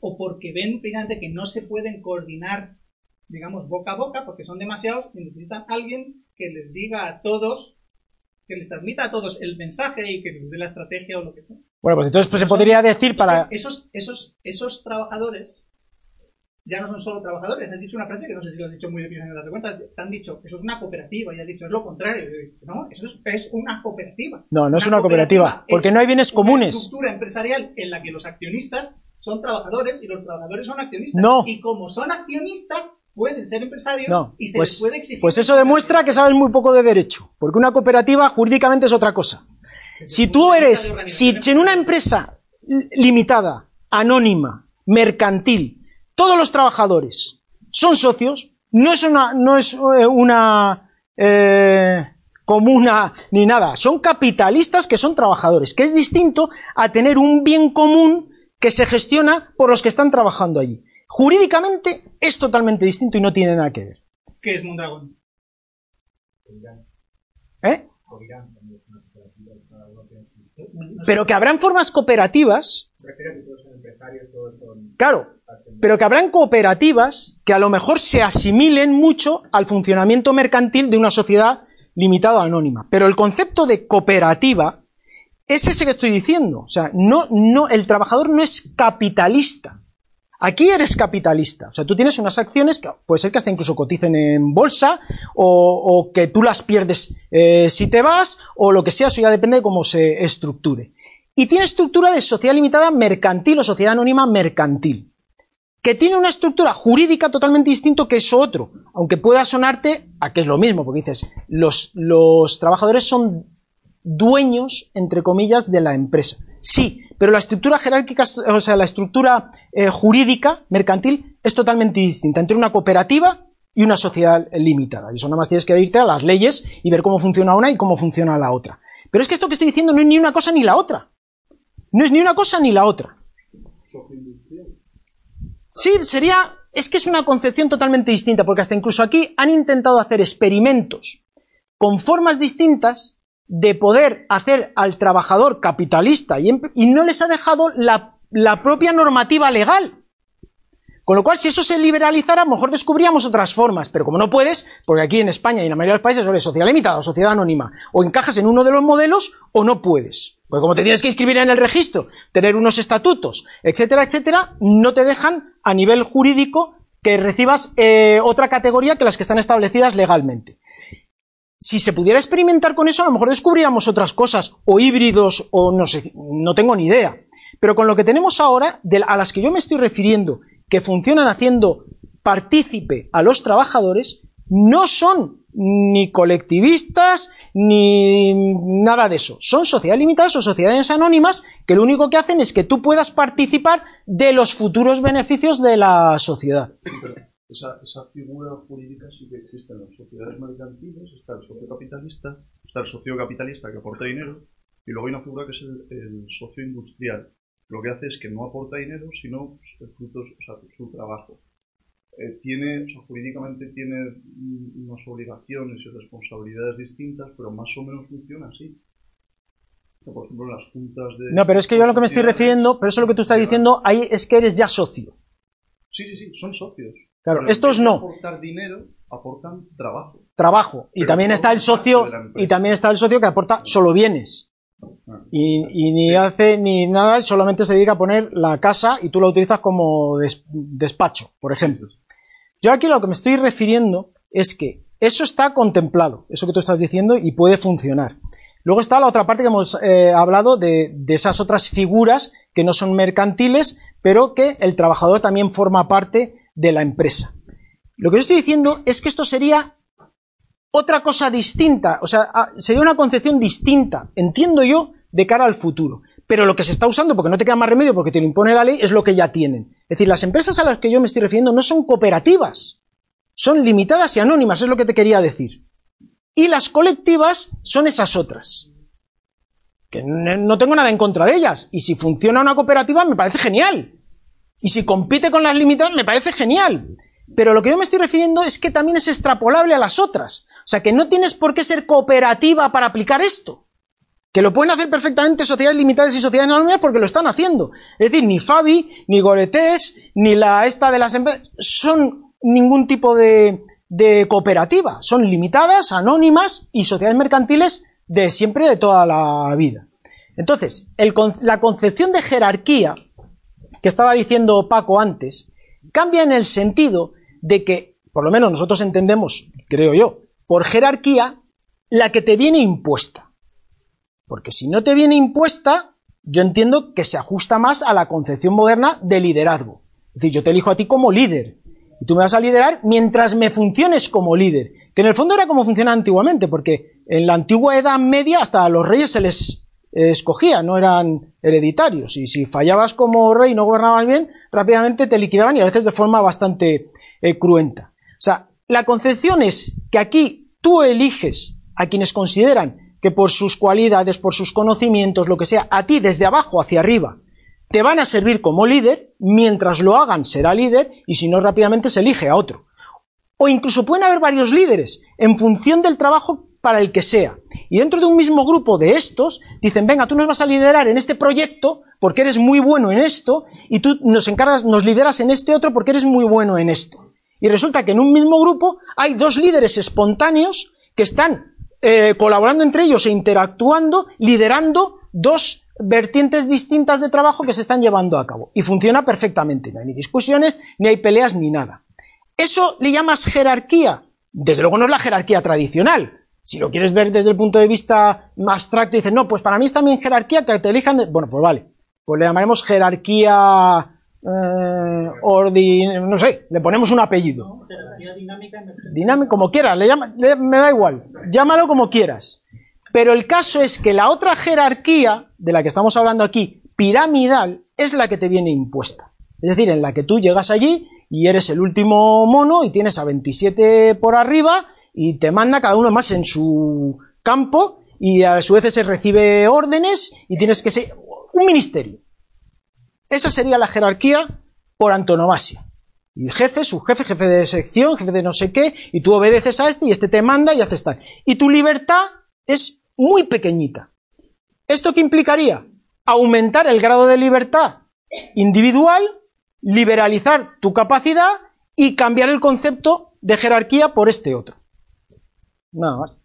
o porque ven precisamente que no se pueden coordinar, digamos, boca a boca porque son demasiados y necesitan alguien que les diga a todos que les transmita a todos el mensaje y que les dé la estrategia o lo que sea. Bueno, pues entonces pues, se podría decir para... Esos, esos, esos trabajadores ya no son solo trabajadores. Has dicho una frase que no sé si lo has dicho muy bien en las cuenta. Te han dicho eso es una cooperativa y has dicho es lo contrario. No, eso es, es una cooperativa. No, no es una cooperativa, porque no hay bienes comunes. Una estructura empresarial en la que los accionistas son trabajadores y los trabajadores son accionistas. No. Y como son accionistas, pueden ser empresarios No, y se pues, les puede exigir. pues eso demuestra que sabes muy poco de derecho, porque una cooperativa jurídicamente es otra cosa. Si tú eres, si, si en una empresa li- limitada, anónima, mercantil, todos los trabajadores son socios, no es una, no es eh, una eh, comuna ni nada, son capitalistas que son trabajadores, que es distinto a tener un bien común que se gestiona por los que están trabajando allí. Jurídicamente es totalmente distinto y no tiene nada que ver. ¿Qué es Mondragón? ¿Eh? Pero que habrán formas cooperativas. Claro, pero que habrán cooperativas que a lo mejor se asimilen mucho al funcionamiento mercantil de una sociedad limitada anónima. Pero el concepto de cooperativa es ese que estoy diciendo. O sea, no, no, el trabajador no es capitalista. Aquí eres capitalista. O sea, tú tienes unas acciones que puede ser que hasta incluso coticen en bolsa o, que tú las pierdes eh, si te vas o lo que sea, eso ya depende de cómo se estructure. Y tiene estructura de sociedad limitada mercantil o sociedad anónima mercantil. Que tiene una estructura jurídica totalmente distinto que eso otro. Aunque pueda sonarte a que es lo mismo, porque dices, los, los trabajadores son dueños, entre comillas, de la empresa. Sí, pero la estructura jerárquica, o sea, la estructura eh, jurídica, mercantil, es totalmente distinta entre una cooperativa y una sociedad limitada. Y eso nada más tienes que irte a las leyes y ver cómo funciona una y cómo funciona la otra. Pero es que esto que estoy diciendo no es ni una cosa ni la otra. No es ni una cosa ni la otra. Sí, sería. Es que es una concepción totalmente distinta, porque hasta incluso aquí han intentado hacer experimentos con formas distintas de poder hacer al trabajador capitalista y, no les ha dejado la, propia normativa legal. Con lo cual, si eso se liberalizara, mejor descubríamos otras formas, pero como no puedes, porque aquí en España y en la mayoría de los países eres sociedad limitada o sociedad anónima, o encajas en uno de los modelos o no puedes. Porque como te tienes que inscribir en el registro, tener unos estatutos, etcétera, etcétera, no te dejan a nivel jurídico que recibas eh, otra categoría que las que están establecidas legalmente. Si se pudiera experimentar con eso, a lo mejor descubríamos otras cosas, o híbridos, o no sé, no tengo ni idea. Pero con lo que tenemos ahora, a las que yo me estoy refiriendo, que funcionan haciendo partícipe a los trabajadores, no son ni colectivistas ni nada de eso. Son sociedades limitadas o sociedades anónimas que lo único que hacen es que tú puedas participar de los futuros beneficios de la sociedad. Esa, esa figura jurídica sí que existe en las sociedades mercantiles, está el socio capitalista, está el socio capitalista que aporta dinero, y luego hay una figura que es el, el socio industrial. Lo que hace es que no aporta dinero, sino frutos, o sea, su trabajo. Eh, tiene, o sea, jurídicamente tiene unas obligaciones y responsabilidades distintas, pero más o menos funciona así. Por ejemplo, las juntas de... No, pero es que yo a lo que me estoy refiriendo, pero eso es lo que tú estás diciendo, ahí es que eres ya socio. Sí, sí, sí, son socios. Claro, Pero estos no. aportar dinero, aportan trabajo. Trabajo. Y Pero también está el socio, y también está el socio que aporta solo bienes. Ah. Y, y ni hace ni nada, solamente se dedica a poner la casa y tú la utilizas como des- despacho, por ejemplo. Yo aquí lo que me estoy refiriendo es que eso está contemplado, eso que tú estás diciendo, y puede funcionar. Luego está la otra parte que hemos eh, hablado de, de esas otras figuras que no son mercantiles, pero que el trabajador también forma parte de la empresa. Lo que yo estoy diciendo es que esto sería otra cosa distinta, o sea, ah, sería una concepción distinta, entiendo yo, de cara al futuro. pero lo que se está usando, porque no te queda más remedio, porque te lo impone la ley, es lo que ya tienen. Es decir, las empresas a las que yo me estoy refiriendo no son cooperativas, son limitadas y anónimas, es lo que te quería decir. Y las colectivas son esas otras. Que no tengo nada en contra de ellas. Y si funciona una cooperativa, me parece genial. Y si compite con las limitadas, me parece genial. Pero lo que yo me estoy refiriendo es que también es extrapolable a las otras. O sea, que no tienes por qué ser cooperativa para aplicar esto. Que lo pueden hacer perfectamente sociedades limitadas y sociedades anónimas porque lo están haciendo. Es decir, ni Fabi, ni Goretex, ni la esta de las empresas son ningún tipo de, de cooperativa. Son limitadas, anónimas y sociedades mercantiles de siempre, de toda la vida. Entonces, la concepción de jerarquía que estaba diciendo Paco antes, cambia en el sentido de que, por lo menos nosotros entendemos, creo yo, por jerarquía, la que te viene impuesta. Porque si no te viene impuesta, yo entiendo que se ajusta más a la concepción moderna de liderazgo. Es decir, yo te elijo a ti como líder. Y tú me vas a liderar mientras me funciones como líder. Que en el fondo era como funcionaba antiguamente, porque en la antigua Edad Media hasta a los reyes se les escogía, no eran hereditarios. Y si fallabas como rey y no gobernabas bien, rápidamente te liquidaban y a veces de forma bastante eh, cruenta. O sea, la concepción es que aquí tú eliges a quienes consideran que por sus cualidades, por sus conocimientos, lo que sea, a ti desde abajo hacia arriba, te van a servir como líder, mientras lo hagan será líder y si no rápidamente se elige a otro. O incluso pueden haber varios líderes en función del trabajo para el que sea. Y dentro de un mismo grupo de estos, dicen, venga, tú nos vas a liderar en este proyecto porque eres muy bueno en esto, y tú nos encargas, nos lideras en este otro porque eres muy bueno en esto. Y resulta que en un mismo grupo hay dos líderes espontáneos que están eh, colaborando entre ellos e interactuando, liderando dos vertientes distintas de trabajo que se están llevando a cabo. Y funciona perfectamente. No hay ni discusiones, ni hay peleas, ni nada. ¿Eso le llamas jerarquía? Desde luego no es la jerarquía tradicional. Si lo quieres ver desde el punto de vista más abstracto, dices, no, pues para mí es también jerarquía que te elijan. Bueno, pues vale. Pues le llamaremos jerarquía. Eh, no sé, le ponemos un apellido. jerarquía dinámica. Dinámica, como quieras, le llama, me da igual. Llámalo como quieras. Pero el caso es que la otra jerarquía, de la que estamos hablando aquí, piramidal, es la que te viene impuesta. Es decir, en la que tú llegas allí y eres el último mono y tienes a 27 por arriba y te manda cada uno más en su campo y a su vez se recibe órdenes y tienes que ser un ministerio. Esa sería la jerarquía por antonomasia. Y jefe, subjefe, jefe de sección, jefe de no sé qué, y tú obedeces a este y este te manda y haces tal. Y tu libertad es muy pequeñita. ¿Esto qué implicaría? Aumentar el grado de libertad individual, liberalizar tu capacidad y cambiar el concepto de jerarquía por este otro. Nada más.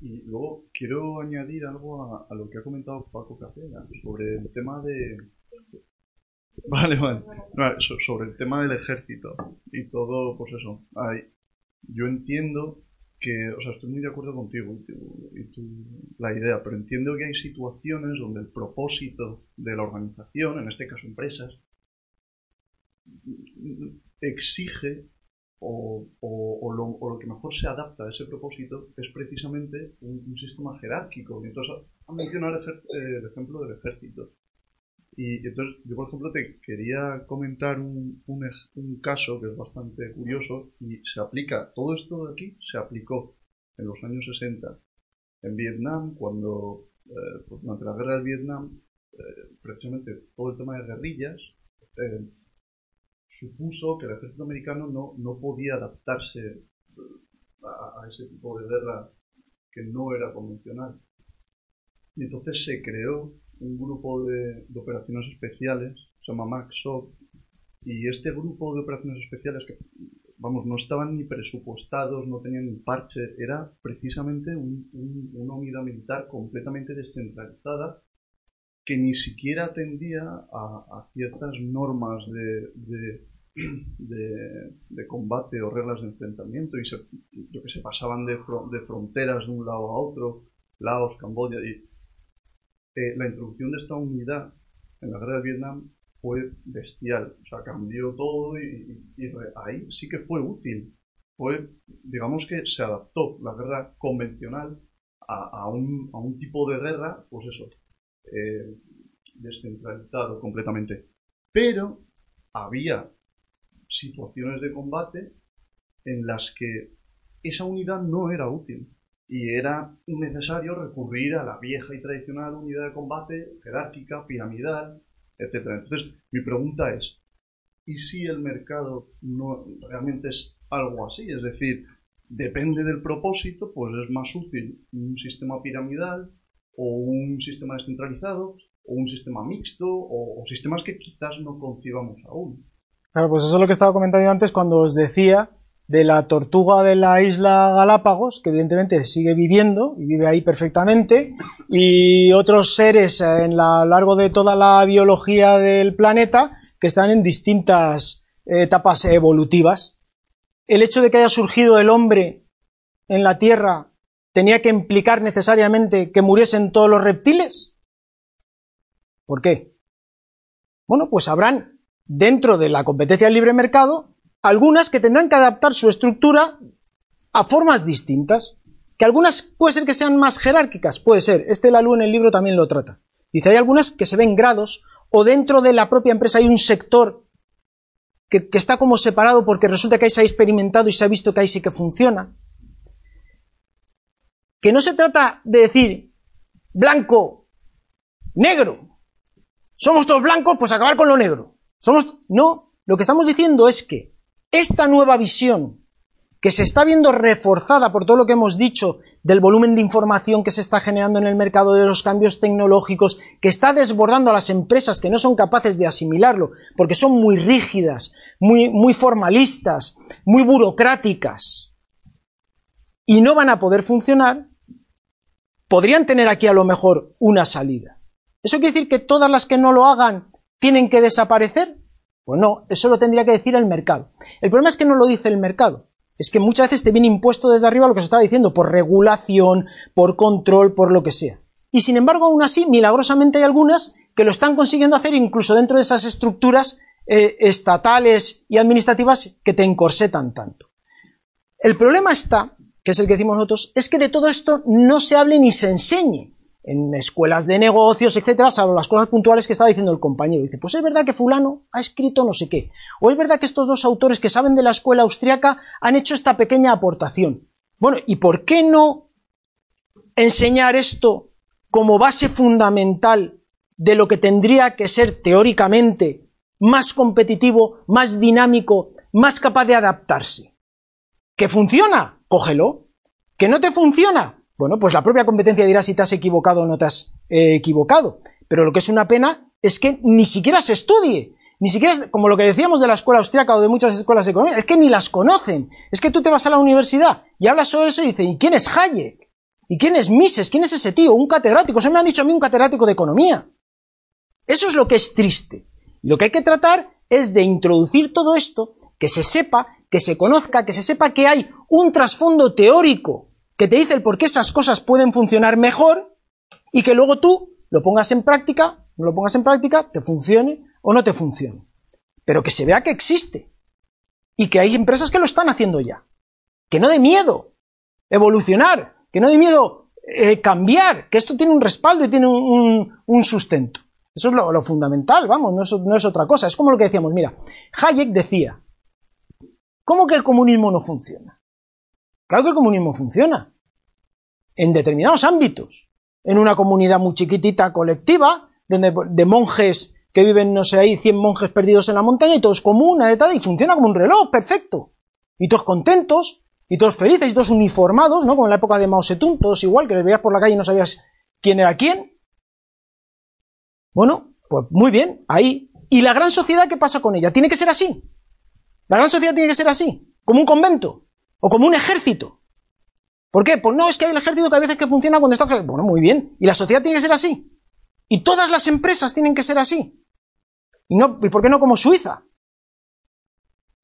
Y luego quiero añadir algo a, lo que ha comentado Paco Capella sobre el tema de. Vale, vale. sobre el tema del ejército y todo, pues eso. yo entiendo que, o sea, estoy muy de acuerdo contigo y, la idea, pero entiendo que hay situaciones donde el propósito de la organización, en este caso empresas, exige o, o, lo, que mejor se adapta a ese propósito es precisamente un, sistema jerárquico. Y entonces, ha mencionado el, ejemplo del ejército. Y entonces, yo por ejemplo te quería comentar un, un, caso que es bastante curioso y se aplica, todo esto de aquí se aplicó en los años 60 en Vietnam, cuando eh, pues durante la guerra del Vietnam, eh, precisamente todo el tema de guerrillas, eh, supuso que el ejército americano no, no podía adaptarse eh, a, ese tipo de guerra que no era convencional. Y entonces se creó un grupo de, operaciones especiales, se llama MAXOP, y este grupo de operaciones especiales que, vamos, no estaban ni presupuestados, no tenían ni parche, era precisamente una unidad militar completamente descentralizada que ni siquiera atendía a, ciertas normas de, de, combate o reglas de enfrentamiento y se, que se pasaban de, de, fronteras de un lado a otro, Laos, Camboya y eh, la introducción de esta unidad en la guerra de Vietnam fue bestial, o sea, cambió todo y, ahí sí que fue útil. Fue, digamos que se adaptó la guerra convencional a, a, un, a un tipo de guerra, pues eso, eh, descentralizado completamente. Pero había situaciones de combate en las que esa unidad no era útil y era necesario recurrir a la vieja y tradicional unidad de combate jerárquica, piramidal, etc. Entonces, mi pregunta es, ¿y si el mercado no realmente es algo así? Es decir, depende del propósito, pues es más útil un sistema piramidal o un sistema descentralizado o un sistema mixto o, sistemas que quizás no concibamos aún. Claro, pues eso es lo que estaba comentando antes cuando os decía de la tortuga de la isla Galápagos, que evidentemente sigue viviendo y vive ahí perfectamente, y otros seres en lo largo de toda la biología del planeta que están en distintas etapas evolutivas. El hecho de que haya surgido el hombre en la Tierra tenía que implicar necesariamente que muriesen todos los reptiles. ¿Por qué? Bueno, pues habrán dentro de la competencia del libre mercado algunas que tendrán que adaptar su estructura a formas distintas, que algunas puede ser que sean más jerárquicas, puede ser, este Lalu en el libro también lo trata. Dice, hay algunas que se ven grados, o dentro de la propia empresa hay un sector que, que está como separado porque resulta que ahí se ha experimentado y se ha visto que ahí sí que funciona. Que no se trata de decir blanco, negro. Somos todos blancos, pues acabar con lo negro. Somos. No, lo que estamos diciendo es que esta nueva visión, que se está viendo reforzada por todo lo que hemos dicho del volumen de información que se está generando en el mercado, de los cambios tecnológicos, que está desbordando a las empresas que no son capaces de asimilarlo, porque son muy rígidas, muy, muy formalistas, muy burocráticas, y no van a poder funcionar, podrían tener aquí a lo mejor una salida. ¿Eso quiere decir que todas las que no lo hagan tienen que desaparecer? Pues no, eso lo tendría que decir el mercado. El problema es que no lo dice el mercado. Es que muchas veces te viene impuesto desde arriba lo que se estaba diciendo, por regulación, por control, por lo que sea. Y sin embargo, aún así, milagrosamente hay algunas que lo están consiguiendo hacer incluso dentro de esas estructuras eh, estatales y administrativas que te encorsetan tanto. El problema está, que es el que decimos nosotros, es que de todo esto no se hable ni se enseñe en escuelas de negocios, etcétera, salvo las cosas puntuales que estaba diciendo el compañero. Dice, pues es verdad que fulano ha escrito no sé qué, o es verdad que estos dos autores que saben de la escuela austriaca han hecho esta pequeña aportación. Bueno, ¿y por qué no enseñar esto como base fundamental de lo que tendría que ser teóricamente más competitivo, más dinámico, más capaz de adaptarse? ¿Que funciona? Cógelo. ¿Que no te funciona? Bueno, pues la propia competencia dirá si te has equivocado o no te has eh, equivocado. Pero lo que es una pena es que ni siquiera se estudie. Ni siquiera, como lo que decíamos de la escuela austriaca o de muchas escuelas económicas, es que ni las conocen. Es que tú te vas a la universidad y hablas sobre eso y dices, ¿y quién es Hayek? ¿Y quién es Mises? ¿Quién es ese tío? Un catedrático. Se me han dicho a mí un catedrático de economía. Eso es lo que es triste. Y lo que hay que tratar es de introducir todo esto, que se sepa, que se conozca, que se sepa que hay un trasfondo teórico que te dice el por qué esas cosas pueden funcionar mejor y que luego tú lo pongas en práctica, no lo pongas en práctica, te funcione o no te funcione. Pero que se vea que existe y que hay empresas que lo están haciendo ya. Que no de miedo evolucionar, que no de miedo eh, cambiar, que esto tiene un respaldo y tiene un, sustento. Eso es lo, fundamental, vamos, no es otra cosa. Es como lo que decíamos, mira, Hayek decía, ¿cómo que el comunismo no funciona? Claro que el comunismo funciona. En determinados ámbitos. En una comunidad muy chiquitita, colectiva, donde, de monjes que viven, no sé, ahí 100 monjes perdidos en la montaña y todos comuna, de tal, y funciona como un reloj, perfecto. Y todos contentos, y todos felices, y todos uniformados, ¿no? Como en la época de Mao Zedong, todos igual, que les veías por la calle y no sabías quién era quién. Bueno, pues muy bien, ahí. ¿Y la gran sociedad qué pasa con ella? ¿Tiene que ser así? La gran sociedad tiene que ser así, como un convento. O como un ejército. ¿Por qué? Pues no, es que hay el ejército que a veces que funciona cuando está... Bueno, muy bien. ¿Y la sociedad tiene que ser así? ¿Y todas las empresas tienen que ser así? ¿Y, no, ¿y por qué no como Suiza?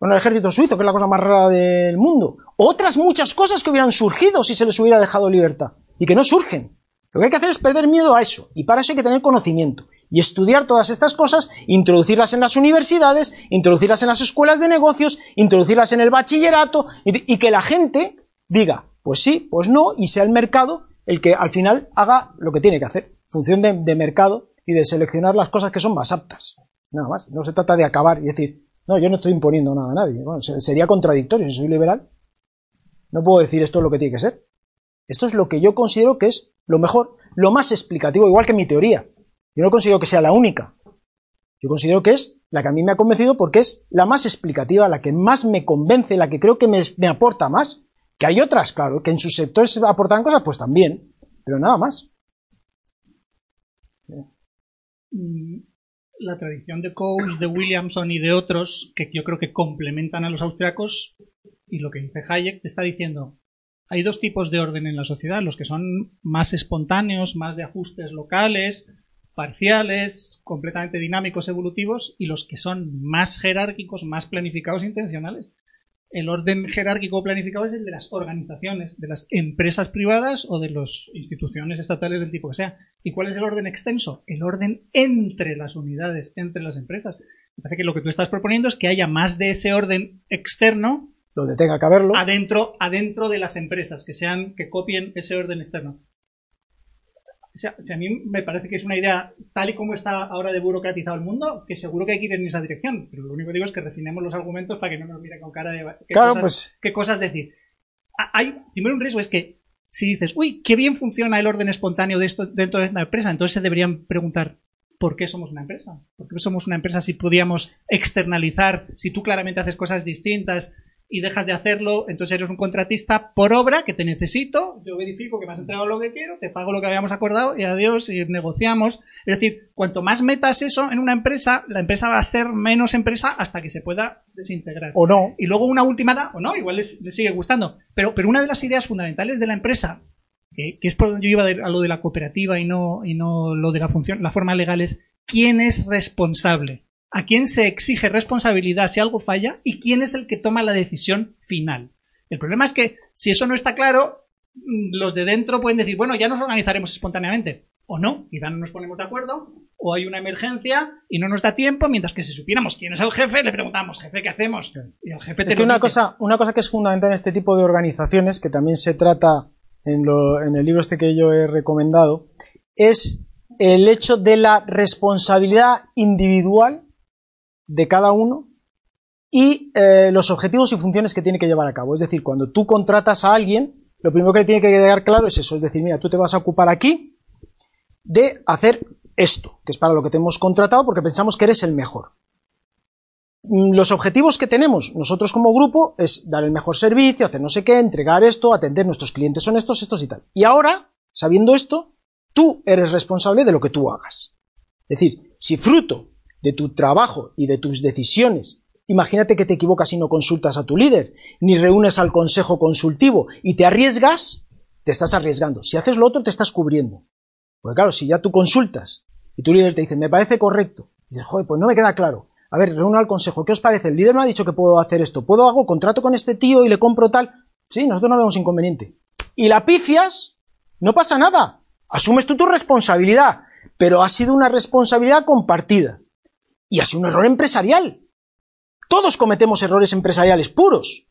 Con el ejército suizo, que es la cosa más rara del mundo. Otras muchas cosas que hubieran surgido si se les hubiera dejado libertad. Y que no surgen. Lo que hay que hacer es perder miedo a eso. Y para eso hay que tener conocimiento. Y estudiar todas estas cosas, introducirlas en las universidades, introducirlas en las escuelas de negocios, introducirlas en el bachillerato, y, que la gente diga, pues sí, pues no, y sea el mercado el que al final haga lo que tiene que hacer. Función de, de mercado y de seleccionar las cosas que son más aptas. Nada más. No se trata de acabar y decir, no, yo no estoy imponiendo nada a nadie. Bueno, sería contradictorio. Si soy liberal, no puedo decir esto es lo que tiene que ser. Esto es lo que yo considero que es lo mejor, lo más explicativo, igual que mi teoría. Yo no considero que sea la única. Yo considero que es la que a mí me ha convencido porque es la más explicativa, la que más me convence, la que creo que me, aporta más. Que hay otras, claro, que en sus sectores aportan cosas, pues también, pero nada más. Mm, la tradición de Coase, de Williamson y de otros, que yo creo que complementan a los austriacos, y lo que dice Hayek, te está diciendo, hay dos tipos de orden en la sociedad, los que son más espontáneos, más de ajustes locales, parciales, completamente dinámicos, evolutivos, y los que son más jerárquicos, más planificados intencionales el orden jerárquico planificado es el de las organizaciones, de las empresas privadas o de las instituciones estatales del tipo que sea. ¿Y cuál es el orden extenso? El orden entre las unidades, entre las empresas. Me parece que lo que tú estás proponiendo es que haya más de ese orden externo donde tenga que haberlo adentro, adentro de las empresas, que sean, que copien ese orden externo. O sea, a mí me parece que es una idea, tal y como está ahora de burocratizado el mundo, que seguro que hay que ir en esa dirección. Pero lo único que digo es que refinemos los argumentos para que no nos miren con cara de qué, claro, cosas, pues... qué cosas decís. Hay, primero, un riesgo es que si dices, uy, qué bien funciona el orden espontáneo de esto dentro de esta empresa, entonces se deberían preguntar, ¿por qué somos una empresa? ¿Por qué somos una empresa si podíamos externalizar, si tú claramente haces cosas distintas, y dejas de hacerlo, entonces eres un contratista por obra que te necesito, yo verifico que me has entregado lo que quiero, te pago lo que habíamos acordado y adiós y negociamos. Es decir, cuanto más metas eso en una empresa, la empresa va a ser menos empresa hasta que se pueda desintegrar. O no. Y luego una última, o no, igual les, les sigue gustando. Pero, pero una de las ideas fundamentales de la empresa, que, que es por donde yo iba a lo de la cooperativa y no, y no lo de la función, la forma legal es quién es responsable a quién se exige responsabilidad si algo falla y quién es el que toma la decisión final. El problema es que si eso no está claro, mm, los de dentro pueden decir, bueno, ya nos organizaremos espontáneamente. O no, quizá no nos ponemos de acuerdo, o hay una emergencia y no nos da tiempo, mientras que si supiéramos quién es el jefe, le preguntamos, jefe, ¿qué hacemos? Y el jefe es que una cosa, una cosa que es fundamental en este tipo de organizaciones, que también se trata en, lo, en el libro este que yo he recomendado, es el hecho de la responsabilidad individual de cada uno y eh, los objetivos y funciones que tiene que llevar a cabo. Es decir, cuando tú contratas a alguien, lo primero que le tiene que quedar claro es eso, es decir, mira, tú te vas a ocupar aquí de hacer esto, que es para lo que te hemos contratado porque pensamos que eres el mejor. Mm, los objetivos que tenemos nosotros como grupo es dar el mejor servicio, hacer no sé qué, entregar esto, atender nuestros clientes son estos, estos y tal. Y ahora, sabiendo esto, tú eres responsable de lo que tú hagas. Es decir, si fruto de tu trabajo y de tus decisiones. Imagínate que te equivocas y no consultas a tu líder, ni reúnes al consejo consultivo y te arriesgas, te estás arriesgando. Si haces lo otro, te estás cubriendo. Porque claro, si ya tú consultas y tu líder te dice, me parece correcto, y dices, joder, pues no me queda claro. A ver, reúno al consejo, ¿qué os parece? El líder me ha dicho que puedo hacer esto, ¿puedo hago contrato con este tío y le compro tal? Sí, nosotros no vemos inconveniente. Y la pifias, no pasa nada. Asumes tú tu responsabilidad, pero ha sido una responsabilidad compartida y ha sido un error empresarial. Todos cometemos errores empresariales puros.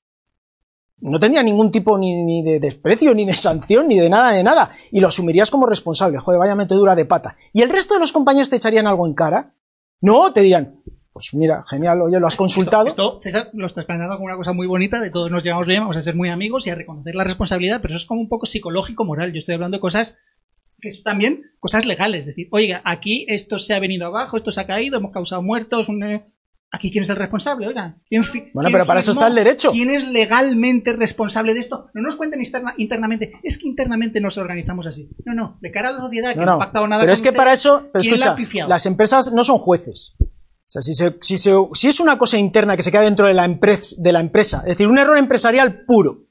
No tendría ningún tipo ni, de desprecio, ni de sanción, ni de nada, de nada. Y lo asumirías como responsable. Joder, vaya metedura de pata. ¿Y el resto de los compañeros te echarían algo en cara? No, te dirán, pues mira, genial, oye, lo has consultado. Esto, César, lo estás planteando como una cosa muy bonita, de todos nos llevamos bien, vamos a ser muy amigos y a reconocer la responsabilidad, pero eso es como un poco psicológico, moral. Yo estoy hablando de cosas que son también cosas legales. Es decir, oiga, aquí esto se ha venido abajo, esto se ha caído, hemos causado muertos. Eh, aquí quién es el responsable, oiga. ¿quién bueno, pero para eso está el derecho. ¿Quién es legalmente responsable de esto? No nos cuenten internamente. Es que internamente nos organizamos así. No, no. De cara a la sociedad que no, no, ha pactado nada. Pero es que para eso, pero escucha, las empresas no son jueces. O sea, si, si, si es una cosa interna que se queda dentro de la, de la empresa, es decir, un error empresarial puro,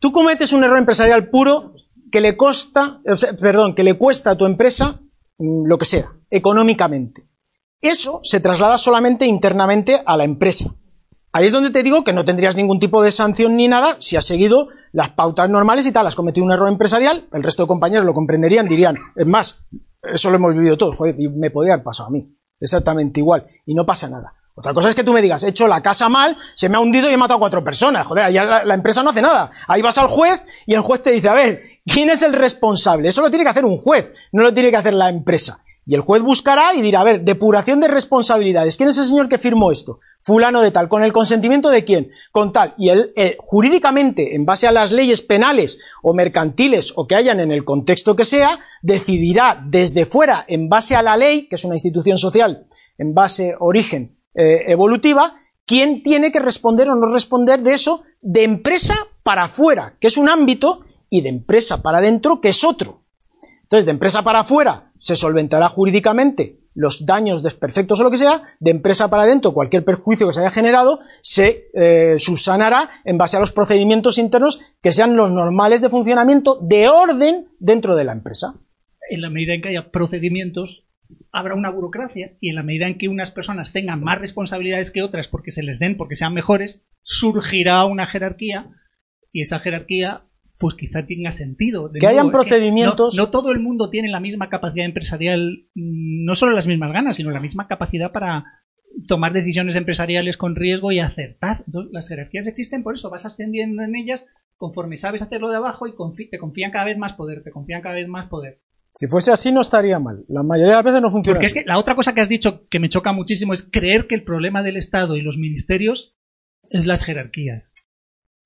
Tú cometes un error empresarial puro que le costa, perdón, que le cuesta a tu empresa mm, lo que sea, económicamente. Eso se traslada solamente internamente a la empresa. Ahí es donde te digo que no tendrías ningún tipo de sanción ni nada si has seguido las pautas normales y tal, has cometido un error empresarial, el resto de compañeros lo comprenderían, dirían, es más, eso lo hemos vivido todos, joder, y me podría haber pasado a mí, exactamente igual, y no pasa nada. Otra cosa es que tú me digas, he hecho la casa mal, se me ha hundido y he matado a cuatro personas. Joder, ahí la, empresa no hace nada. Ahí vas al juez y el juez te dice, a ver, ¿Quién es el responsable? Eso lo tiene que hacer un juez, no lo tiene que hacer la empresa. Y el juez buscará y dirá, a ver, depuración de responsabilidades. ¿Quién es el señor que firmó esto? Fulano de tal. ¿Con el consentimiento de quién? Con tal. Y él, eh, jurídicamente, en base a las leyes penales o mercantiles o que hayan en el contexto que sea, decidirá desde fuera, en base a la ley, que es una institución social, en base origen eh, evolutiva, quién tiene que responder o no responder de eso de empresa para afuera, que es un ámbito, y de empresa para adentro, que es otro. Entonces, de empresa para afuera se solventará jurídicamente los daños desperfectos o lo que sea, de empresa para adentro, cualquier perjuicio que se haya generado, se eh, subsanará en base a los procedimientos internos que sean los normales de funcionamiento de orden dentro de la empresa. En la medida en que haya procedimientos, habrá una burocracia y en la medida en que unas personas tengan más responsabilidades que otras porque se les den, porque sean mejores, surgirá una jerarquía y esa jerarquía pues quizá tenga sentido. De que nuevo, hayan que procedimientos. no, no todo el mundo tiene la misma capacidad empresarial, mm, no solo las mismas ganas, sino la misma capacidad para tomar decisiones empresariales con riesgo y acertar. Entonces, las jerarquías existen por eso, vas ascendiendo en ellas conforme sabes hacerlo de abajo y te confían cada vez más poder, te confían cada vez más poder. Si fuese así no estaría mal. La mayoría de las veces no funciona Porque es que la otra cosa que has dicho que me choca muchísimo es creer que el problema del Estado y los ministerios es las jerarquías.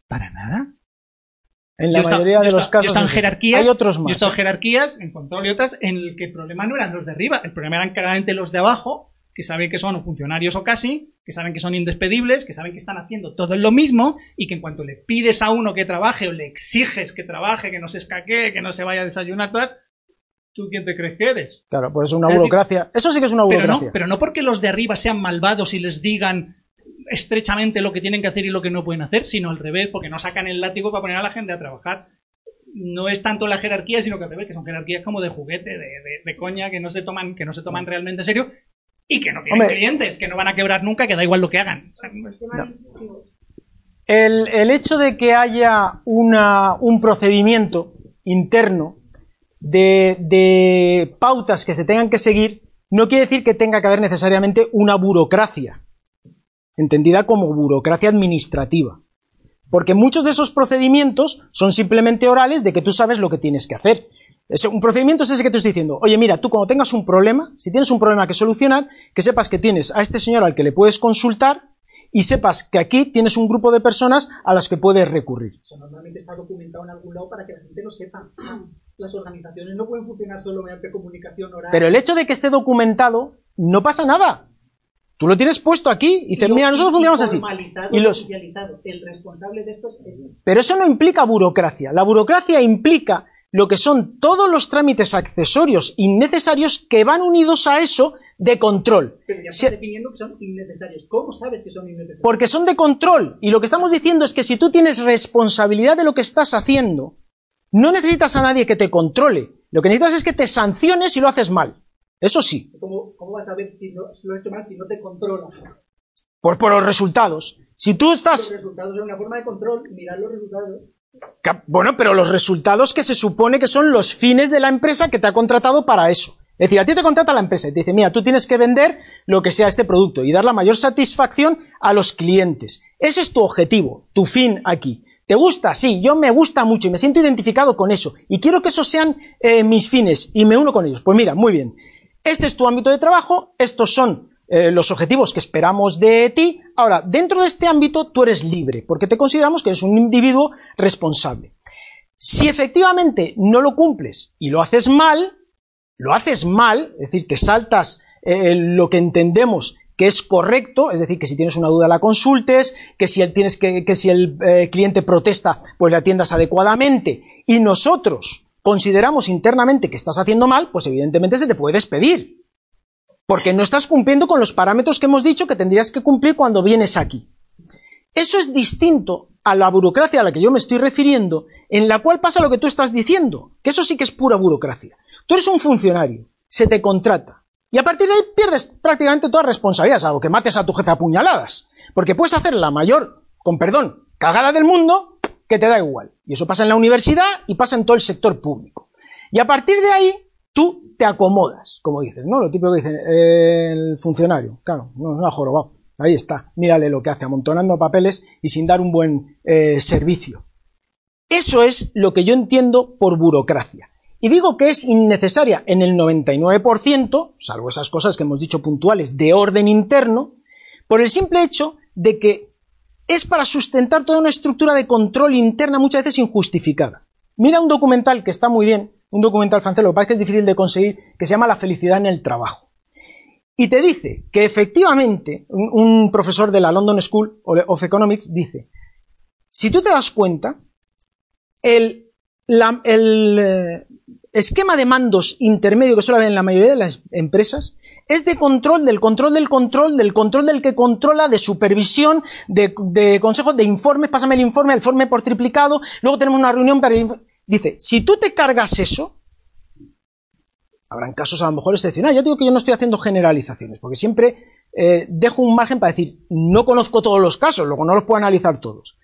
Para nada. En la Yo he mayoría yo he de los yo he casos jerarquías, hay otros Yo he más. estado en ¿eh? jerarquías, en control y otras, en el que el problema no eran los de arriba, el problema eran claramente los de abajo, que saben que son funcionarios o casi, que saben que son indespedibles, que saben que están haciendo todo lo mismo y que en cuanto le pides a uno que trabaje o le exiges que trabaje, que no se escaquee, que no se vaya a desayunar, todas, ¿tú quién te crees que eres? Claro, pues es una burocracia. Eso sí que es una Pero burocracia. no, pero no porque los de arriba sean malvados y les digan estrechamente lo que tienen que hacer y lo que no pueden hacer, sino al revés, porque no sacan el látigo para poner a la gente a trabajar. No es tanto la jerarquía, sino que al revés, que son jerarquías como de juguete, de, de- de coña, que no se toman, que no se toman realmente en serio y que no tienen Hombre. clientes, que no van a quebrar nunca, que da igual lo que hagan. O sea, no es- El, el hecho de que haya una, un procedimiento interno de, pautas que se tengan que seguir no quiere decir que tenga que haber necesariamente una burocracia, entendida como burocracia administrativa. Porque muchos de esos procedimientos son simplemente orales de que tú sabes lo que tienes que hacer. Un procedimiento es ese que te estoy diciendo, oye, mira, tú cuando tengas un problema, si tienes un problema que solucionar, que sepas que tienes a este señor al que le puedes consultar y sepas que aquí tienes un grupo de personas a las que puedes recurrir. Eso normalmente está documentado en algún lado para que la gente lo sepa. Las organizaciones no pueden funcionar solo mediante comunicación oral. Pero el hecho de que esté documentado, no pasa nada. Tú lo tienes puesto aquí y dices, mira, nosotros funcionamos así. Y los. El responsable de esto es ese. Pero eso no implica burocracia. La burocracia implica lo que son todos los trámites accesorios innecesarios que van unidos a eso de control. Pero ya Si- estás definiendo que son innecesarios. ¿Cómo sabes que son innecesarios? porque son de control. Y lo que estamos diciendo es que si tú tienes responsabilidad de lo que estás haciendo, no necesitas a nadie que te controle. Lo que necesitas es que te sanciones si lo haces mal. Eso sí. ¿Cómo, cómo vas a ver si, no, si lo has hecho mal si no te controla? Pues por los resultados. Si tú Los estás... resultados son una forma de control. Mirar los resultados. Bueno, pero los resultados que se supone que son los fines de la empresa que te ha contratado para eso. Es decir, a ti te contrata la empresa y te dice, mira, tú tienes que vender lo que sea este producto y dar la mayor satisfacción a los clientes. Ese es tu objetivo, tu fin aquí. ¿Te gusta? Sí, yo me gusta mucho y me siento identificado con eso. Y quiero que esos sean eh, mis fines y me uno con ellos. Pues mira, muy bien. Este es tu ámbito de trabajo, estos son eh, los objetivos que esperamos de ti. Ahora, dentro de este ámbito tú eres libre, porque te consideramos que eres un individuo responsable. Si efectivamente no lo cumples y lo haces mal, lo haces mal, es decir, que saltas eh, lo que entendemos que es correcto, es decir, que si tienes una duda la consultes, que si el, tienes que, que si el eh, cliente protesta, pues le atiendas adecuadamente, y nosotros consideramos internamente que estás haciendo mal, pues evidentemente se te puede despedir. Porque no estás cumpliendo con los parámetros que hemos dicho que tendrías que cumplir cuando vienes aquí. Eso es distinto a la burocracia a la que yo me estoy refiriendo, en la cual pasa lo que tú estás diciendo, que eso sí que es pura burocracia. Tú eres un funcionario, se te contrata, y a partir de ahí pierdes prácticamente toda responsabilidad, salvo que mates a tu jefe a puñaladas, porque puedes hacer la mayor, con perdón, cagada del mundo, que te da igual. Y eso pasa en la universidad y pasa en todo el sector público. Y a partir de ahí, tú te acomodas, como dices, ¿no? Lo típico que dicen, el funcionario, claro, no, no ha jorobado. Ahí está, mírale lo que hace, amontonando papeles y sin dar un buen eh, servicio. Eso es lo que yo entiendo por burocracia. Y digo que es innecesaria en el 99%, salvo esas cosas que hemos dicho puntuales, de orden interno, por el simple hecho de que es para sustentar toda una estructura de control interna muchas veces injustificada. Mira un documental que está muy bien, un documental francés, lo que pasa es que es difícil de conseguir, que se llama La felicidad en el trabajo. Y te dice que efectivamente, un, profesor de la London School of Economics dice, si tú te das cuenta, el, el, eh, esquema de mandos intermedio que suele haber en la mayoría de las empresas es de control, del control del control, del control del que controla, de supervisión, de, de consejos, de informes, pásame el informe, el informe por triplicado, luego tenemos una reunión para... el Dice, si tú te cargas eso, habrán casos a lo mejor excepcionales, ya digo que yo no estoy haciendo generalizaciones, porque siempre eh, dejo un margen para decir, no conozco todos los casos, luego no los puedo analizar todos.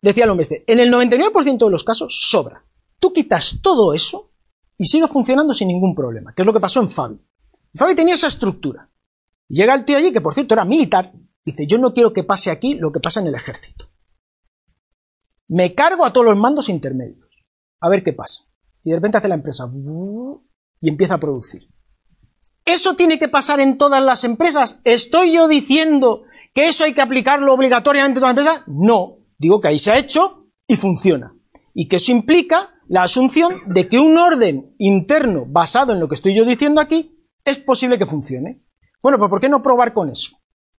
Decía el hombre este, en el 99% de los casos sobra. Tú quitas todo eso y sigue funcionando sin ningún problema, que es lo que pasó en Fabi. Fabi tenía esa estructura. Llega el tío allí, que por cierto era militar, dice, yo no quiero que pase aquí lo que pasa en el ejército. Me cargo a todos los mandos intermedios. A ver qué pasa. Y de repente hace la empresa y empieza a producir. ¿Eso tiene que pasar en todas las empresas? ¿Estoy yo diciendo que eso hay que aplicarlo obligatoriamente en todas las empresas? No. Digo que ahí se ha hecho y funciona. Y que eso implica la asunción de que un orden interno basado en lo que estoy yo diciendo aquí es posible que funcione. Bueno, pues ¿por qué no probar con eso?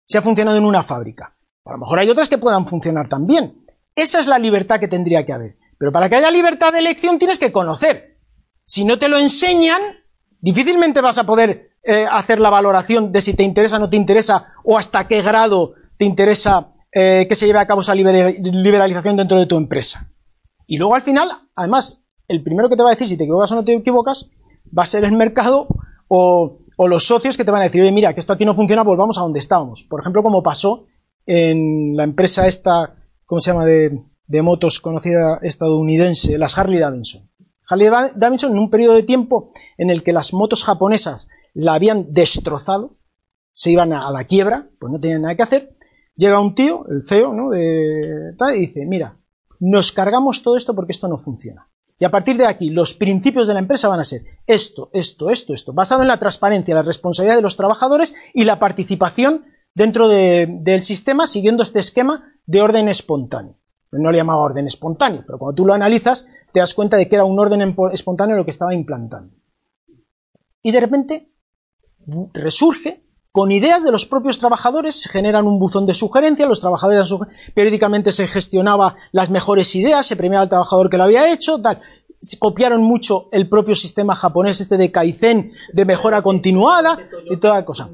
Si ha funcionado en una fábrica. A lo mejor hay otras que puedan funcionar también. Esa es la libertad que tendría que haber. Pero para que haya libertad de elección tienes que conocer. Si no te lo enseñan, difícilmente vas a poder eh, hacer la valoración de si te interesa o no te interesa o hasta qué grado te interesa eh, que se lleve a cabo esa liber- liberalización dentro de tu empresa. Y luego al final, además, el primero que te va a decir si te equivocas o no te equivocas va a ser el mercado o, los socios que te van a decir, oye, mira, que esto aquí no funciona, volvamos a donde estábamos. Por ejemplo, como pasó en la empresa esta, ¿cómo se llama?, de, motos conocida estadounidense, las Harley Davidson. Harley Da- Davidson, en un periodo de tiempo en el que las motos japonesas la habían destrozado, se iban a, la quiebra, pues no tenían nada que hacer, llega un tío, el CEO, ¿no?, de, y dice, mira, nos cargamos todo esto porque esto no funciona. Y a partir de aquí, los principios de la empresa van a ser esto, esto, esto, esto, basado en la transparencia, la responsabilidad de los trabajadores y la participación dentro de- del sistema siguiendo este esquema de orden espontáneo. No le llamaba orden espontáneo, pero cuando tú lo analizas te das cuenta de que era un orden espontáneo lo que estaba implantando. Y de repente resurge con ideas de los propios trabajadores, se generan un buzón de sugerencias, los trabajadores periódicamente se gestionaba las mejores ideas, se premiaba al trabajador que lo había hecho, tal. Se copiaron mucho el propio sistema japonés este de Kaizen, de mejora continuada y toda la cosa.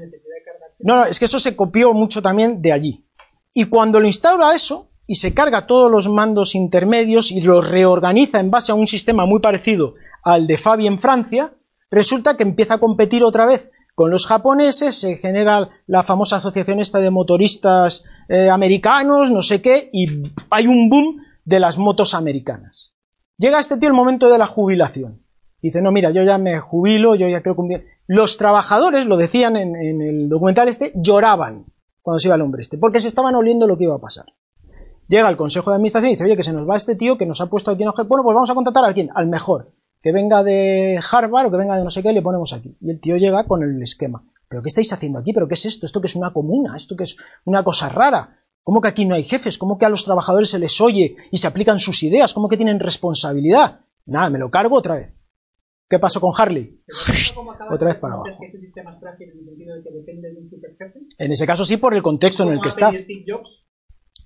No, no, es que eso se copió mucho también de allí. Y cuando lo instaura eso y se carga todos los mandos intermedios y los reorganiza en base a un sistema muy parecido al de Fabi en Francia, resulta que empieza a competir otra vez con los japoneses, se genera la famosa asociación esta de motoristas eh, americanos, no sé qué, y hay un boom de las motos americanas. Llega este tío el momento de la jubilación. Dice, no, mira, yo ya me jubilo, yo ya creo que... un día-". Los trabajadores, lo decían en, el documental este, lloraban cuando se iba el hombre este, porque se estaban oliendo lo que iba a pasar. Llega el consejo de administración y dice, oye, que se nos va este tío que nos ha puesto aquí en. Bueno, pues vamos a contratar a quién? Al mejor. Que venga de Harvard o que venga de no sé qué le ponemos aquí. Y el tío llega con el esquema. ¿Pero qué estáis haciendo aquí? ¿Pero qué es esto? ¿Esto que es una comuna? ¿Esto que es una cosa rara? ¿Cómo que aquí no hay jefes? ¿Cómo que a los trabajadores se les oye y se aplican sus ideas? ¿Cómo que tienen responsabilidad? Nada, me lo cargo otra vez. ¿Qué pasó con Harley? Otra vez para abajo. que ese sistema es frágil en el sentido de que depende de un superjefe? En ese caso sí, por el contexto en el que está. Steve Jobs.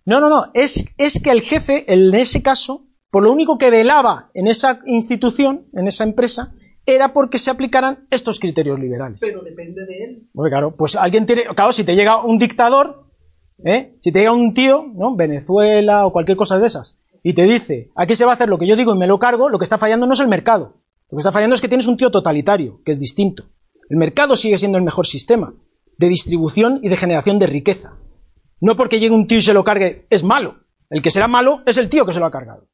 No, no, no. Es, es que el jefe, en ese caso, por lo único que velaba en esa institución, en esa empresa, era porque se aplicaran estos criterios liberales. Pero depende de él. Porque claro, pues alguien tiene, claro, si te llega un dictador, ¿eh? si te llega un tío, ¿no? Venezuela o cualquier cosa de esas, y te dice, aquí se va a hacer lo que yo digo y me lo cargo, lo que está fallando no es el mercado. Lo que está fallando es que tienes un tío totalitario, que es distinto. El mercado sigue siendo el mejor sistema de distribución y de generación de riqueza. No porque llegue un tío y se lo cargue, es malo. El que será malo es el tío que se lo ha cargado.